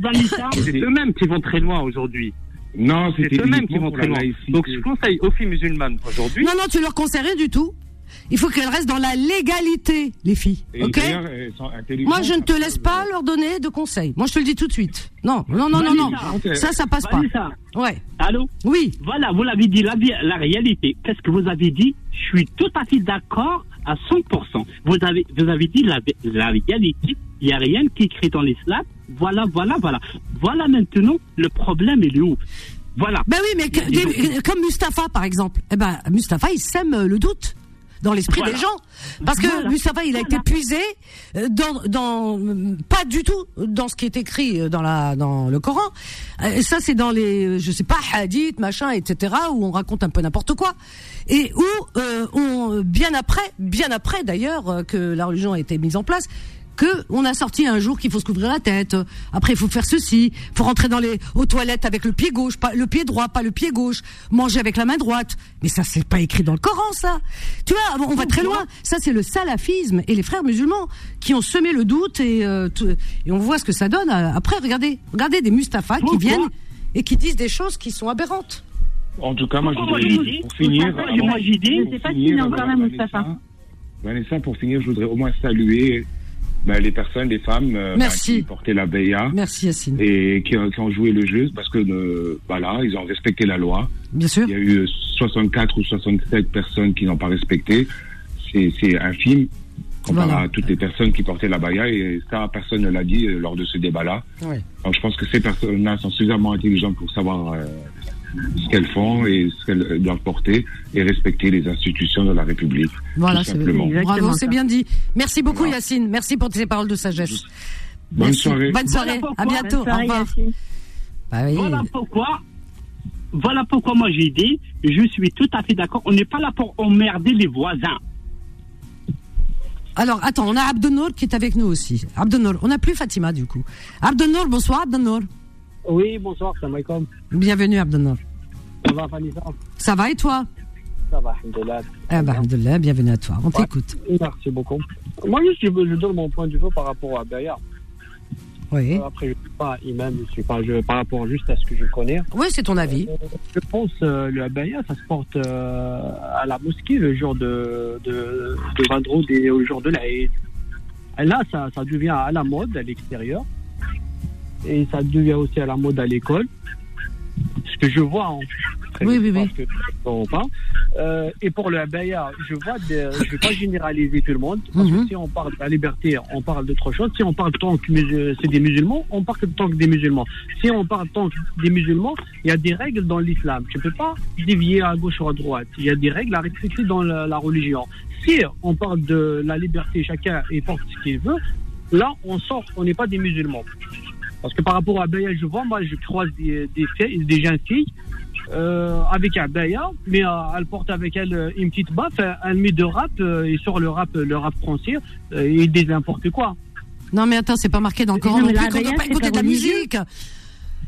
Vanessa. C'est eux-mêmes qui vont très loin aujourd'hui. Non, C'est c'était eux-mêmes qui vont très loin. Donc je conseille aux filles musulmanes aujourd'hui. Non, non, tu leur conseilles rien du tout. Il faut qu'elles restent dans la légalité, les filles. Et ok d'ailleurs, elles sont intelligentes. Moi, je ne te laisse pas leur donner de conseils. Moi, je te le dis tout de suite. Non, non, non, non, non. Vanessa. Ça, ça passe pas. Ouais. Allô Oui. Voilà, vous l'avez dit, la, la réalité. Qu'est-ce que vous avez dit Je suis tout à fait d'accord à 100%. Vous avez, vous avez dit la, la réalité. Il n'y a rien qui est écrit dans l'islam. Voilà, voilà, voilà. Voilà maintenant, le problème, il est où? Voilà. Ben oui, mais que- des- comme Mustapha, par exemple. Eh ben, Mustapha, il sème euh, le doute dans l'esprit Voilà. des gens. Parce que Voilà. Mustapha, il a été puisé euh, dans, dans, pas du tout dans ce qui est écrit euh, dans la, dans le Coran. Ça, c'est dans les, je sais pas, hadiths, machin, etc., où on raconte un peu n'importe quoi. Et où, euh, on, bien après, bien après d'ailleurs, que la religion a été mise en place, que on a sorti un jour qu'il faut se couvrir la tête. Après, il faut faire ceci. Il faut rentrer dans les aux toilettes avec le pied gauche, pas le pied droit, pas le pied gauche. Manger avec la main droite. Mais ça, c'est pas écrit dans le Coran, ça. Tu vois, on va très loin. Ça, c'est le salafisme et les frères musulmans qui ont semé le doute et euh, tout- et on voit ce que ça donne. euh, Après, regardez, regardez des Mustafa qui viennent et qui disent des choses qui sont aberrantes. En tout cas, moi, je voudrais, pour finir, moi, Je sais pas s'il est encore là, Moustapha. Vanessa, pour finir, je voudrais au moins saluer ben, les personnes, les femmes euh, ben, qui portaient la BIA Merci et qui, ont- qui ont joué le jeu parce que euh, voilà, ils ont respecté la loi. Bien sûr. Il y a eu 64 ou 67 personnes qui n'ont pas respecté. C'est c'est infime comparé Voilà. à toutes les personnes qui portaient la baya et ça, personne ne l'a dit euh, lors de ce débat-là. Ouais. Donc je pense que ces personnes-là sont suffisamment intelligentes pour savoir euh, ce qu'elles font et ce qu'elles doivent porter et respecter les institutions de la République. Voilà, c'est bravo, c'est bien dit. Merci beaucoup Voilà. Yacine. Merci pour tes paroles de sagesse. Bonne Merci. soirée. Bonne soirée. Voilà à bientôt. Bonne soirée, Au revoir. Bah oui. Voilà pourquoi. Voilà pourquoi moi j'ai dit, je suis tout à fait d'accord. On n'est pas là pour emmerder les voisins. Alors, attends, on a Abdenour qui est avec nous aussi. Abdenour, on n'a plus Fatima du coup. Abdenour, bonsoir Abdenour. Oui, bonsoir, salam alaikum. Bienvenue Abdenour. Ça va, Vanessa Ça va et toi? Ça va, alhamdoulilah. Eh ben, alhamdoulilah, bienvenue à toi. On Ouais. t'écoute. Merci beaucoup. Moi, juste, je, je donne mon point de vue par rapport à Bayard. Oui. Après, je ne suis pas imam, je suis pas, je, par rapport juste à ce que je connais. Oui, c'est ton avis. Euh, Je pense euh, le abaya, ça se porte euh, à la mosquée le jour de, de, de Badroud et le jour de l'Aïd. Et Là, ça, ça devient à la mode à l'extérieur. Et ça devient aussi à la mode à l'école. Ce que je vois en Oui, oui, oui. parce que bon, pas. Euh, et pour le abaya, je vois des- je vais pas généraliser tout le monde parce Mhm. que si on parle de la liberté, on parle d'autre chose. Si on parle tant que c'est des musulmans, on parle tant que des musulmans. Si on parle tant que des musulmans, il y a des règles dans l'islam. Tu peux pas dévier à gauche ou à droite. Il y a des règles à respecter dans la, la religion. Si on parle de la liberté, chacun porte ce qu'il veut. Là, on sort, on n'est pas des musulmans. Parce que par rapport à Abaya, je vois, moi, je croise des, des, filles- des jeunes filles euh, avec Abaya, mais euh, elle porte avec elle euh, une petite baffe, euh, elle met de rap, euh, et sur le rap, le rap français, euh, et des n'importe quoi. Non, mais attends, c'est pas marqué dans le Coran Non, plus la qu'on ne doit pas écouter de la musique.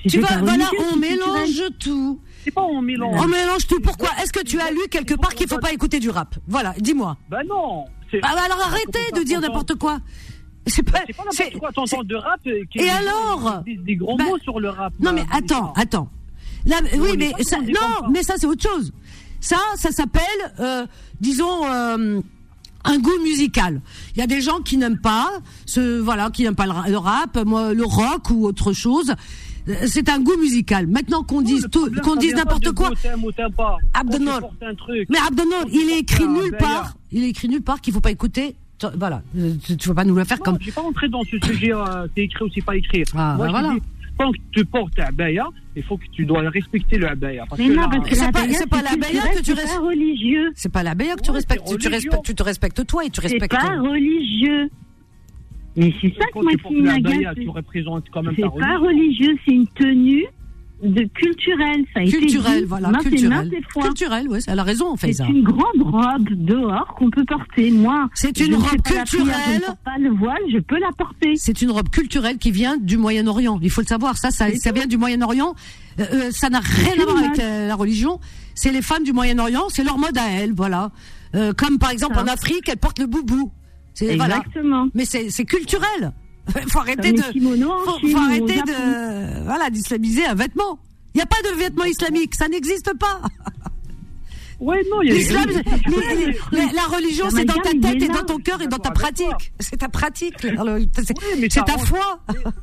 Si Tu pas voilà, on mélange tout. C'est pas on mélange. On mélange tout. Pourquoi Est-ce que tu as lu quelque part qu'il faut pas écouter du rap? Voilà, dis-moi. Ben non. c'est- Ah, bah alors arrêtez de dire n'importe quoi. C'est pas. C'est pas c'est- n'importe quoi, t'entends de rap. euh, qui- Et alors Des, des gros Ben, mots sur le rap. Non mais attends, attends. Là, oui, mais ça, non, mais ça c'est autre chose. Ça, ça s'appelle, euh, disons, euh, un goût musical. Il y a des gens qui n'aiment pas, ce, voilà, qui n'aiment pas le, ra- le rap, moi, le rock ou autre chose. C'est un goût musical. Maintenant qu'on dise tout, qu'on dise n'importe quoi. truc, Mais tu il est écrit nulle part. Il est écrit nulle part qu'il faut pas écouter. Tu- Voilà, Euh, tu, vas pas nous le faire Non, comme. j'ai pas entré dans ce sujet, euh, c'est écrit ou c'est pas écrit. Ah, Moi, bah je voilà. dis, tant que tu portes un abaya, il faut que tu dois respecter le abaya. Parce Mais que non, là, parce que C'est pas- l'abaya, c'est pas l'abaya que tu c'est restes- pas religieux. C'est pas l'abeille que tu respectes. c'est Tu, respectes, te respectes toi et tu C'est respectes. pas religieux. Mais c'est ça que moi qui m'agace. tu représentes quand même C'est pas religieux, c'est une tenue de culturelle. Ça a été Culturel, dit voilà, culturel. Culturel, oui, elle a raison, on fait C'est une grande robe dehors qu'on peut porter. Moi, C'est une robe pas la prière, Je culturelle. pas le voile, je peux la porter. C'est une robe culturelle qui vient du Moyen-Orient. Il faut le savoir. Ça, ça, ça vient du Moyen-Orient. Euh, euh, ça n'a rien à voir avec euh, la religion. C'est les femmes du Moyen-Orient. C'est leur mode à elles, voilà. Euh, comme par exemple Ça. en Afrique, elles portent le boubou. Voilà. Exactement. Mais c'est c'est culturel. faut arrêter de. kimonos Faut, arrêter de voilà d'islamiser un vêtement. Il n'y a pas de vêtement islamique, ça n'existe pas. Ouais, non, il y a L'islam, mais la religion, c'est dans ta tête et dans ton cœur et dans ta pratique. C'est ta pratique. C'est ta foi.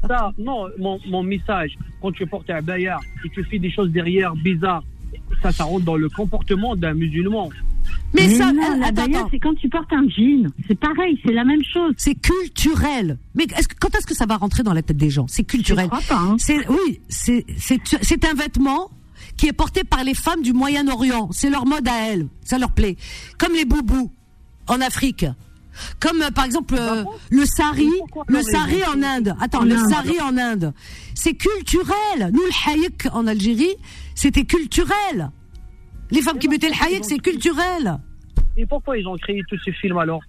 Ça, non, mon, mon message, quand tu portes un bayard et tu fais des choses derrière bizarres, ça, ça rentre dans le comportement d'un musulman. Mais, Mais ça, non, la attends, c'est quand tu portes un jean. C'est pareil, c'est la même chose. C'est culturel. Mais est-ce que, quand est-ce que ça va rentrer dans la tête des gens? C'est culturel. Je crois pas, hein. C'est oui, c'est c'est c'est un vêtement qui est porté par les femmes du Moyen-Orient. C'est leur mode à elles. Ça leur plaît. Comme les boubous en Afrique. Comme euh, par exemple euh, le sari, le sari en Inde. Attends, En le Inde. sari en Inde. C'est culturel. Nous le hayek en Algérie, c'était culturel. Les femmes qui mettaient le hayek, c'est culturel. Et pourquoi ils ont créé tous ces films alors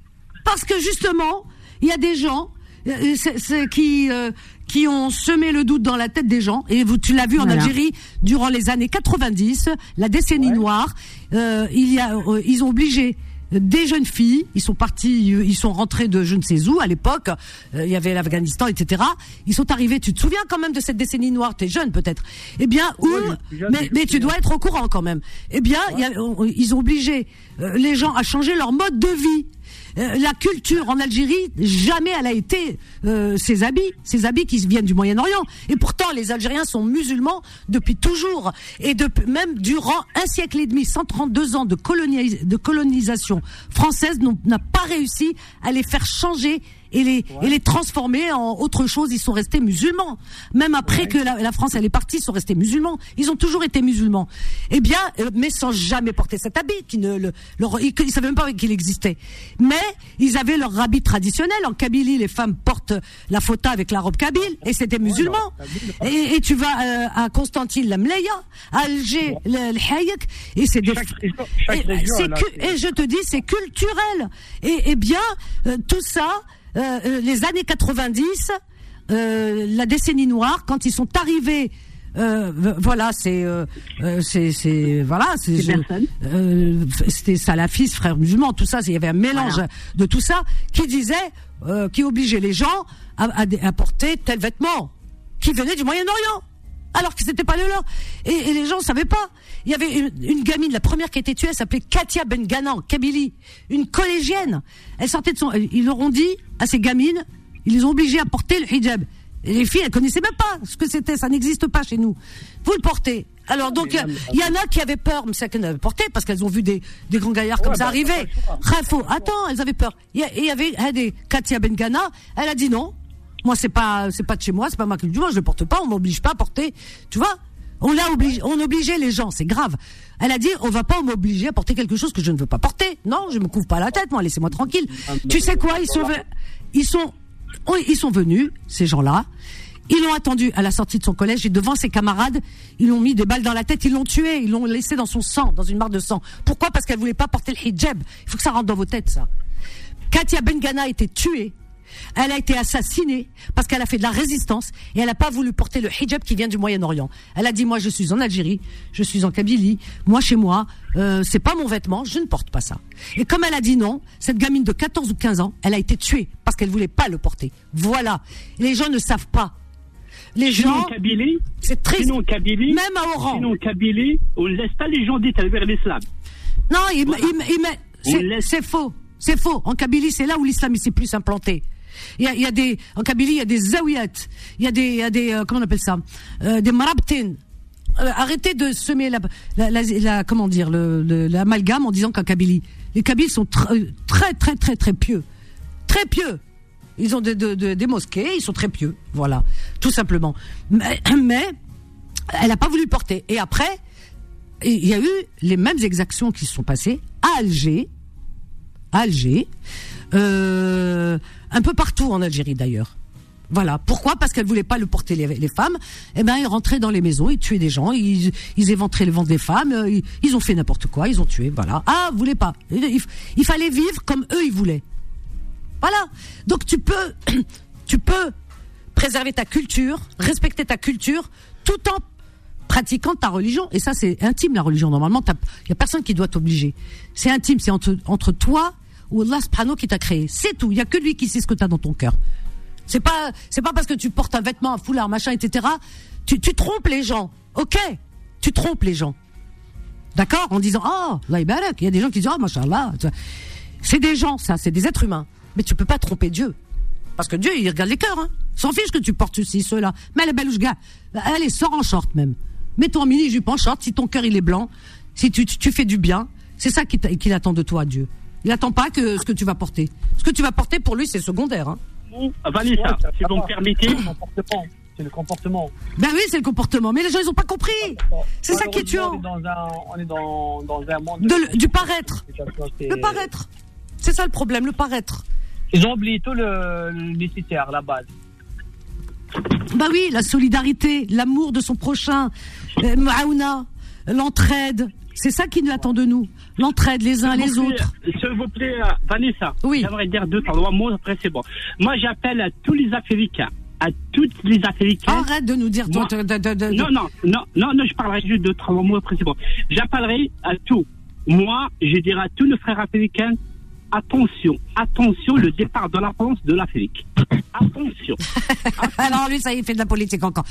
Parce que justement, il y a des gens euh, qui euh, qui ont semé le doute dans la tête des gens. Et vous, tu l'as vu en Voilà. Algérie durant les années 90, la décennie noire. euh, il y a, euh, ils ont obligé des jeunes filles, ils sont partis, euh, ils sont rentrés de je ne sais où à l'époque. euh, il y avait l'Afghanistan, etc. Ils sont arrivés. Tu te souviens quand même de cette décennie noire? T'es jeune peut-être. Eh bien, où Ouais, mais, tu dois être au courant quand même. Eh bien, il y a- on- ils ont obligé euh, les gens à changer leur mode de vie. Euh, la culture en Algérie, jamais elle a été euh, ces habits, ces habits qui viennent du Moyen-Orient. Et pourtant, les Algériens sont musulmans depuis toujours. Et même durant un siècle et demi, 132 ans de, colonia- de colonisation française, n'a pas réussi à les faire changer et les, et les transformer en autre chose. Ils sont restés musulmans. Même après que la, la France elle est partie, ils sont restés musulmans. Ils ont toujours été musulmans. Eh bien, euh, mais sans jamais porter cet habit, qui ne le, leur- ils, ils savaient même pas qu'il existait. Mais ils avaient leur habit traditionnel. En Kabylie, les femmes portent la fauta avec la robe kabyle, et c'était musulman. Et, et tu vas euh, à Constantine, la Mleya, à Alger, le, le Hayek, et c'est des Chaque et, région, je te dis, c'est culturel. Et, et bien, euh, tout ça, euh, euh, les années 90, euh, la décennie noire, quand ils sont arrivés. Euh, voilà, c'est, euh, c'est, voilà, c'est, euh, c'était salafistes, frères musulmans, tout ça, il y avait un mélange Voilà. de tout ça qui disait, euh, qui obligeait les gens à, à, à porter tel vêtement qui venait du Moyen-Orient alors que c'était pas le leur. Et, et les gens savaient pas. Il y avait une, une gamine, la première qui a été tuée, elle s'appelait Katia Bengana en Kabylie, une collégienne. Elle sortait de son, ils leur ont dit à ces gamines, ils les ont obligées à porter le hijab. Et les filles, elles connaissaient même pas ce que c'était, ça n'existe pas chez nous. Vous le portez. Alors donc il y en a qui avaient peur, mais ça qu'elles n'avaient porté parce qu'elles ont vu des, des grands gaillards comme ça bah, arriver. le choix. Rafo, attends, elles avaient peur. Il y, y avait des Katia Bengana, elle a dit non. Moi c'est pas c'est pas de chez moi, c'est pas ma culture, je le porte pas, on m'oblige pas à porter. Tu vois On l'a obligé, on obligeait les gens, c'est grave. Elle a dit on va pas m'obliger à porter quelque chose que je ne veux pas porter. Non, je me couvre pas la tête, moi, laissez-moi tranquille. Tu sais quoi Ils sont ils sont ils sont venus ces gens-là. Ils l'ont attendu à la sortie de son collège et devant ses camarades, ils l'ont mis des balles dans la tête, ils l'ont tué, ils l'ont laissé dans son sang, dans une mare de sang. Pourquoi? Parce qu'elle voulait pas porter le hijab. Il faut que ça rentre dans vos têtes, ça. Katia Bengana a été tuée. Elle a été assassinée parce qu'elle a fait de la résistance et elle n'a pas voulu porter le hijab qui vient du Moyen-Orient. Elle a dit moi je suis en Algérie, je suis en Kabylie, moi chez moi, euh, c'est pas mon vêtement, je ne porte pas ça. Et comme elle a dit non, cette gamine de 14 ou 15 ans, elle a été tuée parce qu'elle voulait pas le porter. Voilà. Les gens ne savent pas. Les Sinon, gens, c'est triste. Kabylie, Même à Oran. sinon, Kabylie, on ne laisse pas les gens d'être vers l'islam. Non, il, il, c'est, faux. C'est faux. En Kabylie, c'est là où l'islam s'est plus implanté. Il y a, des, en Kabylie, il y a des zawiyat. Il y a des, il y a des, euh, comment on appelle ça, euh, des marabtin. Euh, arrêtez de semer la, comment dire, le, le- l'amalgame en disant qu'en Kabylie, les Kabyles sont tr- très, très, très, très pieux, très pieux. Ils ont de- de- de- des mosquées, ils sont très pieux, voilà, tout simplement. Mais, mais elle n'a pas voulu le porter. Et après, il y a eu les mêmes exactions qui se sont passées à Alger, à Alger, euh, un peu partout en Algérie d'ailleurs. Voilà. Pourquoi? Parce qu'elle voulait pas le porter les, femmes. Eh ben, ils rentraient dans les maisons, ils tuaient des gens, ils, ils éventraient le ventre des femmes, euh, ils, ont fait n'importe quoi, ils ont tué. Voilà. Ah, vous voulez pas il fallait vivre comme eux ils voulaient. Voilà. Donc tu peux, tu peux préserver ta culture, respecter ta culture, tout en pratiquant ta religion. Et ça, c'est intime la religion. Normalement, il y a personne qui doit t'obliger. C'est intime, c'est entre, entre toi ou Allah subhanahu qui t'a créé. C'est tout. Il y a que lui qui sait ce que tu as dans ton cœur. C'est pas, c'est pas parce que tu portes un vêtement, un foulard, machin, etc. Tu, trompes les gens. Ok. Tu trompes les gens. D'accord? En disant oh, là il y a des gens qui disent oh machallah. C'est des gens, ça, c'est des êtres humains. Mais tu peux pas tromper Dieu. Parce que Dieu, il regarde les cœurs, hein. S'en fiche que tu portes ceci, cela. Mais est belle gars. Allez, sors en short même. Mets-toi en mini-jupe en short si ton cœur il est blanc. Si tu, tu fais du bien. C'est ça qu'il attend de toi, Dieu. Il attend pas que ce que tu vas porter. Ce que tu vas porter pour lui, c'est secondaire, hein. Vanessa, si vous me permettez. C'est le comportement. Ben oui, c'est le comportement. Mais les gens, ils ont pas compris. C'est ça qui est tuant. On est dans un, monde. du paraître. Le paraître. C'est ça le problème, le paraître. Ils ont oublié tout le, nécessaire, la base. Bah oui, la solidarité, l'amour de son prochain, euh, l'entraide. C'est ça qui nous attend de nous. L'entraide les uns les autres. S'il vous plaît, euh, Vanessa. Oui. J'aimerais dire deux, trois mots, après c'est bon. Moi, j'appelle à tous les Africains à toutes les Africains. Arrête de nous dire. non, non, non, non, non, je parlerai juste de trois mots après c'est bon. J'appellerai à tous. Moi, je dirai à tous les frères africains attention, attention, le départ de la France de l'Afrique. Attention. Alors lui, ça y est, il fait de la politique encore.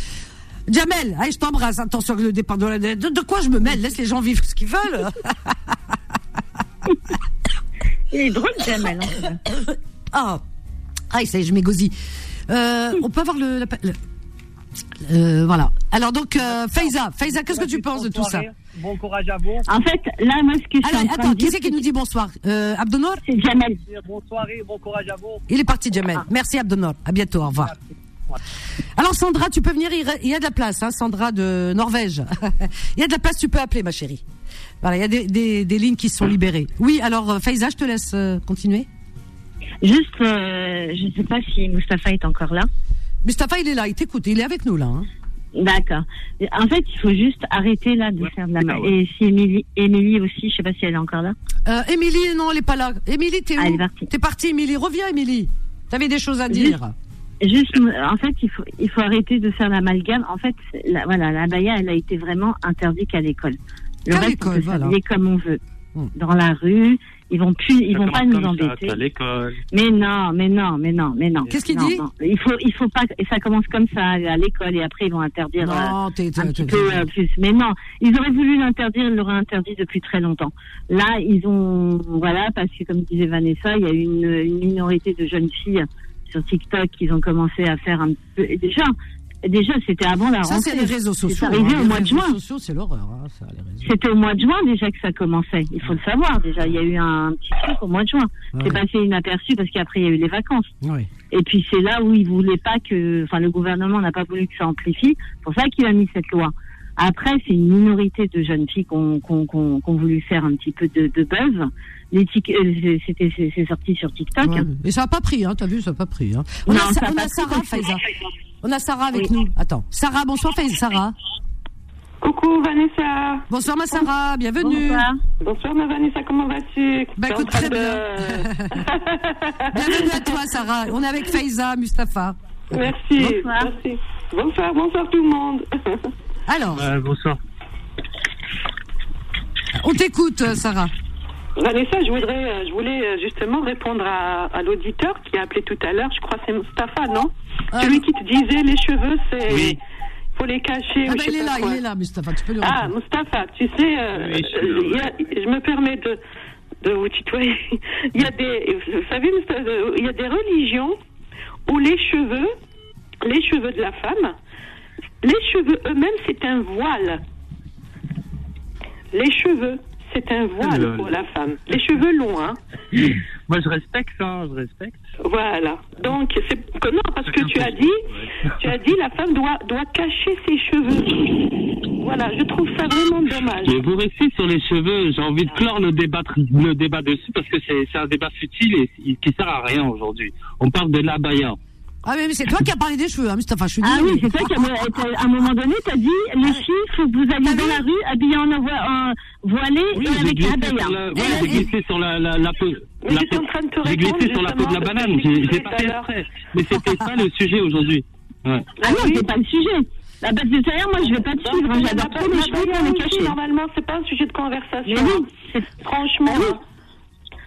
Jamel, allez, je t'embrasse. Attention, le départ de la... De, de, quoi je me mêle? Laisse les gens vivre ce qu'ils veulent. il est drôle, Jamel. Hein. Ah, ah, ça y est, je m'égosille. Euh, on peut avoir le... Euh, voilà. Alors donc, euh, Faiza, Faiza, qu'est-ce que tu penses de tout ça? Bon courage à vous. En fait, là, moi, ce que je suis Attends, qui c'est qui nous dit bonsoir? Euh, Abdonor? C'est Jamel. Bonsoir et bon courage à vous. Il est parti, Jamel. Merci, Abdonor. À bientôt, au revoir. Alors Sandra, tu peux venir, il y a de la place, hein, Sandra de Norvège. il y a de la place, tu peux appeler ma chérie. Voilà, il y a des, des, lignes qui sont libérées. Oui, alors euh, Faiza, je te laisse euh, continuer. Juste, euh, je ne sais pas si Mustapha est encore là. Mustapha, il est là, il t'écoute, il est avec nous là. Hein. D'accord. En fait, il faut juste arrêter là de faire de la. Et si Émilie, Émilie aussi, je sais pas si elle est encore là. Euh, Émilie, non, elle est pas là. Émilie, t'es ah, où? T'es partie, Émilie. Reviens, Émilie. T'avais des choses à dire. Juste, en fait, il faut, il faut arrêter de faire l'amalgame. En fait, la, voilà, la baya, elle a été vraiment interdite qu'à l'école. Le reste, on peut voilà. comme on veut. Hmm. Dans la rue, ils vont plus, ils vont pas nous embêter. à l'école. Mais non, mais non, mais non, mais non. Qu'est-ce qu'il dit Il faut, il faut pas. Et ça commence comme ça à l'école et après ils vont interdire non, euh, un petit peu euh, plus. Mais non, ils auraient voulu l'interdire, ils l'auraient interdit depuis très longtemps. Là, ils ont, voilà, parce que comme disait Vanessa, il y a une, une minorité de jeunes filles sur TikTok qui ont commencé à faire un peu. Déjà, déjà, c'était avant la rentrée. Ça, c'est les réseaux sociaux. C'est arrivé hein. au mois de juin. c'est l'horreur. Hein, c'était au mois de juin déjà que ça commençait. Il faut le savoir. Déjà, il y a eu un petit truc au mois de juin. C'est passé inaperçu parce qu'après, il y a eu les vacances. Oui. Et puis, c'est là où il voulait pas que, enfin, le gouvernement n'a pas voulu que ça amplifie. C'est pour ça qu'il a mis cette loi. Après, c'est une minorité de jeunes filles qui ont, voulu faire un petit peu de, de buzz. Euh, c'était c'est sorti sur TikTok. Mais ça n'a pas pris, hein, t'as vu, ça n'a pas pris. Hein. On, a, on a Sarah, Faiza. On a Sarah avec nous. Attends. Sarah, bonsoir Faiza. Sarah. Coucou Vanessa. Bonsoir ma Sarah, bienvenue. Bonsoir, bonsoir ma Vanessa, comment vas-tu? Bah écoute très bien. bienvenue à toi Sarah. On est avec Faiza, Mustapha. Merci. Bonsoir. Merci. Bonsoir, bonsoir tout le monde. Alors. bonsoir. On t'écoute Sarah. Vanessa, je voudrais, euh, je voulais euh, justement répondre à, à l'auditeur qui a appelé tout à l'heure. Je crois que c'est Mustapha, non ah. Celui qui te disait les cheveux, c'est. Oui. Faut les cacher. Ah ben, il est là, il est là, Mustapha. Tu peux le Ah, Mustapha, tu sais, euh, je me permets de, de vous tutoyer. il y a des, vous savez, il y a des religions où les cheveux, les cheveux de la femme, les cheveux eux-mêmes, c'est un voile. Les cheveux c'est un voile pour la femme. Les cheveux longs, hein. Moi, je respecte ça, je respecte. Voilà. Donc, c'est non, parce que tu as dit, tu as dit, la femme doit doit cacher ses cheveux. Voilà, je trouve ça vraiment dommage. Mais vous restez sur les cheveux. J'ai envie de clore le débat, le débat dessus parce que c'est un débat futile et qui sert à rien aujourd'hui. On parle de l'abaya. Ah mais c'est toi qui as parlé des cheveux, hein, je suis Ah oui, c'est toi qui, à un moment donné, t'as dit, les filles, faut que vous alliez dans la rue habillées en, en voilé oui, et avec un abaya. j'ai glissé sur la, la, la peau. J'ai glissé sur la peau de la banane, j'ai pas fait exprès. Mais c'était pas le sujet aujourd'hui. Ouais. Ah non, c'est pas le sujet. Ah bah, c'est moi je vais pas te suivre, j'adore trop les cheveux pour les cacher. Normalement, c'est pas un sujet de conversation. Oui, franchement.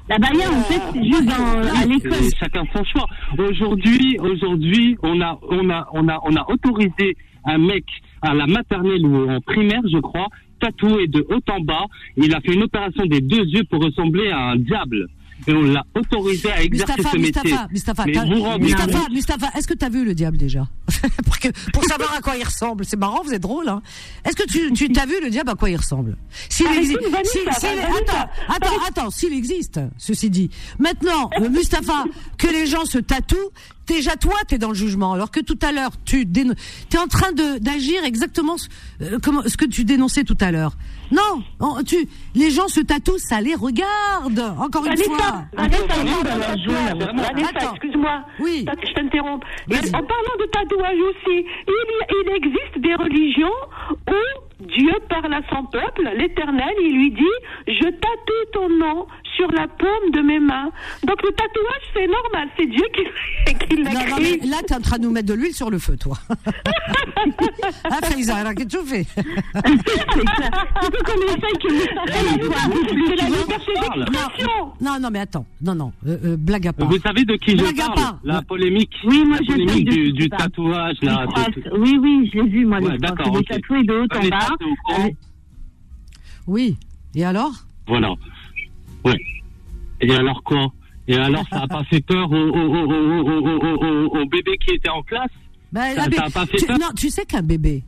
La en fait, c'est juste dans, à l'école. Chacun son choix. Aujourd'hui, aujourd'hui, on a, on a, on a, on a autorisé un mec à la maternelle ou en primaire, je crois, tatoué de haut en bas. Il a fait une opération des deux yeux pour ressembler à un diable. Et on l'a autorisé à exercer Mustapha, ce métier. Mustapha, Mustapha, Mustapha, est-ce que tu as vu le diable déjà pour, que- pour savoir à quoi il ressemble. C'est marrant, vous êtes drôle. Hein est-ce que tu, tu t'as vu le diable à quoi il ressemble S'il existe, attends, attends, attends, s'il existe, ceci dit. Maintenant, Mustapha, que les gens se tatouent. Déjà toi, t'es dans le jugement, alors que tout à l'heure, tu es en train de d'agir exactement ce, euh, comment, ce que tu dénonçais tout à l'heure. Non, on- tu, les gens se tatouent, ça les regarde. Encore une Vanessa, fois. Excuse-moi. Oui. Je t'interromps. Mais En parlant de tatouage aussi, il, y- il existe des religions où Dieu parle à son peuple, l'Éternel, il lui dit Je tatoue ton nom sur la paume de mes mains. Donc le tatouage, c'est normal, c'est Dieu qui, qui l'a Non, non, créé. mais là, t'es en train de nous mettre de l'huile sur le feu, toi. ah, Faïza, alors qu'est-ce que tu fais? Que C'est la liberté d'expression. Non, non, mais attends. Non, non. euh, euh, blague à part. Vous savez de qui je Blague à parle? part. La polémique, Oui, moi, la je sais polémique du, qui tu tatouage. Les Là, Oui, oui, je l'ai vu, moi, Ouais, les d'accord, Il est ok. tatoué de haut en bas. Oui. Et alors? Voilà. Ouais. Et alors quoi Et alors ça a pas fait peur au, au, au, au, au, au, au- au bébé qui était en classe? Ça- la bé- ça a pas fait tu, peur? non, tu sais qu'un bébé,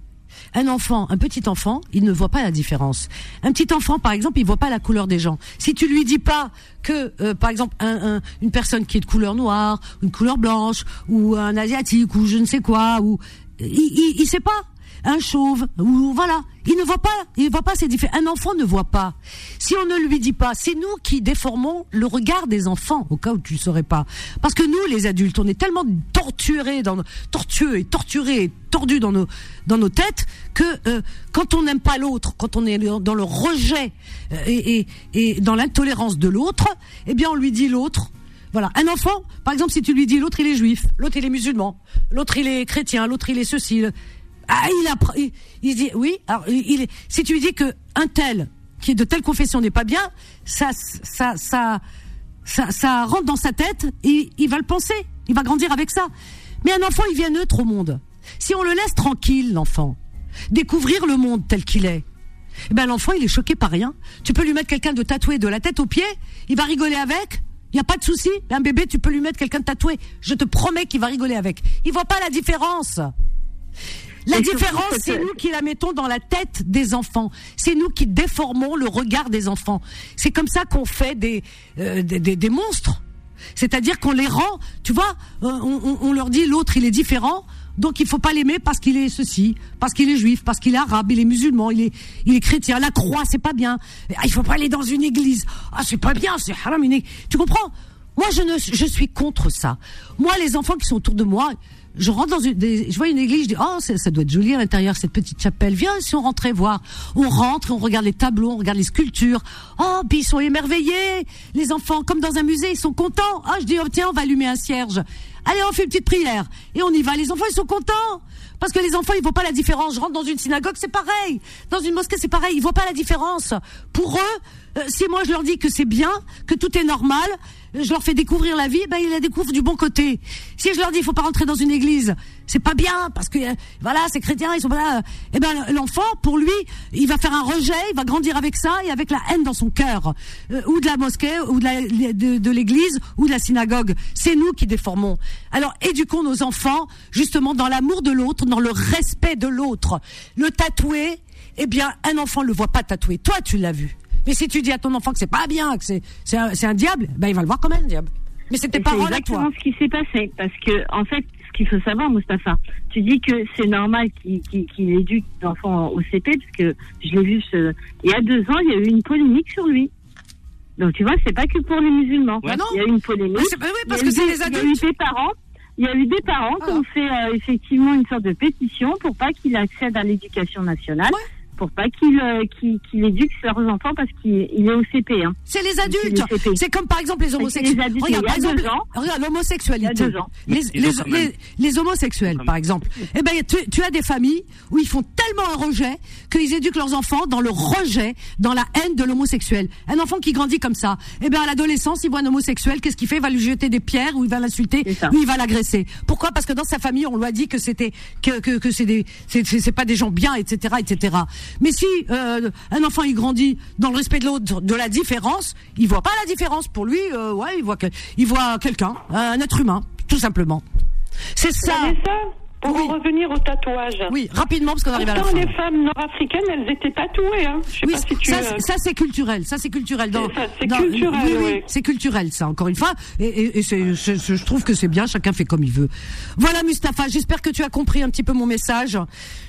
un enfant, un petit enfant, il ne voit pas la différence. Un petit enfant, par exemple, il voit pas la couleur des gens. Si tu lui dis pas que, euh, par exemple, un, un- une personne qui est de couleur noire, une couleur blanche, ou un asiatique, ou je ne sais quoi, ou il, il, il sait pas. Un chauve, ou voilà, il ne voit pas, il voit pas ces différences. Un enfant ne voit pas. Si on ne lui dit pas, c'est nous qui déformons le regard des enfants, au cas où tu ne saurais pas. Parce que nous, les adultes, on est tellement torturés, dans, tortueux et torturés et tordus dans nos, dans nos têtes que euh, quand on n'aime pas l'autre, quand on est dans le rejet euh, et, et, et dans l'intolérance de l'autre, eh bien on lui dit l'autre. Voilà, un enfant, par exemple, si tu lui dis l'autre il est juif, l'autre il est musulman, l'autre il est chrétien, l'autre il est ceci, ah il apprend, il, il dit oui. Alors il, si tu lui dis que un tel qui est de telle confession n'est pas bien, ça ça ça ça, ça rentre dans sa tête et il va le penser, il va grandir avec ça. Mais un enfant, il vient neutre au monde. Si on le laisse tranquille, l'enfant, découvrir le monde tel qu'il est, eh ben l'enfant, il est choqué par rien. Tu peux lui mettre quelqu'un de tatoué de la tête aux pieds, il va rigoler avec. Il n'y a pas de souci. Un bébé, tu peux lui mettre quelqu'un de tatoué. Je te promets qu'il va rigoler avec. Il voit pas la différence. La différence, c'est nous qui la mettons dans la tête des enfants. C'est nous qui déformons le regard des enfants. C'est comme ça qu'on fait des, euh, des, des- des monstres. C'est-à-dire qu'on les rend, tu vois, euh, on, on- on leur dit l'autre il est différent, donc il faut pas l'aimer parce qu'il est ceci, parce qu'il est juif, parce qu'il est arabe, il est musulman, il est, il est chrétien. La croix, c'est pas bien. Ah, il faut pas aller dans une église. Ah, c'est pas bien, c'est haram. Une... église. Tu comprends? Moi, je ne, je suis contre ça. Moi, les enfants qui sont autour de moi, je rentre dans une, je vois une église, je dis oh ça, doit être joli à l'intérieur cette petite chapelle. Viens si on rentrait voir. On rentre, on regarde les tableaux, on regarde les sculptures. Oh puis ils sont émerveillés. Les enfants comme dans un musée, ils sont contents. Ah je dis oh, tiens on va allumer un cierge. Allez on fait une petite prière et on y va. Les enfants ils sont contents. Parce que les enfants, ils voient pas la différence. Je rentre dans une synagogue, c'est pareil. Dans une mosquée, c'est pareil. Ils voient pas la différence. Pour eux, euh, si moi je leur dis que c'est bien, que tout est normal, je leur fais découvrir la vie, ben ils la découvrent du bon côté. Si je leur dis il faut pas rentrer dans une église, c'est pas bien parce que euh, voilà, c'est chrétien, ils sont pas là. Eh ben l'enfant, pour lui, il va faire un rejet, il va grandir avec ça et avec la haine dans son cœur, Euh, ou de la mosquée, ou de la- de, de l'église, ou de la synagogue. C'est nous qui déformons. Alors éduquons nos enfants justement dans l'amour de l'autre, dans le respect de l'autre. Le tatoué, eh bien un enfant le voit pas tatoué. Toi tu l'as vu. Mais si tu dis à ton enfant que c'est pas bien, que c'est c'est un, c'est un diable, ben il va le voir comme un diable. Mais c'est tes C'est paroles à exactement toi. ce qui s'est passé. Parce que, en fait, ce qu'il faut savoir, Mustapha, tu dis que c'est normal qu'il qu'il- qu'il éduque l'enfant au CP, parce que je l'ai vu ce... il y a deux ans, il y a eu une polémique sur lui. Donc, tu vois, c'est pas que pour les musulmans. Ouais, non. Il y a eu une polémique. Oui, parce que c'est des- les Il y a adultes. eu des parents. Il y a eu des parents qui ont fait euh, effectivement une sorte de pétition pour pas qu'il accède à l'éducation nationale, pour pas qu'il euh, qu'il qu'il éduque leurs enfants parce qu'il il est au CP. Hein. C'est les adultes. C'est comme par exemple les homosexuels. les adultes, Regarde, il y par exemple, deux ans. regarde l'homosexualité. Les, les, les- les homosexuels, par exemple. Eh ben, tu, tu as des familles où ils font tellement un rejet qu'ils éduquent leurs enfants dans le rejet, dans la haine de l'homosexuel. Un enfant qui grandit comme ça, eh ben, à l'adolescence, il voit un homosexuel, qu'est-ce qu'il fait? Il va lui jeter des pierres, ou il va l'insulter, ou il va l'agresser. Pourquoi? Parce que dans sa famille, on lui a dit que c'était, que, que, que c'est des, c'est pas des gens bien, etc., etc. Mais si euh, un enfant il grandit dans le respect de l'autre, de la différence, il voit pas la différence. Pour lui, euh, ouais, il voit que, il voit quelqu'un, un être humain, tout simplement. C'est ça. ça pour en revenir au tatouage. Oui, rapidement parce qu'on arrive à la fin. les femmes nord-africaines, elles étaient tatouées. Hein. Je sais Oui, pas si tu. ça, euh, ça, c'est culturel, ça c'est culturel. Dans, C'est culturel, oui, oui, c'est culturel, ça. Encore une fois, et, je trouve que c'est bien. Chacun fait comme il veut. Voilà, Mustapha. J'espère que tu as compris un petit peu mon message.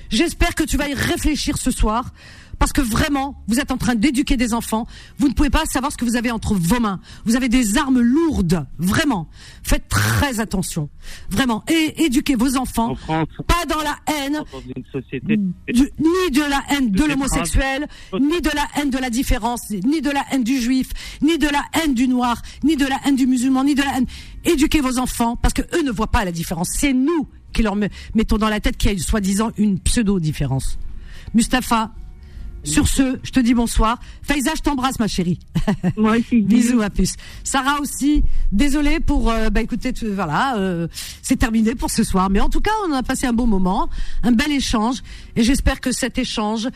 J'espère que tu vas y réfléchir ce soir. Parce que vraiment, vous êtes en train d'éduquer des enfants. Vous ne pouvez pas savoir ce que vous avez entre vos mains. Vous avez des armes lourdes. Vraiment. Faites très attention. Vraiment. Et éduquez vos enfants. Pas dans la haine. Dans une société. du- ni de la haine de De l'homosexuel, ni de la haine de la différence, ni de la haine du juif, ni de la haine du noir, ni de la haine du musulman, ni de la haine. Éduquez vos enfants parce que eux ne voient pas la différence. C'est nous qui leur met- mettons dans la tête qu'il y a soi-disant une pseudo-différence. Mustapha, sur ce, je te dis bonsoir. Faiza, je t'embrasse, ma chérie. Moi aussi. Bisous, à plus. Sarah aussi, désolée pour, euh, bah écoutez, tu- voilà, euh, c'est terminé pour ce soir. Mais en tout cas, on a passé un beau moment, un bel échange, et j'espère que cet échange,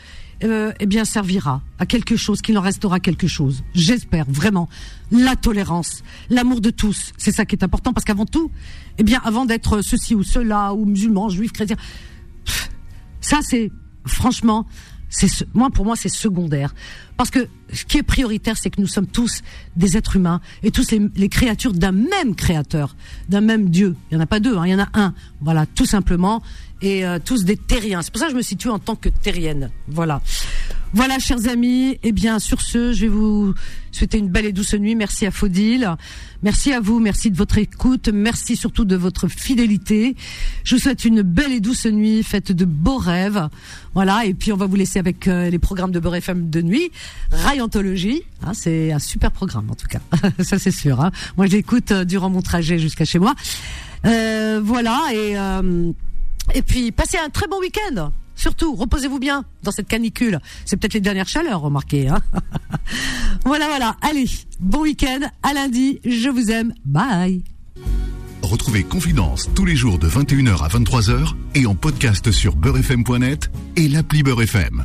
euh, eh bien, servira à quelque chose, qu'il en restera quelque chose. J'espère vraiment la tolérance, l'amour de tous, c'est ça qui est important, parce qu'avant tout, eh bien, avant d'être ceci ou cela, ou musulman, juif, chrétien, ça c'est, franchement, c'est ce- moi pour moi c'est secondaire. Parce que ce qui est prioritaire c'est que nous sommes tous des êtres humains et tous les, les créatures d'un même créateur d'un même Dieu. Il y en a pas deux hein, il y en a un. Voilà tout simplement et euh, tous des terriens. C'est pour ça que je me situe en tant que terrienne. Voilà. Voilà chers amis. Et bien sur ce je vais vous souhaiter une belle et douce nuit. Merci à Faudil. Merci à vous. Merci de votre écoute. Merci surtout de votre fidélité. Je vous souhaite une belle et douce nuit faite de beaux rêves. Voilà. Et puis on va vous laisser avec euh, les programmes de Beurre FM de nuit. Rayontologie hein, c'est un super programme en tout cas. Ça c'est sûr hein. moi je l'écoute euh, durant mon trajet jusqu'à chez moi. Voilà. Et et puis passez un très bon week-end Surtout, reposez-vous bien dans cette canicule. C'est peut-être les dernières chaleurs, remarquez. Hein voilà, voilà. Allez, bon week-end. À lundi. Je vous aime. Bye. Retrouvez Confidence tous les jours de 21h à 23h et en podcast sur beurrefm.net et l'appli Beurre FM.